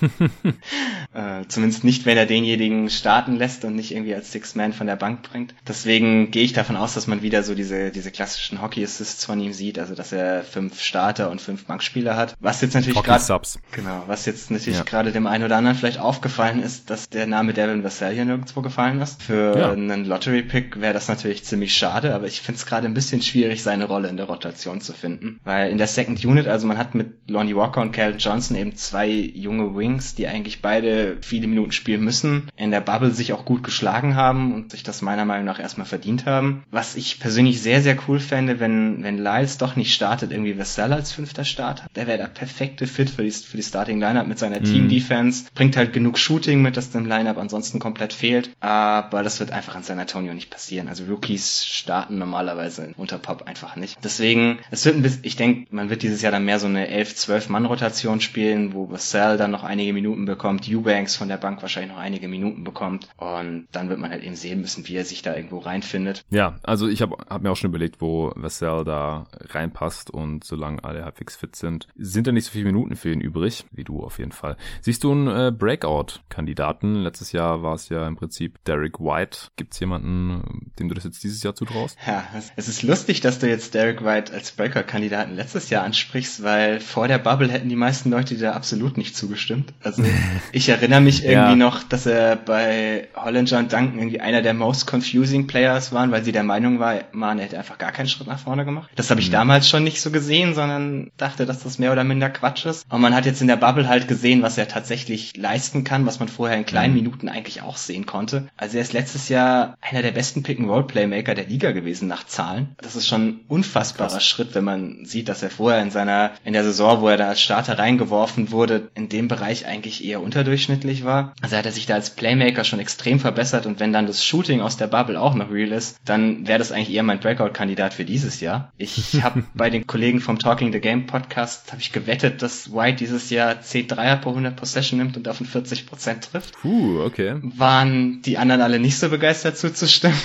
äh, zumindest nicht, wenn er denjenigen starten lässt und nicht irgendwie als Six-Man von der Bank bringt. Deswegen gehe ich davon aus, dass man wieder so diese, diese klassischen Hockey-Assists von ihm sieht, also dass er fünf Starter und fünf Bankspieler hat. Was jetzt natürlich gerade genau, was jetzt natürlich ja. gerade dem einen oder anderen vielleicht aufgefallen ist, dass der Name Devin Vassell hier nirgendwo gefallen ist. Für ja. einen Lottery-Pick wäre das natürlich ziemlich schade, aber ich finde es gerade ein bisschen schwierig, seine Rolle in der Rotation zu finden. Weil in der Second Unit, also man hat mit Lonnie Walker und Cal Johnson eben zwei junge Wings, die eigentlich beide viele Minuten spielen müssen, in der Bubble sich auch gut geschlagen haben und sich das meiner Meinung nach erstmal verdient haben. Was ich persönlich sehr, sehr cool fände, wenn, wenn Lyles doch nicht startet, irgendwie Vassell als fünfter Starter. Der wäre der perfekte Fit für die, für die Starting Lineup mit seiner mhm. Team Defense. Bringt halt genug Shooting mit, das dem Lineup ansonsten komplett fehlt. Aber das wird einfach an San Antonio nicht passieren. Also Rookies starten normalerweise unter Pop einfach nicht. Deswegen, es wird ein bisschen, ich denke, man wird dieses Jahr dann mehr so eine 11, 12 Mann Rotation spielen, wo Vassell dann noch einige Minuten bekommt, Eubanks von der Bank wahrscheinlich noch einige Minuten bekommt und dann wird man halt eben sehen müssen, wie er sich da irgendwo reinfindet. Ja, also ich habe hab mir auch schon überlegt, wo Vassell da reinpasst und solange alle halbwegs fit sind, sind da nicht so viele Minuten für ihn übrig, wie du auf jeden Fall. Siehst du einen äh, Breakout-Kandidaten? Letztes Jahr war es ja im Prinzip Derek White. Gibt es jemanden, dem du das jetzt dieses Jahr zutraust? Ja, es ist lustig, dass du jetzt Derek White als Breakout-Kandidaten letztes Jahr ansprichst, weil vor der Bubble hätten die meisten Leute dir absolut nicht zugestimmt. Also ich erinnere mich irgendwie ja. noch, dass er bei Hollinger und Duncan irgendwie einer der most confusing Players waren, weil sie der Meinung war, man hätte einfach gar keinen Schritt nach vorne gemacht. Das habe ich mhm. damals schon nicht so gesehen, sondern dachte, dass das mehr oder minder Quatsch ist. Und man hat jetzt in der Bubble halt gesehen, was er tatsächlich leisten kann, was man vorher in kleinen mhm. Minuten eigentlich auch sehen konnte. Also er ist letztes Jahr einer der besten Pick-and-Roll-Playmaker der Liga gewesen nach Zahlen. Das ist schon ein unfassbarer Krass. Schritt, wenn man sieht, dass er vorher in seiner, in der Saison, wo er da als Starter reingeworfen wurde, in dem Bereich eigentlich eher unterdurchschnittlich war. Also hat er sich da als Playmaker schon extrem verbessert und wenn dann das Shooting aus der Bubble auch noch real ist, dann wäre das eigentlich eher mein Breakout-Kandidat für dieses Jahr. Ich habe bei den Kollegen vom Talking the Game Podcast habe ich gewettet, dass White dieses Jahr 10 Dreier pro 100 Possession nimmt und davon 40 Prozent trifft. Puh, okay. Waren die anderen alle nicht so begeistert zuzustimmen.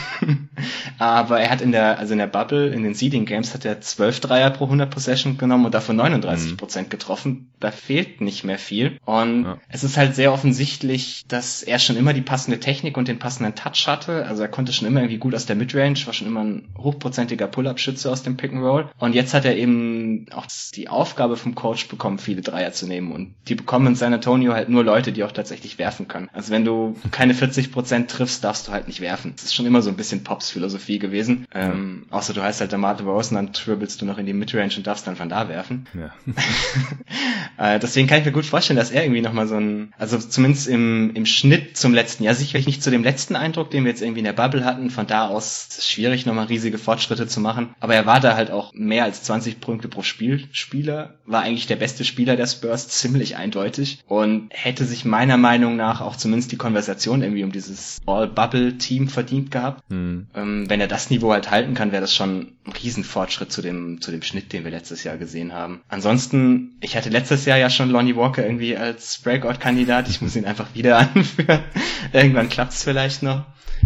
Aber er hat in der, also in der Bubble, in den Seeding Games hat er 12 Dreier pro 100 Possession genommen und davon 39 Prozent mhm. getroffen. Da fehlt nicht mehr viel. Und ja. es ist halt sehr offensichtlich, dass er schon immer die passende Technik und den passenden Touch hatte. Also er konnte schon immer irgendwie gut aus der Midrange, war schon immer ein hochprozentiger Pull-Up-Schütze aus dem Pick and Roll. Und jetzt hat er eben auch die Aufgabe vom Coach bekommen, viele Dreier zu nehmen. Und die bekommen in San Antonio halt nur Leute, die auch tatsächlich werfen können. Also wenn du keine 40 Prozent triffst, darfst du halt nicht werfen. Das ist schon immer so ein bisschen Pops Philosophie gewesen. Ähm, außer du heißt halt der Martin Rosen, dann dribbelst du noch in die Midrange und darfst dann von da werfen. Ja. äh, deswegen kann ich mir gut vorstellen, dass er irgendwie nochmal so ein, also zumindest im, im Schnitt zum letzten Jahr, sicherlich nicht zu dem letzten Eindruck, den wir jetzt irgendwie in der Bubble hatten. Von da aus ist es schwierig, nochmal riesige Fortschritte zu machen. Aber er war da halt auch mehr als 20 Punkte pro Spiel Spieler, war eigentlich der beste Spieler der Spurs, ziemlich eindeutig und hätte sich meiner Meinung nach auch zumindest die Konversation irgendwie um dieses All-Bubble-Team verdient gehabt. Hm. Ähm, wenn er das Niveau halt halten kann, wäre das schon ein Riesenfortschritt zu dem, zu dem Schnitt, den wir letztes Jahr gesehen haben. Ansonsten, ich hatte letztes Jahr ja schon Lonnie Walker irgendwie als Breakout-Kandidat. Ich muss ihn einfach wieder anführen. Irgendwann klappt's vielleicht noch.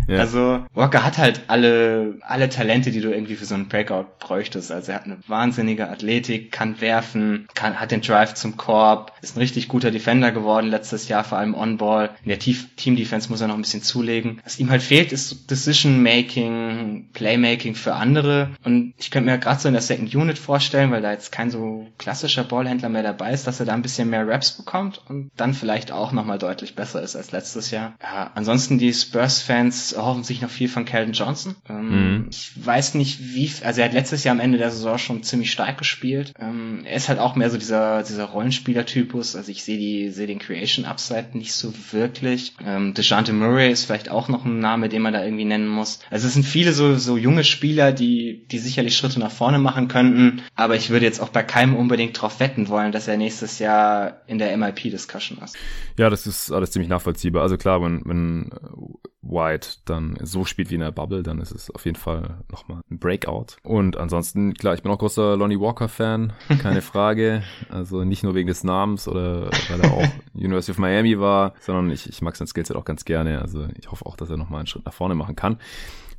Ja. Also Walker hat halt alle, alle Talente, die du irgendwie für so einen Breakout bräuchtest. Also er hat eine wahnsinnige Athletik, kann werfen, kann, hat den Drive zum Korb, ist ein richtig guter Defender geworden letztes Jahr, vor allem On-Ball. In der Team-Defense muss er noch ein bisschen zulegen. Was ihm halt fehlt, ist Decision-Making, Playmaking für andere. Und ich könnte mir gerade so in der Second Unit vorstellen, weil da jetzt kein so klassischer Ballhändler mehr dabei ist, dass er da ein bisschen mehr Raps bekommt und dann vielleicht auch nochmal deutlich besser ist als letztes Jahr. Ja, ansonsten die Spurs-Fans erhoffen sich noch viel von Calvin Johnson. Ähm, mhm. Ich weiß nicht, wie, also er hat letztes Jahr am Ende der Saison schon ziemlich stark gespielt. Ähm, er ist halt auch mehr so dieser, dieser Rollenspieler-Typus. Also ich sehe die, sehe den Creation Upside nicht so wirklich. Ähm, DeJounte Murray ist vielleicht auch noch ein Name, den man da irgendwie nennen muss. Also es sind viele so, so junge Spieler, die, die sicherlich Schritte nach vorne machen könnten. Aber ich würde jetzt auch bei keinem unbedingt drauf wetten wollen, dass er nächstes Jahr in der MIP-Discussion ist. Ja, das ist alles ziemlich nachvollziehbar. Also klar, wenn, wenn White dann so spielt wie in der Bubble, dann ist es auf jeden Fall nochmal ein Breakout. Und ansonsten, klar, ich bin auch großer Lonnie Walker-Fan, keine Frage. Also nicht nur wegen des Namens oder weil er auch University of Miami war, sondern ich, ich mag sein Skillset auch ganz gerne. Also ich hoffe auch, dass er nochmal einen Schritt nach vorne machen kann.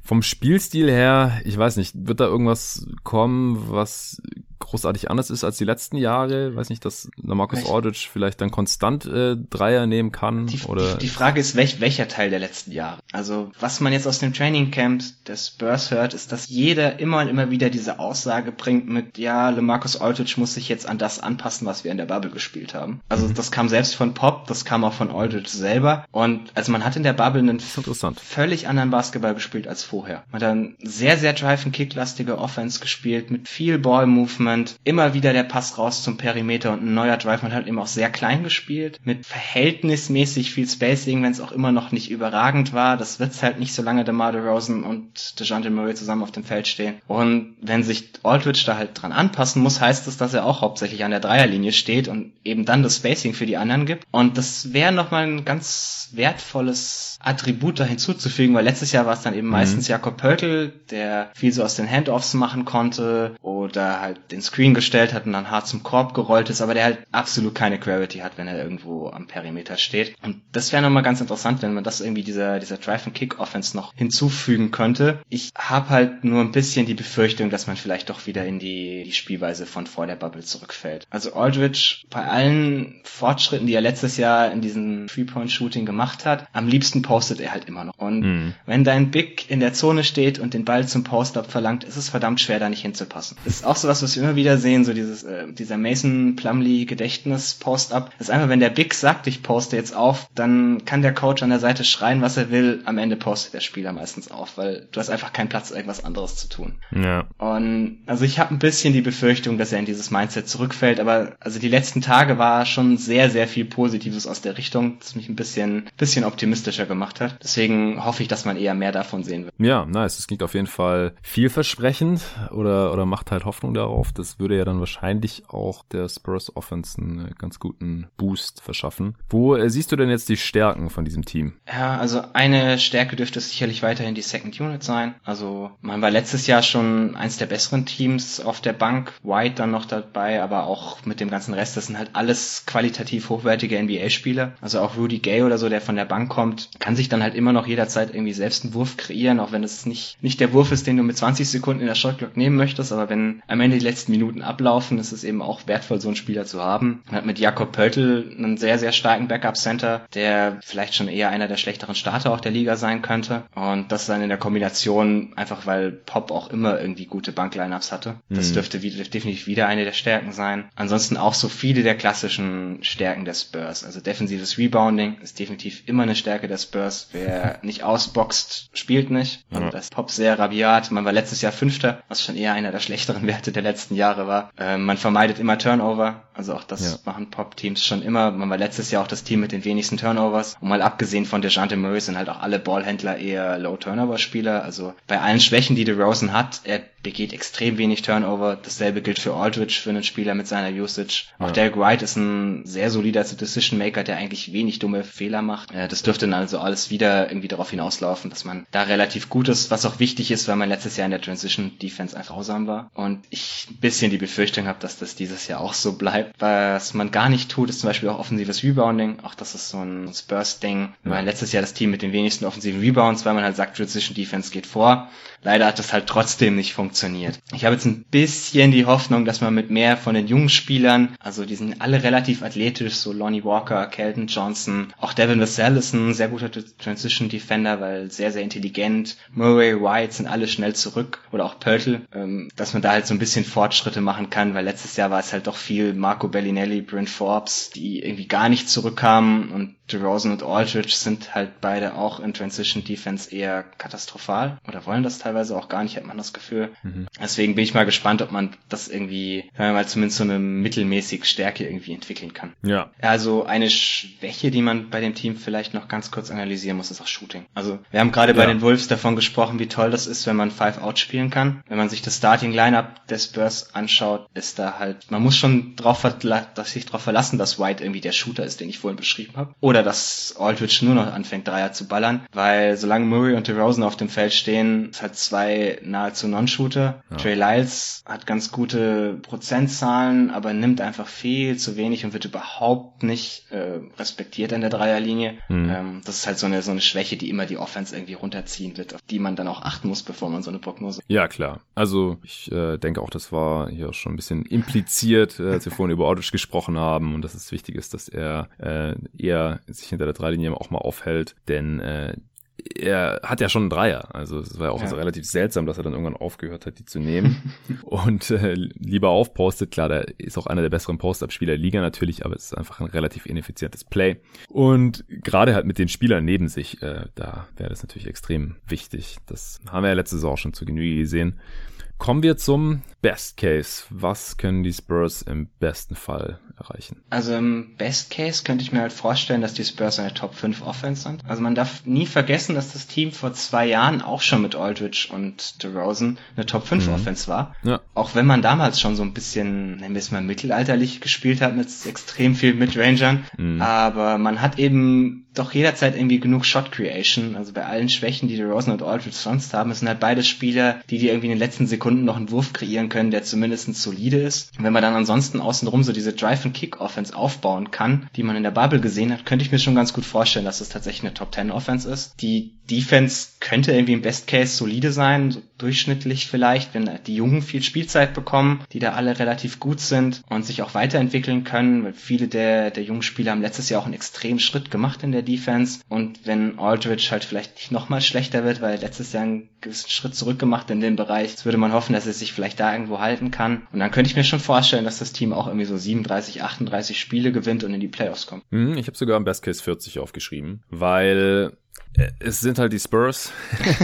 Vom Spielstil her, ich weiß nicht, wird da irgendwas kommen, was großartig anders ist als die letzten Jahre? Weiß nicht, dass Marcus Aldridge vielleicht dann konstant äh, Dreier nehmen kann? Die, oder? Die, die Frage ist, welch, welcher Teil der letzten Jahre? Also, was man jetzt aus dem Training Camp des Spurs hört, ist, dass jeder immer und immer wieder diese Aussage bringt mit, ja, LeMarcus Aldridge muss sich jetzt an das anpassen, was wir in der Bubble gespielt haben. Also, mhm. das kam selbst von Pop, das kam auch von Aldridge selber. Und also man hat in der Bubble einen völlig anderen Basketball gespielt als vorher. Man hat dann sehr, sehr Drive-and-Kick-lastige Offense gespielt, mit viel Ball-Movement, immer wieder der Pass raus zum Perimeter und ein neuer Drive. Man hat eben auch sehr klein gespielt, mit verhältnismäßig viel Spacing, wenn es auch immer noch nicht überragend war. Das wird's halt nicht, solange DeMar DeRozan und DeJounte Murray zusammen auf dem Feld stehen. Und wenn sich Aldridge da halt dran anpassen muss, heißt das, dass er auch hauptsächlich an der Dreierlinie steht und eben dann das Spacing für die anderen gibt. Und das wäre nochmal ein ganz wertvolles Attribut da hinzuzufügen, weil letztes Jahr war es dann eben mhm. meistens Jakob Pöltl, der viel so aus den Handoffs machen konnte oder halt den Screen gestellt hat und dann hart zum Korb gerollt ist, aber der halt absolut keine Gravity hat, wenn er irgendwo am Perimeter steht. Und das wäre nochmal ganz interessant, wenn man das irgendwie dieser, dieser Drive-and-Kick-Offense noch hinzufügen könnte. Ich habe halt nur ein bisschen die Befürchtung, dass man vielleicht doch wieder in die, die Spielweise von vor der Bubble zurückfällt. Also Aldridge, bei allen Fortschritten, die er letztes Jahr in diesem Three-Point-Shooting gemacht hat, am liebsten postet er halt immer noch. Und mhm. wenn dein Big in der Zone steht und den Ball zum Post-Up verlangt, ist es verdammt schwer, da nicht hinzupassen. Das ist auch sowas, was wir immer wieder sehen, so dieses, äh, dieser Mason Plumley Gedächtnis Post-Up. Das ist einfach, wenn der Big sagt, ich poste jetzt auf, dann kann der Coach an der Seite schreien, was er will. Am Ende postet der Spieler meistens auf, weil du hast einfach keinen Platz, irgendwas anderes zu tun. Ja. Und also ich habe ein bisschen die Befürchtung, dass er in dieses Mindset zurückfällt, aber also die letzten Tage war schon sehr, sehr viel Positives aus der Richtung, das mich ein bisschen, bisschen optimistischer gemacht hat. Deswegen hoffe ich, dass man eher mehr davon sehen wird. Ja, nice. Das klingt auf jeden Fall vielversprechend oder, oder macht halt Hoffnung darauf. Das würde ja dann wahrscheinlich auch der Spurs Offense einen ganz guten Boost verschaffen. Wo äh, siehst du denn jetzt die Stärken von diesem Team? Ja, also eine Stärke dürfte sicherlich weiterhin die Second Unit sein. Also man war letztes Jahr schon eins der besseren Teams auf der Bank. White dann noch dabei, aber auch mit dem ganzen Rest. Das sind halt alles qualitativ hochwertige NBA-Spieler. Also auch Rudy Gay oder so, der von der Bank kommt, kann sich dann halt immer noch jederzeit irgendwie selbst einen Wurf kreieren, auch wenn es nicht, nicht der Wurf ist, den du mit 20 Sekunden in der Shotclock nehmen möchtest, aber wenn am Ende die letzten Minuten ablaufen, ist es eben auch wertvoll, so einen Spieler zu haben. Man hat mit Jakob Pöltl einen sehr, sehr starken Backup-Center, der vielleicht schon eher einer der schlechteren Starter auch der Liga sein könnte. Und das dann in der Kombination, einfach weil Pop auch immer irgendwie gute Banklineups hatte. Das mhm. dürfte wieder, definitiv wieder eine der Stärken sein. Ansonsten auch so viele der klassischen Stärken der Spurs. Also defensives Rebounding ist definitiv immer eine Stärke der Spurs. Wer nicht ausboxt, spielt nicht. Und das Pop sehr rabiat. Man war letztes Jahr Fünfter, was schon eher einer der schlechteren Werte der letzten Jahre war. Ähm, man vermeidet immer Turnover. Also auch das ja. machen Pop-Teams schon immer. Man war letztes Jahr auch das Team mit den wenigsten Turnovers. Und mal abgesehen von DeJounte Murray sind halt auch alle Ballhändler eher Low-Turnover-Spieler. Also bei allen Schwächen, die DeRozan hat, er begeht extrem wenig Turnover. Dasselbe gilt für Aldridge, für einen Spieler mit seiner Usage. Auch ja. Derek White ist ein sehr solider Decision Maker, der eigentlich wenig dumme Fehler macht. Äh, das dürfte dann also alles wieder irgendwie darauf hinauslaufen, dass man da relativ gut ist, was auch wichtig ist, weil man letztes Jahr in der Transition Defense einfach grausam war. Und ich ein bisschen die Befürchtung habe, dass das dieses Jahr auch so bleibt. Was man gar nicht tut, ist zum Beispiel auch offensives Rebounding. Auch das ist so ein Spurs-Ding. Wir waren letztes Jahr das Team mit den wenigsten offensiven Rebounds, weil man halt sagt, Transition Defense geht vor. Leider hat das halt trotzdem nicht funktioniert. Ich habe jetzt ein bisschen die Hoffnung, dass man mit mehr von den jungen Spielern, also die sind alle relativ athletisch, so Lonnie Walker, Kelton Johnson, auch Devin Vassell ist ein sehr guter Transition Defender, weil sehr, sehr intelligent. Murray, White sind alle schnell zurück oder auch Pörtl, ähm, dass man da halt so ein bisschen Fortschritte machen kann, weil letztes Jahr war es halt doch viel Marco Bellinelli, Brent Forbes, die irgendwie gar nicht zurückkamen und DeRozan und Aldridge sind halt beide auch in Transition Defense eher katastrophal oder wollen das teilweise auch gar nicht, hat man das Gefühl. Mhm. Deswegen bin ich mal gespannt, ob man das irgendwie, wenn man mal zumindest so eine mittelmäßig Stärke irgendwie entwickeln kann. Ja. Also eine Schwäche, die man bei dem Team vielleicht noch ganz kurz analysieren muss, ist auch Shooting. Also wir haben gerade ja. bei den Wolves davon gesprochen, wie toll das ist, wenn man Five Out spielen kann. Wenn man sich das Starting Lineup des Spurs anschaut, ist da halt, man muss schon drauf, dass sich darauf verlassen, dass White irgendwie der Shooter ist, den ich vorhin beschrieben habe. Oder dass Aldridge nur noch anfängt, Dreier zu ballern, weil solange Murray und DeRozan auf dem Feld stehen, es hat zwei nahezu Non-Shooter. Ja. Trey Lyles hat ganz gute Prozentzahlen, aber nimmt einfach viel zu wenig und wird überhaupt nicht äh, respektiert an der Dreierlinie. Mhm. Ähm, das ist halt so eine, so eine Schwäche, die immer die Offense irgendwie runterziehen wird, auf die man dann auch achten muss, bevor man so eine Prognose. Ja, klar. Also ich äh, denke auch, das war hier schon ein bisschen impliziert, äh, als wir vorhin über Aldridge gesprochen haben und dass es wichtig ist, dass er äh, eher sich hinter der Dreilinie auch mal aufhält, denn äh, er hat ja schon einen Dreier. Also es war ja auch ja. relativ seltsam, dass er dann irgendwann aufgehört hat, die zu nehmen und äh, lieber aufpostet. Klar, der ist auch einer der besseren Post-Up-Spieler der Liga natürlich, aber es ist einfach ein relativ ineffizientes Play. Und gerade halt mit den Spielern neben sich, äh, da wäre das natürlich extrem wichtig. Das haben wir ja letzte Saison schon zu Genüge gesehen. Kommen wir zum Best Case. Was können die Spurs im besten Fall erreichen? Also im Best Case könnte ich mir halt vorstellen, dass die Spurs eine Top 5 Offense sind. Also man darf nie vergessen, dass das Team vor zwei Jahren auch schon mit Aldridge und DeRozan eine Top 5 mhm. Offense war. Ja. Auch wenn man damals schon so ein bisschen, nennen wir es mal mittelalterlich gespielt hat mit extrem viel Midrangern. Mhm. Aber man hat eben doch jederzeit irgendwie genug Shot Creation. Also bei allen Schwächen, die DeRozan und Aldridge sonst haben, es sind halt beide Spieler, die die irgendwie in den letzten Sekunden noch einen Wurf kreieren können, der zumindest solide ist. Und wenn man dann ansonsten außenrum so diese Drive-and-Kick-Offense aufbauen kann, die man in der Bubble gesehen hat, könnte ich mir schon ganz gut vorstellen, dass es tatsächlich eine Top-10-Offense ist. Die Defense könnte irgendwie im Best Case solide sein, durchschnittlich vielleicht, wenn die Jungen viel Spielzeit bekommen, die da alle relativ gut sind und sich auch weiterentwickeln können, weil viele der, der jungen Spieler haben letztes Jahr auch einen extremen Schritt gemacht in der Defense und wenn Aldridge halt vielleicht nicht nochmal schlechter wird, weil er letztes Jahr einen gewissen Schritt zurück gemacht in dem Bereich, würde man hoffen, dass er sich vielleicht da irgendwo halten kann und dann könnte ich mir schon vorstellen, dass das Team auch irgendwie so 37, 38 Spiele gewinnt und in die Playoffs kommt. Hm, ich habe sogar im Best Case 40 aufgeschrieben, weil es sind halt die Spurs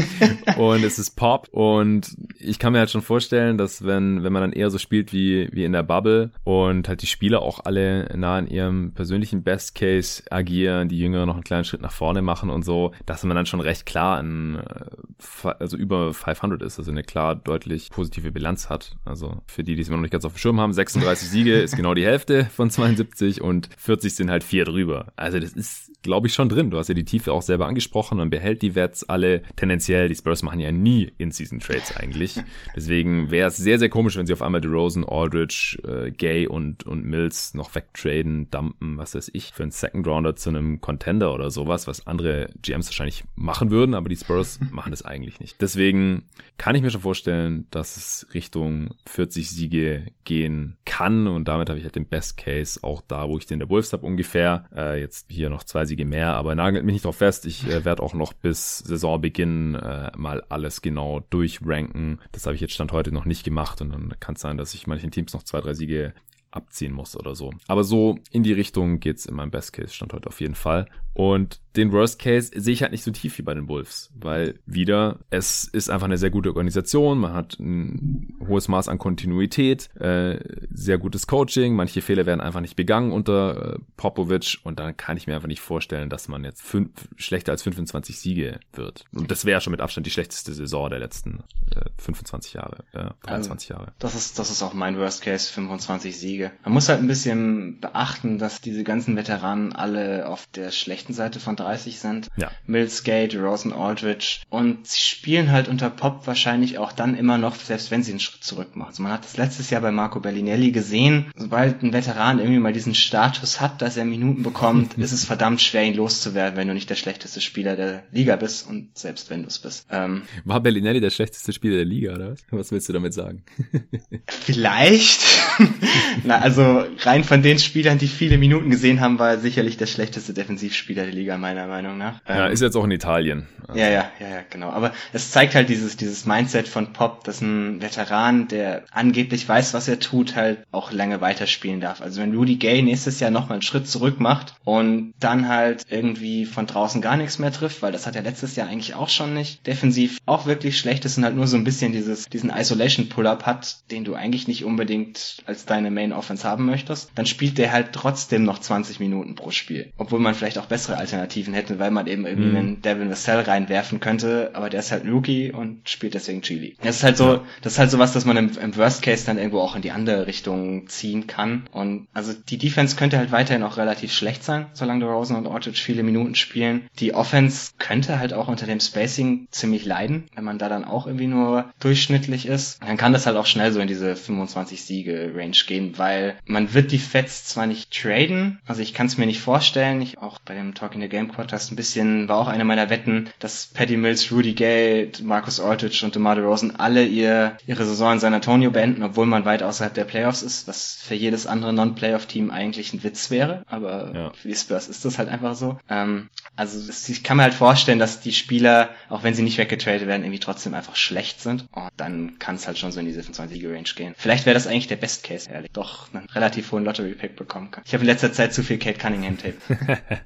und es ist Pop und ich kann mir halt schon vorstellen, dass wenn, wenn man dann eher so spielt wie, wie in der Bubble und halt die Spieler auch alle nah an ihrem persönlichen Best Case agieren, die Jüngeren noch einen kleinen Schritt nach vorne machen und so, dass man dann schon recht klar in, äh, also über 500 ist, also eine klar deutlich positive Bilanz hat. Also für die, die es immer noch nicht ganz auf dem Schirm haben, 36 Siege ist genau die Hälfte von 72 und 40 sind halt vier drüber. Also das ist, glaube ich, schon drin. Du hast ja die Tiefe auch selber angesprochen man behält die Wets alle. Tendenziell, die Spurs machen ja nie In-Season-Trades eigentlich. Deswegen wäre es sehr, sehr komisch, wenn sie auf einmal DeRozan, Aldridge, äh, Gay und, und Mills noch wegtraden, dumpen, was weiß ich, für einen Second Rounder zu einem Contender oder sowas, was andere GMs wahrscheinlich machen würden, aber die Spurs machen das eigentlich nicht. Deswegen kann ich mir schon vorstellen, dass es Richtung 40 Siege gehen kann und damit habe ich halt den Best Case auch da, wo ich den der Wolves habe ungefähr. Äh, jetzt hier noch zwei Siege mehr, aber nagelt mich nicht drauf fest. Ich äh, werde auch noch bis Saisonbeginn äh, mal alles genau durchranken. Das habe ich jetzt Stand heute noch nicht gemacht und dann kann es sein, dass ich manchen Teams noch zwei, drei Siege abziehen muss oder so. Aber so in die Richtung geht's in meinem Best Case Stand heute auf jeden Fall. Und den Worst Case sehe ich halt nicht so tief wie bei den Wolves, weil wieder, es ist einfach eine sehr gute Organisation, man hat ein hohes Maß an Kontinuität, äh, sehr gutes Coaching, manche Fehler werden einfach nicht begangen unter äh, Popovic und dann kann ich mir einfach nicht vorstellen, dass man jetzt fünf, schlechter als 25 Siege wird. Und das wäre schon mit Abstand die schlechteste Saison der letzten äh, 25 Jahre, äh, 23 also, Jahre. Das ist, das ist auch mein Worst Case, 25 Siege. Man muss halt ein bisschen beachten, dass diese ganzen Veteranen alle auf der schlechten Seite von 30 sind. Ja. Mills, Gate, Rosen, Aldridge. Und sie spielen halt unter Pop wahrscheinlich auch dann immer noch, selbst wenn sie einen Schritt zurück machen. Also man hat das letztes Jahr bei Marco Bellinelli gesehen. Sobald ein Veteran irgendwie mal diesen Status hat, dass er Minuten bekommt, ist es verdammt schwer, ihn loszuwerden, wenn du nicht der schlechteste Spieler der Liga bist und selbst wenn du es bist. Ähm, War Bellinelli der schlechteste Spieler der Liga, oder was? Was willst du damit sagen? Vielleicht. Na, also rein von den Spielern, die viele Minuten gesehen haben, war er sicherlich der schlechteste Defensivspieler der Liga, meiner Meinung nach. Ja, ähm, ist jetzt auch in Italien. Also. Ja, ja, ja, ja, genau. Aber es zeigt halt dieses, dieses Mindset von Pop, dass ein Veteran, der angeblich weiß, was er tut, halt auch lange weiterspielen darf. Also wenn Rudy Gay nächstes Jahr nochmal einen Schritt zurück macht und dann halt irgendwie von draußen gar nichts mehr trifft, weil das hat er letztes Jahr eigentlich auch schon nicht, defensiv auch wirklich schlecht ist und halt nur so ein bisschen dieses, diesen Isolation Pull-Up hat, den du eigentlich nicht unbedingt als deine Main Offense haben möchtest, dann spielt der halt trotzdem noch 20 Minuten pro Spiel. Obwohl man vielleicht auch bessere Alternativen hätte, weil man eben irgendwie mhm. einen Devin Vassell reinwerfen könnte, aber der ist halt Rookie und spielt deswegen Chili. Das ist halt so, ja. das ist halt so was, dass man im, im, Worst Case dann irgendwo auch in die andere Richtung ziehen kann. Und also die Defense könnte halt weiterhin auch relativ schlecht sein, solange Rosen und Orchard viele Minuten spielen. Die Offense könnte halt auch unter dem Spacing ziemlich leiden, wenn man da dann auch irgendwie nur durchschnittlich ist. Dann kann das halt auch schnell so in diese 25 Siege Range gehen, weil man wird die Fets zwar nicht traden, also ich kann es mir nicht vorstellen, ich auch bei dem Talk in the Game Podcast ein bisschen, war auch eine meiner Wetten, dass Paddy Mills, Rudy Gay, Marcus Aldridge und DeMar DeRozan alle ihr, ihre Saison in San Antonio beenden, obwohl man weit außerhalb der Playoffs ist, was für jedes andere Non-Playoff-Team eigentlich ein Witz wäre. Aber ja. für die Spurs ist das halt einfach so. Ähm, also ich kann mir halt vorstellen, dass die Spieler, auch wenn sie nicht weggetradet werden, irgendwie trotzdem einfach schlecht sind. Und dann kann es halt schon so in diese 25-Range gehen. Vielleicht wäre das eigentlich der Best Case, ehrlich. Doch einen relativ hohen Lottery-Pick bekommen kann. Ich habe in letzter Zeit zu viel Kate Cunningham-Tape.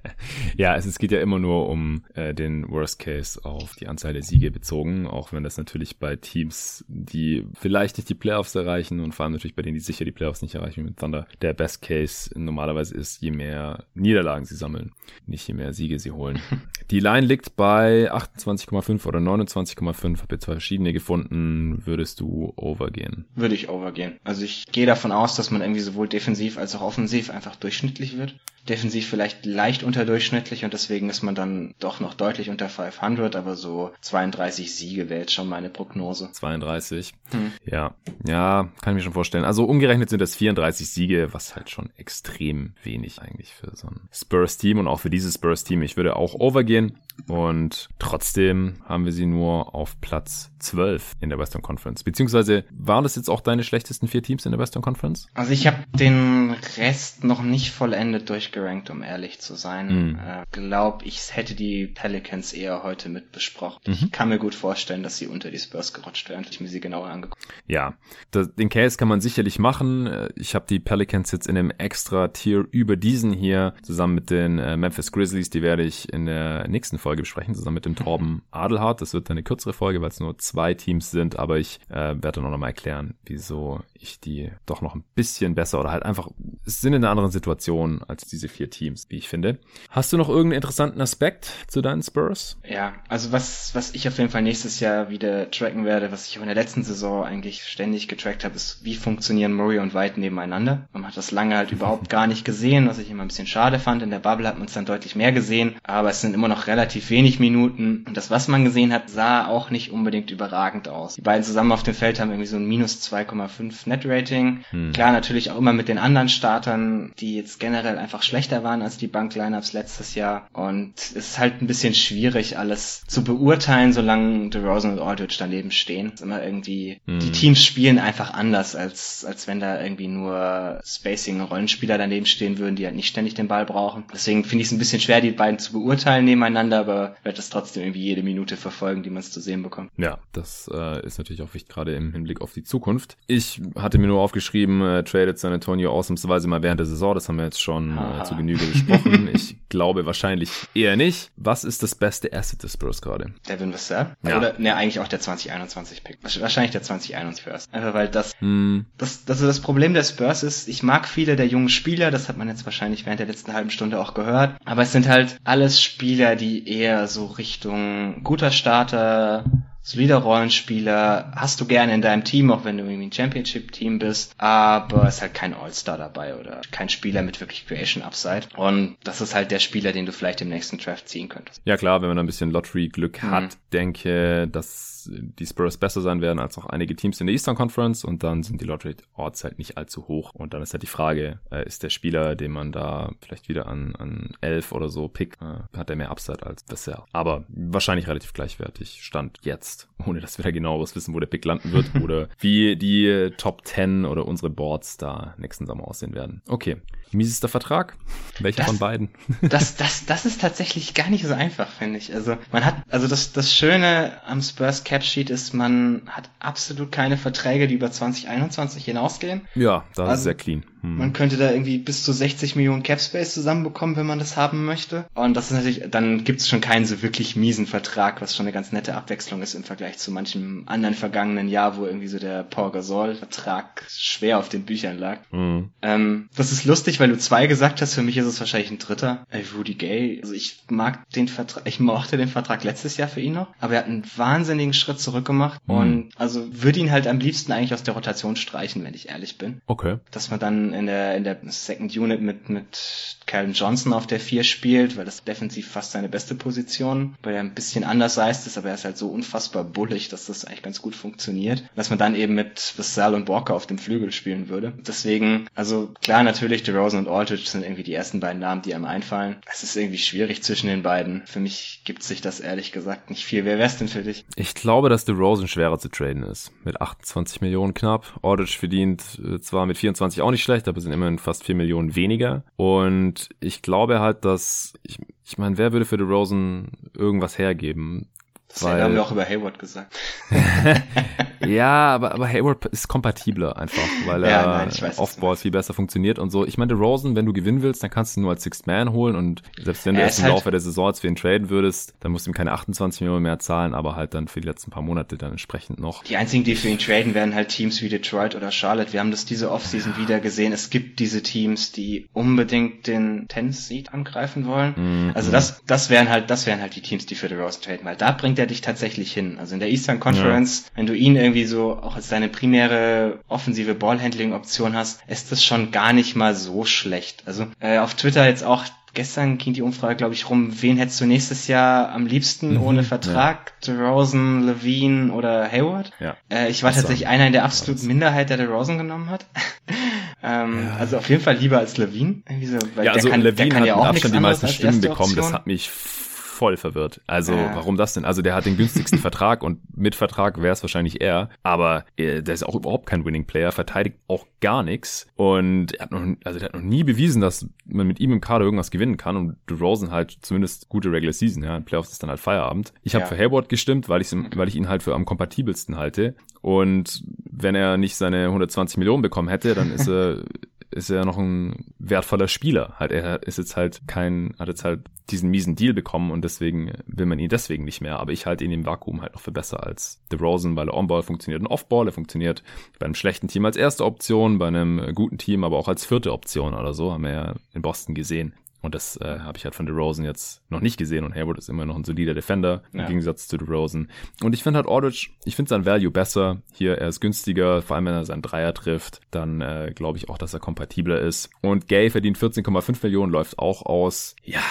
ja, es, es, geht ja immer nur um äh, den Worst Case auf die Anzahl der Siege bezogen, auch wenn das natürlich bei Teams, die vielleicht nicht die Playoffs erreichen und vor allem natürlich bei denen, die sicher die Playoffs nicht erreichen, mit Thunder, der Best Case normalerweise ist, je mehr Niederlagen sie sammeln, nicht je mehr Siege sie holen. Die Line liegt bei 28,5 oder 29,5. Habe jetzt verschiedene gefunden. Würdest du overgehen? Würde ich overgehen. Also ich gehe davon aus, dass man irgendwie sowohl defensiv als auch offensiv einfach durchschnittlich wird defensiv vielleicht leicht unterdurchschnittlich und deswegen ist man dann doch noch deutlich unter 500, aber so 32 Siege wäre jetzt schon meine Prognose. 32. Hm. Ja, ja, kann ich mir schon vorstellen. Also umgerechnet sind das 34 Siege, was halt schon extrem wenig eigentlich für so ein Spurs-Team und auch für dieses Spurs-Team. Ich würde auch overgehen und trotzdem haben wir sie nur auf Platz 12 in der Western Conference. Beziehungsweise waren das jetzt auch deine schlechtesten vier Teams in der Western Conference? Also ich habe den Rest noch nicht vollendet durchgerankt, um ehrlich zu sein. Mhm. Äh, glaub, ich hätte die Pelicans eher heute mit besprochen. Mhm. Ich kann mir gut vorstellen, dass sie unter die Spurs gerutscht wären, ich mir sie genauer angeguckt. Ja, das, den Case kann man sicherlich machen. Äh, ich habe die Pelicans jetzt in einem extra Tier über diesen hier zusammen mit den äh, Memphis Grizzlies. Die werde ich in der nächsten Folge besprechen, zusammen mit dem Torben Adelhardt. Das wird eine kürzere Folge, weil es nur zwei Teams sind, aber ich äh, werde dann auch nochmal erklären, wieso ich die doch noch ein bisschen besser oder halt einfach sind in einer anderen Situation als diese vier Teams, wie ich finde. Hast du noch irgendeinen interessanten Aspekt zu deinen Spurs? Ja, also was, was ich auf jeden Fall nächstes Jahr wieder tracken werde, was ich auch in der letzten Saison eigentlich ständig getrackt habe, ist, wie funktionieren Murray und White nebeneinander. Man hat das lange halt überhaupt gar nicht gesehen, was ich immer ein bisschen schade fand. In der Bubble hat man es dann deutlich mehr gesehen, aber es sind immer noch relativ wenig Minuten. Und das, was man gesehen hat, sah auch nicht unbedingt überragend aus. Die beiden zusammen auf dem Feld haben irgendwie so ein minus 2,5 Net-Rating. Hm. Klar, natürlich auch immer mit den anderen Startern, die jetzt generell einfach schlechter waren als die Bank-Lineups letztes Jahr. Und es ist halt ein bisschen schwierig, alles zu beurteilen, solange DeRozan und Aldridge daneben stehen. Es ist immer irgendwie, hm. die Teams spielen einfach anders, als, als wenn da irgendwie nur Spacing-Rollenspieler daneben stehen würden, die halt nicht ständig den Ball brauchen. Deswegen finde ich es ein bisschen schwer, die beiden zu beurteilen nebeneinander, aber werde das trotzdem irgendwie jede Minute verfolgen, die man es zu sehen bekommt. Ja, das äh, ist natürlich auch wichtig, gerade im Hinblick auf die Zukunft. Ich hatte mir nur aufgeschrieben, äh, tradet San Antonio ausnahmsweise mal während der Saison. Das haben wir jetzt schon äh, zu Genüge besprochen. ich glaube wahrscheinlich eher nicht. Was ist das beste Asset des Spurs gerade? Devin Vassell? Ja. Oder, ne, eigentlich auch der 2021-Pick. Wahrscheinlich der 2021 First. Einfach weil das, hm. das, das, das Problem der Spurs ist, ich mag viele der jungen Spieler, das hat man jetzt wahrscheinlich während der letzten halben Stunde auch gehört, aber es sind halt alles Spieler, die eher so Richtung guter Starter, solider Rollenspieler, hast du gerne in deinem Team, auch wenn du irgendwie ein Championship-Team bist, aber es ist halt kein All-Star dabei oder kein Spieler mit wirklich Creation-Upside. Und das ist halt der Spieler, den du vielleicht im nächsten Draft ziehen könntest. Ja klar, wenn man ein bisschen Lottery-Glück mhm. hat, denke, dass die Spurs besser sein werden als auch einige Teams in der Eastern Conference und dann sind die Lottery Odds halt nicht allzu hoch. Und dann ist halt die Frage, äh, ist der Spieler, den man da vielleicht wieder an, an 11 oder so pickt, äh, hat der mehr Upside als bisher. Aber wahrscheinlich relativ gleichwertig stand jetzt, ohne dass wir da genaueres wissen, wo der Pick landen wird oder wie die Top 10 oder unsere Boards da nächsten Sommer aussehen werden. Okay. Miesester Vertrag? Welcher das, von beiden? das, das, das ist tatsächlich gar nicht so einfach, finde ich. Also man hat, also das, das Schöne am Spurs Cap Sheet ist, man hat absolut keine Verträge, die über 2021 hinausgehen. Ja, das also, ist sehr clean. Hm. Man könnte da irgendwie bis zu 60 Millionen Cap Space zusammenbekommen, wenn man das haben möchte. Und das ist natürlich, dann gibt es schon keinen so wirklich miesen Vertrag, was schon eine ganz nette Abwechslung ist im Vergleich zu manchem anderen vergangenen Jahr, wo irgendwie so der Paul Gasol Vertrag schwer auf den Büchern lag. Mhm. Ähm, das ist lustig, weil du zwei gesagt hast, für mich ist es wahrscheinlich ein dritter. Rudy Gay, also ich mag den Vertrag, ich mochte den Vertrag letztes Jahr für ihn noch, aber er hat einen wahnsinnigen Schritt zurück gemacht mhm. und also würde ihn halt am liebsten eigentlich aus der Rotation streichen, wenn ich ehrlich bin. Okay. Dass man dann in der, in der Second Unit mit, mit Calvin Johnson auf der 4 spielt, weil das defensiv fast seine beste Position, weil er ein bisschen anders heißt ist, aber er ist halt so unfassbar bullig, dass das eigentlich ganz gut funktioniert. Dass man dann eben mit Vassell und Walker auf dem Flügel spielen würde. Deswegen, also klar, natürlich, DeRozan und Aldridge sind irgendwie die ersten beiden Namen, die einem einfallen. Es ist irgendwie schwierig zwischen den beiden. Für mich gibt sich das ehrlich gesagt nicht viel. Wer wär's denn für dich? Ich glaube, dass DeRozan schwerer zu traden ist. Mit 28 Millionen knapp. Aldridge verdient äh, zwar mit 24 auch nicht schlecht, aber sind immerhin fast 4 Millionen weniger. Und ich glaube halt, dass, ich, ich meine, wer würde für DeRozan irgendwas hergeben? Das weil, haben wir auch über Hayward gesagt. ja, aber, aber Hayward ist kompatibler einfach, weil er ja, nein, Offball viel besser funktioniert und so. Ich meine, Rosen, wenn du gewinnen willst, dann kannst du ihn nur als Sixth Man holen und selbst wenn du erst im halt Laufe der Saison jetzt für ihn traden würdest, dann musst du ihm keine 28 Millionen mehr zahlen, aber halt dann für die letzten paar Monate dann entsprechend noch. Die einzigen, die für ihn traden, werden halt Teams wie Detroit oder Charlotte. Wir haben das diese Offseason ja. wieder gesehen. Es gibt diese Teams, die unbedingt den Tennis Seed angreifen wollen. Mm Also das, das wären halt, das wären halt die Teams, die für Rosen traden, weil da bringt er er dich tatsächlich hin. Also in der Eastern Conference, ja. wenn du ihn irgendwie so auch als deine primäre offensive Ballhandling-Option hast, ist das schon gar nicht mal so schlecht. Also äh, auf Twitter jetzt auch gestern ging die Umfrage, glaube ich, rum, wen hättest du nächstes Jahr am liebsten mhm, ohne Vertrag? Ja. DeRozan, Levine oder Hayward? Ja. Äh, ich war das tatsächlich einer in der absoluten Minderheit, der DeRozan genommen hat. ähm, ja. Also auf jeden Fall lieber als Levine. So, ja, also kann, Levine hat ja auch Abstand die meisten Stimmen bekommen. Das hat mich voll verwirrt. Also, ja. warum das denn? Also, der hat den günstigsten Vertrag und mit Vertrag wäre es wahrscheinlich er, aber äh, der ist auch überhaupt kein Winning Player, verteidigt auch gar nichts und er hat noch, also der hat noch nie bewiesen, dass man mit ihm im Kader irgendwas gewinnen kann und DeRozan halt zumindest gute Regular Season, ja, in Playoffs ist dann halt Feierabend. Ich habe ja. für Hayward gestimmt, weil ich weil ich ihn halt für am kompatibelsten halte und wenn er nicht seine 120 Millionen bekommen hätte, dann ist er ist er noch ein wertvoller Spieler. Halt, er ist jetzt halt kein, hat jetzt halt diesen miesen Deal bekommen und deswegen will man ihn deswegen nicht mehr. Aber ich halte ihn im Vakuum halt noch für besser als DeRozan, weil er On-Ball funktioniert und Off-Ball. Er funktioniert bei einem schlechten Team als erste Option, bei einem guten Team aber auch als vierte Option oder so, haben wir ja in Boston gesehen. Und das äh, habe ich halt von DeRozan jetzt noch nicht gesehen. Und Hayward ist immer noch ein solider Defender im ja. Gegensatz zu DeRozan. Und ich finde halt Aldridge, ich finde sein Value besser. Hier, er ist günstiger, vor allem wenn er seinen Dreier trifft. Dann äh, glaube ich auch, dass er kompatibler ist. Und Gay verdient 14,5 Millionen, läuft auch aus. Ja,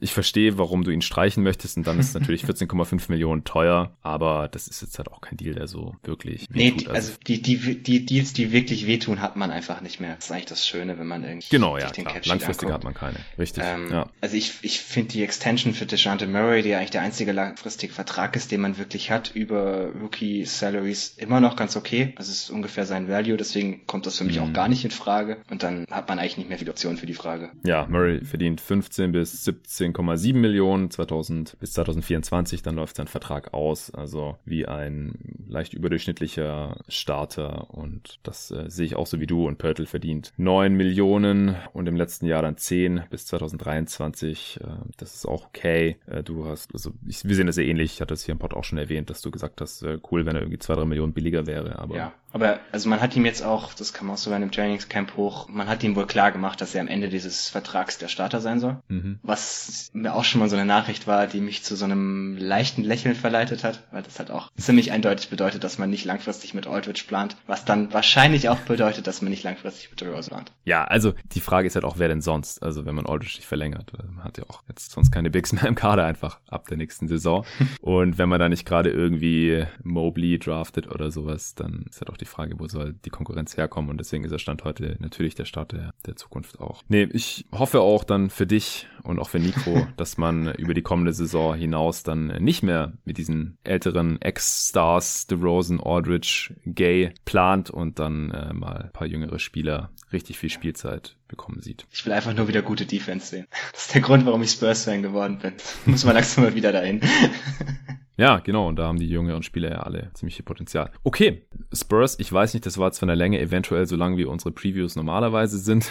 ich verstehe, warum du ihn streichen möchtest. Und dann ist natürlich 14,5 Millionen teuer. Aber das ist jetzt halt auch kein Deal, der so wirklich Nee, also, also die, die, die Deals, die wirklich wehtun, hat man einfach nicht mehr. Das ist eigentlich das Schöne, wenn man irgendwie genau, ja, klar. Langfristig hat man keine. Richtig. Ähm, ja. Also ich, ich finde die Extension für DeJounte Murray, die eigentlich der einzige langfristige Vertrag ist, den man wirklich hat, über Rookie Salaries immer noch ganz okay. Das ist ungefähr sein Value, deswegen kommt das für mich mhm. auch gar nicht in Frage. Und dann hat man eigentlich nicht mehr viele Optionen für die Frage. Ja, Murray verdient 15 bis 17,7 Millionen 2000 bis 2024, dann läuft sein Vertrag aus. Also wie ein leicht überdurchschnittlicher Starter und das äh, sehe ich auch so wie du. Und Pörtl verdient 9 Millionen und im letzten Jahr dann 10 bis 2023. Äh, das ist auch okay. Äh, du hast, also ich, wir sehen das sehr ähnlich. Ich hatte es hier im Pod auch schon erwähnt, dass du gesagt hast, äh, cool, wenn er irgendwie zwei, drei Millionen billiger wäre. Aber ja, aber also man hat ihm jetzt auch, das kam auch so bei einem Trainingscamp hoch, man hat ihm wohl klar gemacht, dass er am Ende dieses Vertrags der Starter sein soll. Mhm. Was mir auch schon mal so eine Nachricht war, die mich zu so einem leichten Lächeln verleitet hat, weil das halt auch ziemlich eindeutig bedeutet, dass man nicht langfristig mit Aldridge plant, was dann wahrscheinlich auch bedeutet, dass man nicht langfristig mit Rose plant. Ja, also die Frage ist halt auch, wer denn sonst? Also wenn man Aldridge nicht verlängert, man hat ja auch jetzt sonst keine Bigs mehr im Kader einfach ab der nächsten Saison. Und wenn man da nicht gerade irgendwie Mobley draftet oder sowas, dann ist halt auch die Frage, wo soll die Konkurrenz herkommen? Und deswegen ist der Stand heute natürlich der Start der, der Zukunft auch. Nee, ich hoffe auch dann für dich und auch für Nico, dass man über die kommende Saison hinaus dann nicht mehr mit diesen älteren Ex-Stars, DeRozan, Aldridge, Gay plant und dann äh, mal ein paar jüngere Spieler richtig viel Spielzeit bekommen sieht. Ich will einfach nur wieder gute Defense sehen. Das ist der Grund, warum ich Spurs-Fan geworden bin. Muss man langsam mal wieder dahin. Ja, genau. Und da haben die jüngeren Spieler ja alle ziemlich viel Potenzial. Okay, Spurs, ich weiß nicht, das war jetzt von der Länge eventuell so lang, wie unsere Previews normalerweise sind.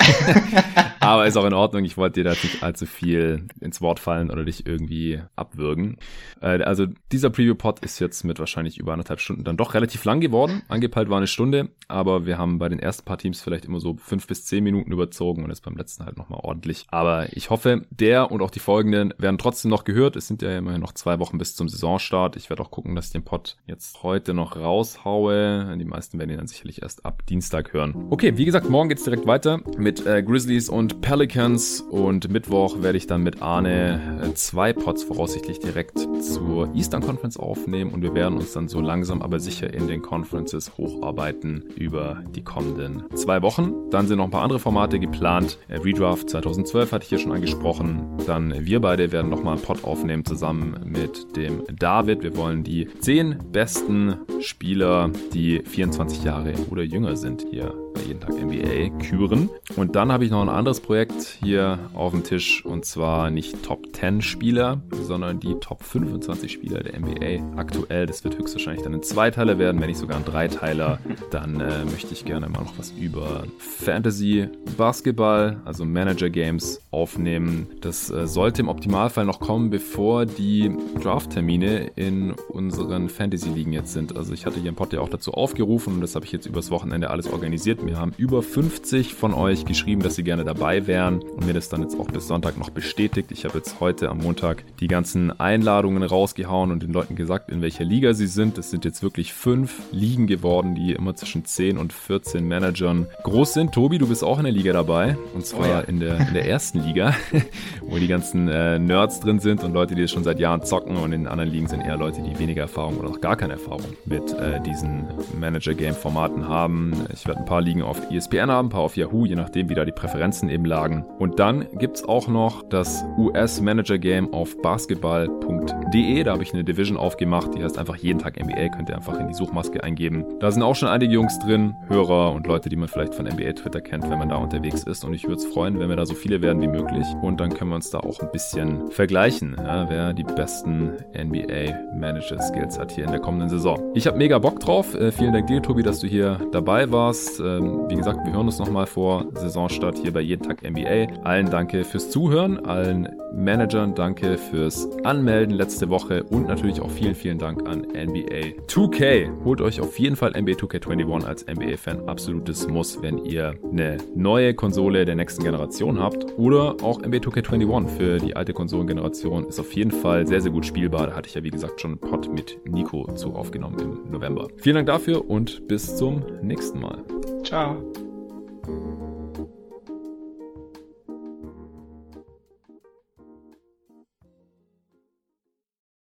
Aber ist auch in Ordnung. Ich wollte dir da nicht allzu viel ins Wort fallen oder dich irgendwie abwürgen. Äh, also dieser Preview-Pod ist jetzt mit wahrscheinlich über anderthalb Stunden dann doch relativ lang geworden. Angepeilt war eine Stunde, aber wir haben bei den ersten paar Teams vielleicht immer so fünf bis zehn Minuten überzogen und jetzt beim letzten halt nochmal ordentlich. Aber ich hoffe, der und auch die folgenden werden trotzdem noch gehört. Es sind ja immerhin noch zwei Wochen bis zum Saisonstart. Start. Ich werde auch gucken, dass ich den Pod jetzt heute noch raushaue. Die meisten werden ihn dann sicherlich erst ab Dienstag hören. Okay, wie gesagt, morgen geht's direkt weiter mit äh, Grizzlies und Pelicans und Mittwoch werde ich dann mit Arne äh, zwei Pots voraussichtlich direkt zur Eastern Conference aufnehmen und wir werden uns dann so langsam aber sicher in den Conferences hocharbeiten über die kommenden zwei Wochen. Dann sind noch ein paar andere Formate geplant. Äh, Redraft 2012 hatte ich hier schon angesprochen. Dann wir beide werden nochmal einen Pot aufnehmen zusammen mit dem David. Wir wollen die zehn besten Spieler, die 24 Jahre oder jünger sind, hier jeden Tag NBA küren. Und dann habe ich noch ein anderes Projekt hier auf dem Tisch und zwar nicht Top 10 Spieler, sondern die Top 25 Spieler der NBA aktuell. Das wird höchstwahrscheinlich dann ein Zweiteiler werden, wenn nicht sogar ein Dreiteiler. Dann äh, möchte ich gerne mal noch was über Fantasy Basketball, also Manager Games aufnehmen. Das äh, sollte im Optimalfall noch kommen, bevor die Draft-Termine in unseren Fantasy-Ligen jetzt sind. Also ich hatte hier im Pod ja auch dazu aufgerufen und das habe ich jetzt übers Wochenende alles organisiert mir haben über 50 von euch geschrieben, dass sie gerne dabei wären und mir das dann jetzt auch bis Sonntag noch bestätigt. Ich habe jetzt heute am Montag die ganzen Einladungen rausgehauen und den Leuten gesagt, in welcher Liga sie sind. Es sind jetzt wirklich fünf Ligen geworden, die immer zwischen 10 und 14 Managern groß sind. Tobi, du bist auch in der Liga dabei und zwar oh ja. in, der, in der ersten Liga, wo die ganzen äh, Nerds drin sind und Leute, die das schon seit Jahren zocken und in den anderen Ligen sind eher Leute, die weniger Erfahrung oder auch gar keine Erfahrung mit äh, diesen Manager-Game-Formaten haben. Ich werde ein paar Ligen liegen auf ESPN haben, ein paar auf Yahoo, je nachdem, wie da die Präferenzen eben lagen. Und dann gibt es auch noch das US Manager Game auf basketball.de. Da habe ich eine Division aufgemacht, die heißt einfach jeden Tag NBA, könnt ihr einfach in die Suchmaske eingeben. Da sind auch schon einige Jungs drin, Hörer und Leute, die man vielleicht von NBA Twitter kennt, wenn man da unterwegs ist. Und ich würde es freuen, wenn wir da so viele werden wie möglich. Und dann können wir uns da auch ein bisschen vergleichen, ja, wer die besten NBA Manager Skills hat hier in der kommenden Saison. Ich habe mega Bock drauf. Äh, vielen Dank dir, Tobi, dass du hier dabei warst. Ähm, ähm, wie gesagt, wir hören uns nochmal vor Saisonstart hier bei Jeden Tag NBA. Allen danke fürs Zuhören, allen Managern danke fürs Anmelden letzte Woche und natürlich auch vielen, vielen Dank an NBA 2K. Holt euch auf jeden Fall NBA 2K21 als NBA-Fan. Absolutes Muss, wenn ihr eine neue Konsole der nächsten Generation habt oder auch NBA 2K21 für die alte Konsolengeneration ist auf jeden Fall sehr, sehr gut spielbar. Da hatte ich ja, wie gesagt, schon einen Pod mit Nico zu aufgenommen im November. Vielen Dank dafür und bis zum nächsten Mal. Tchau.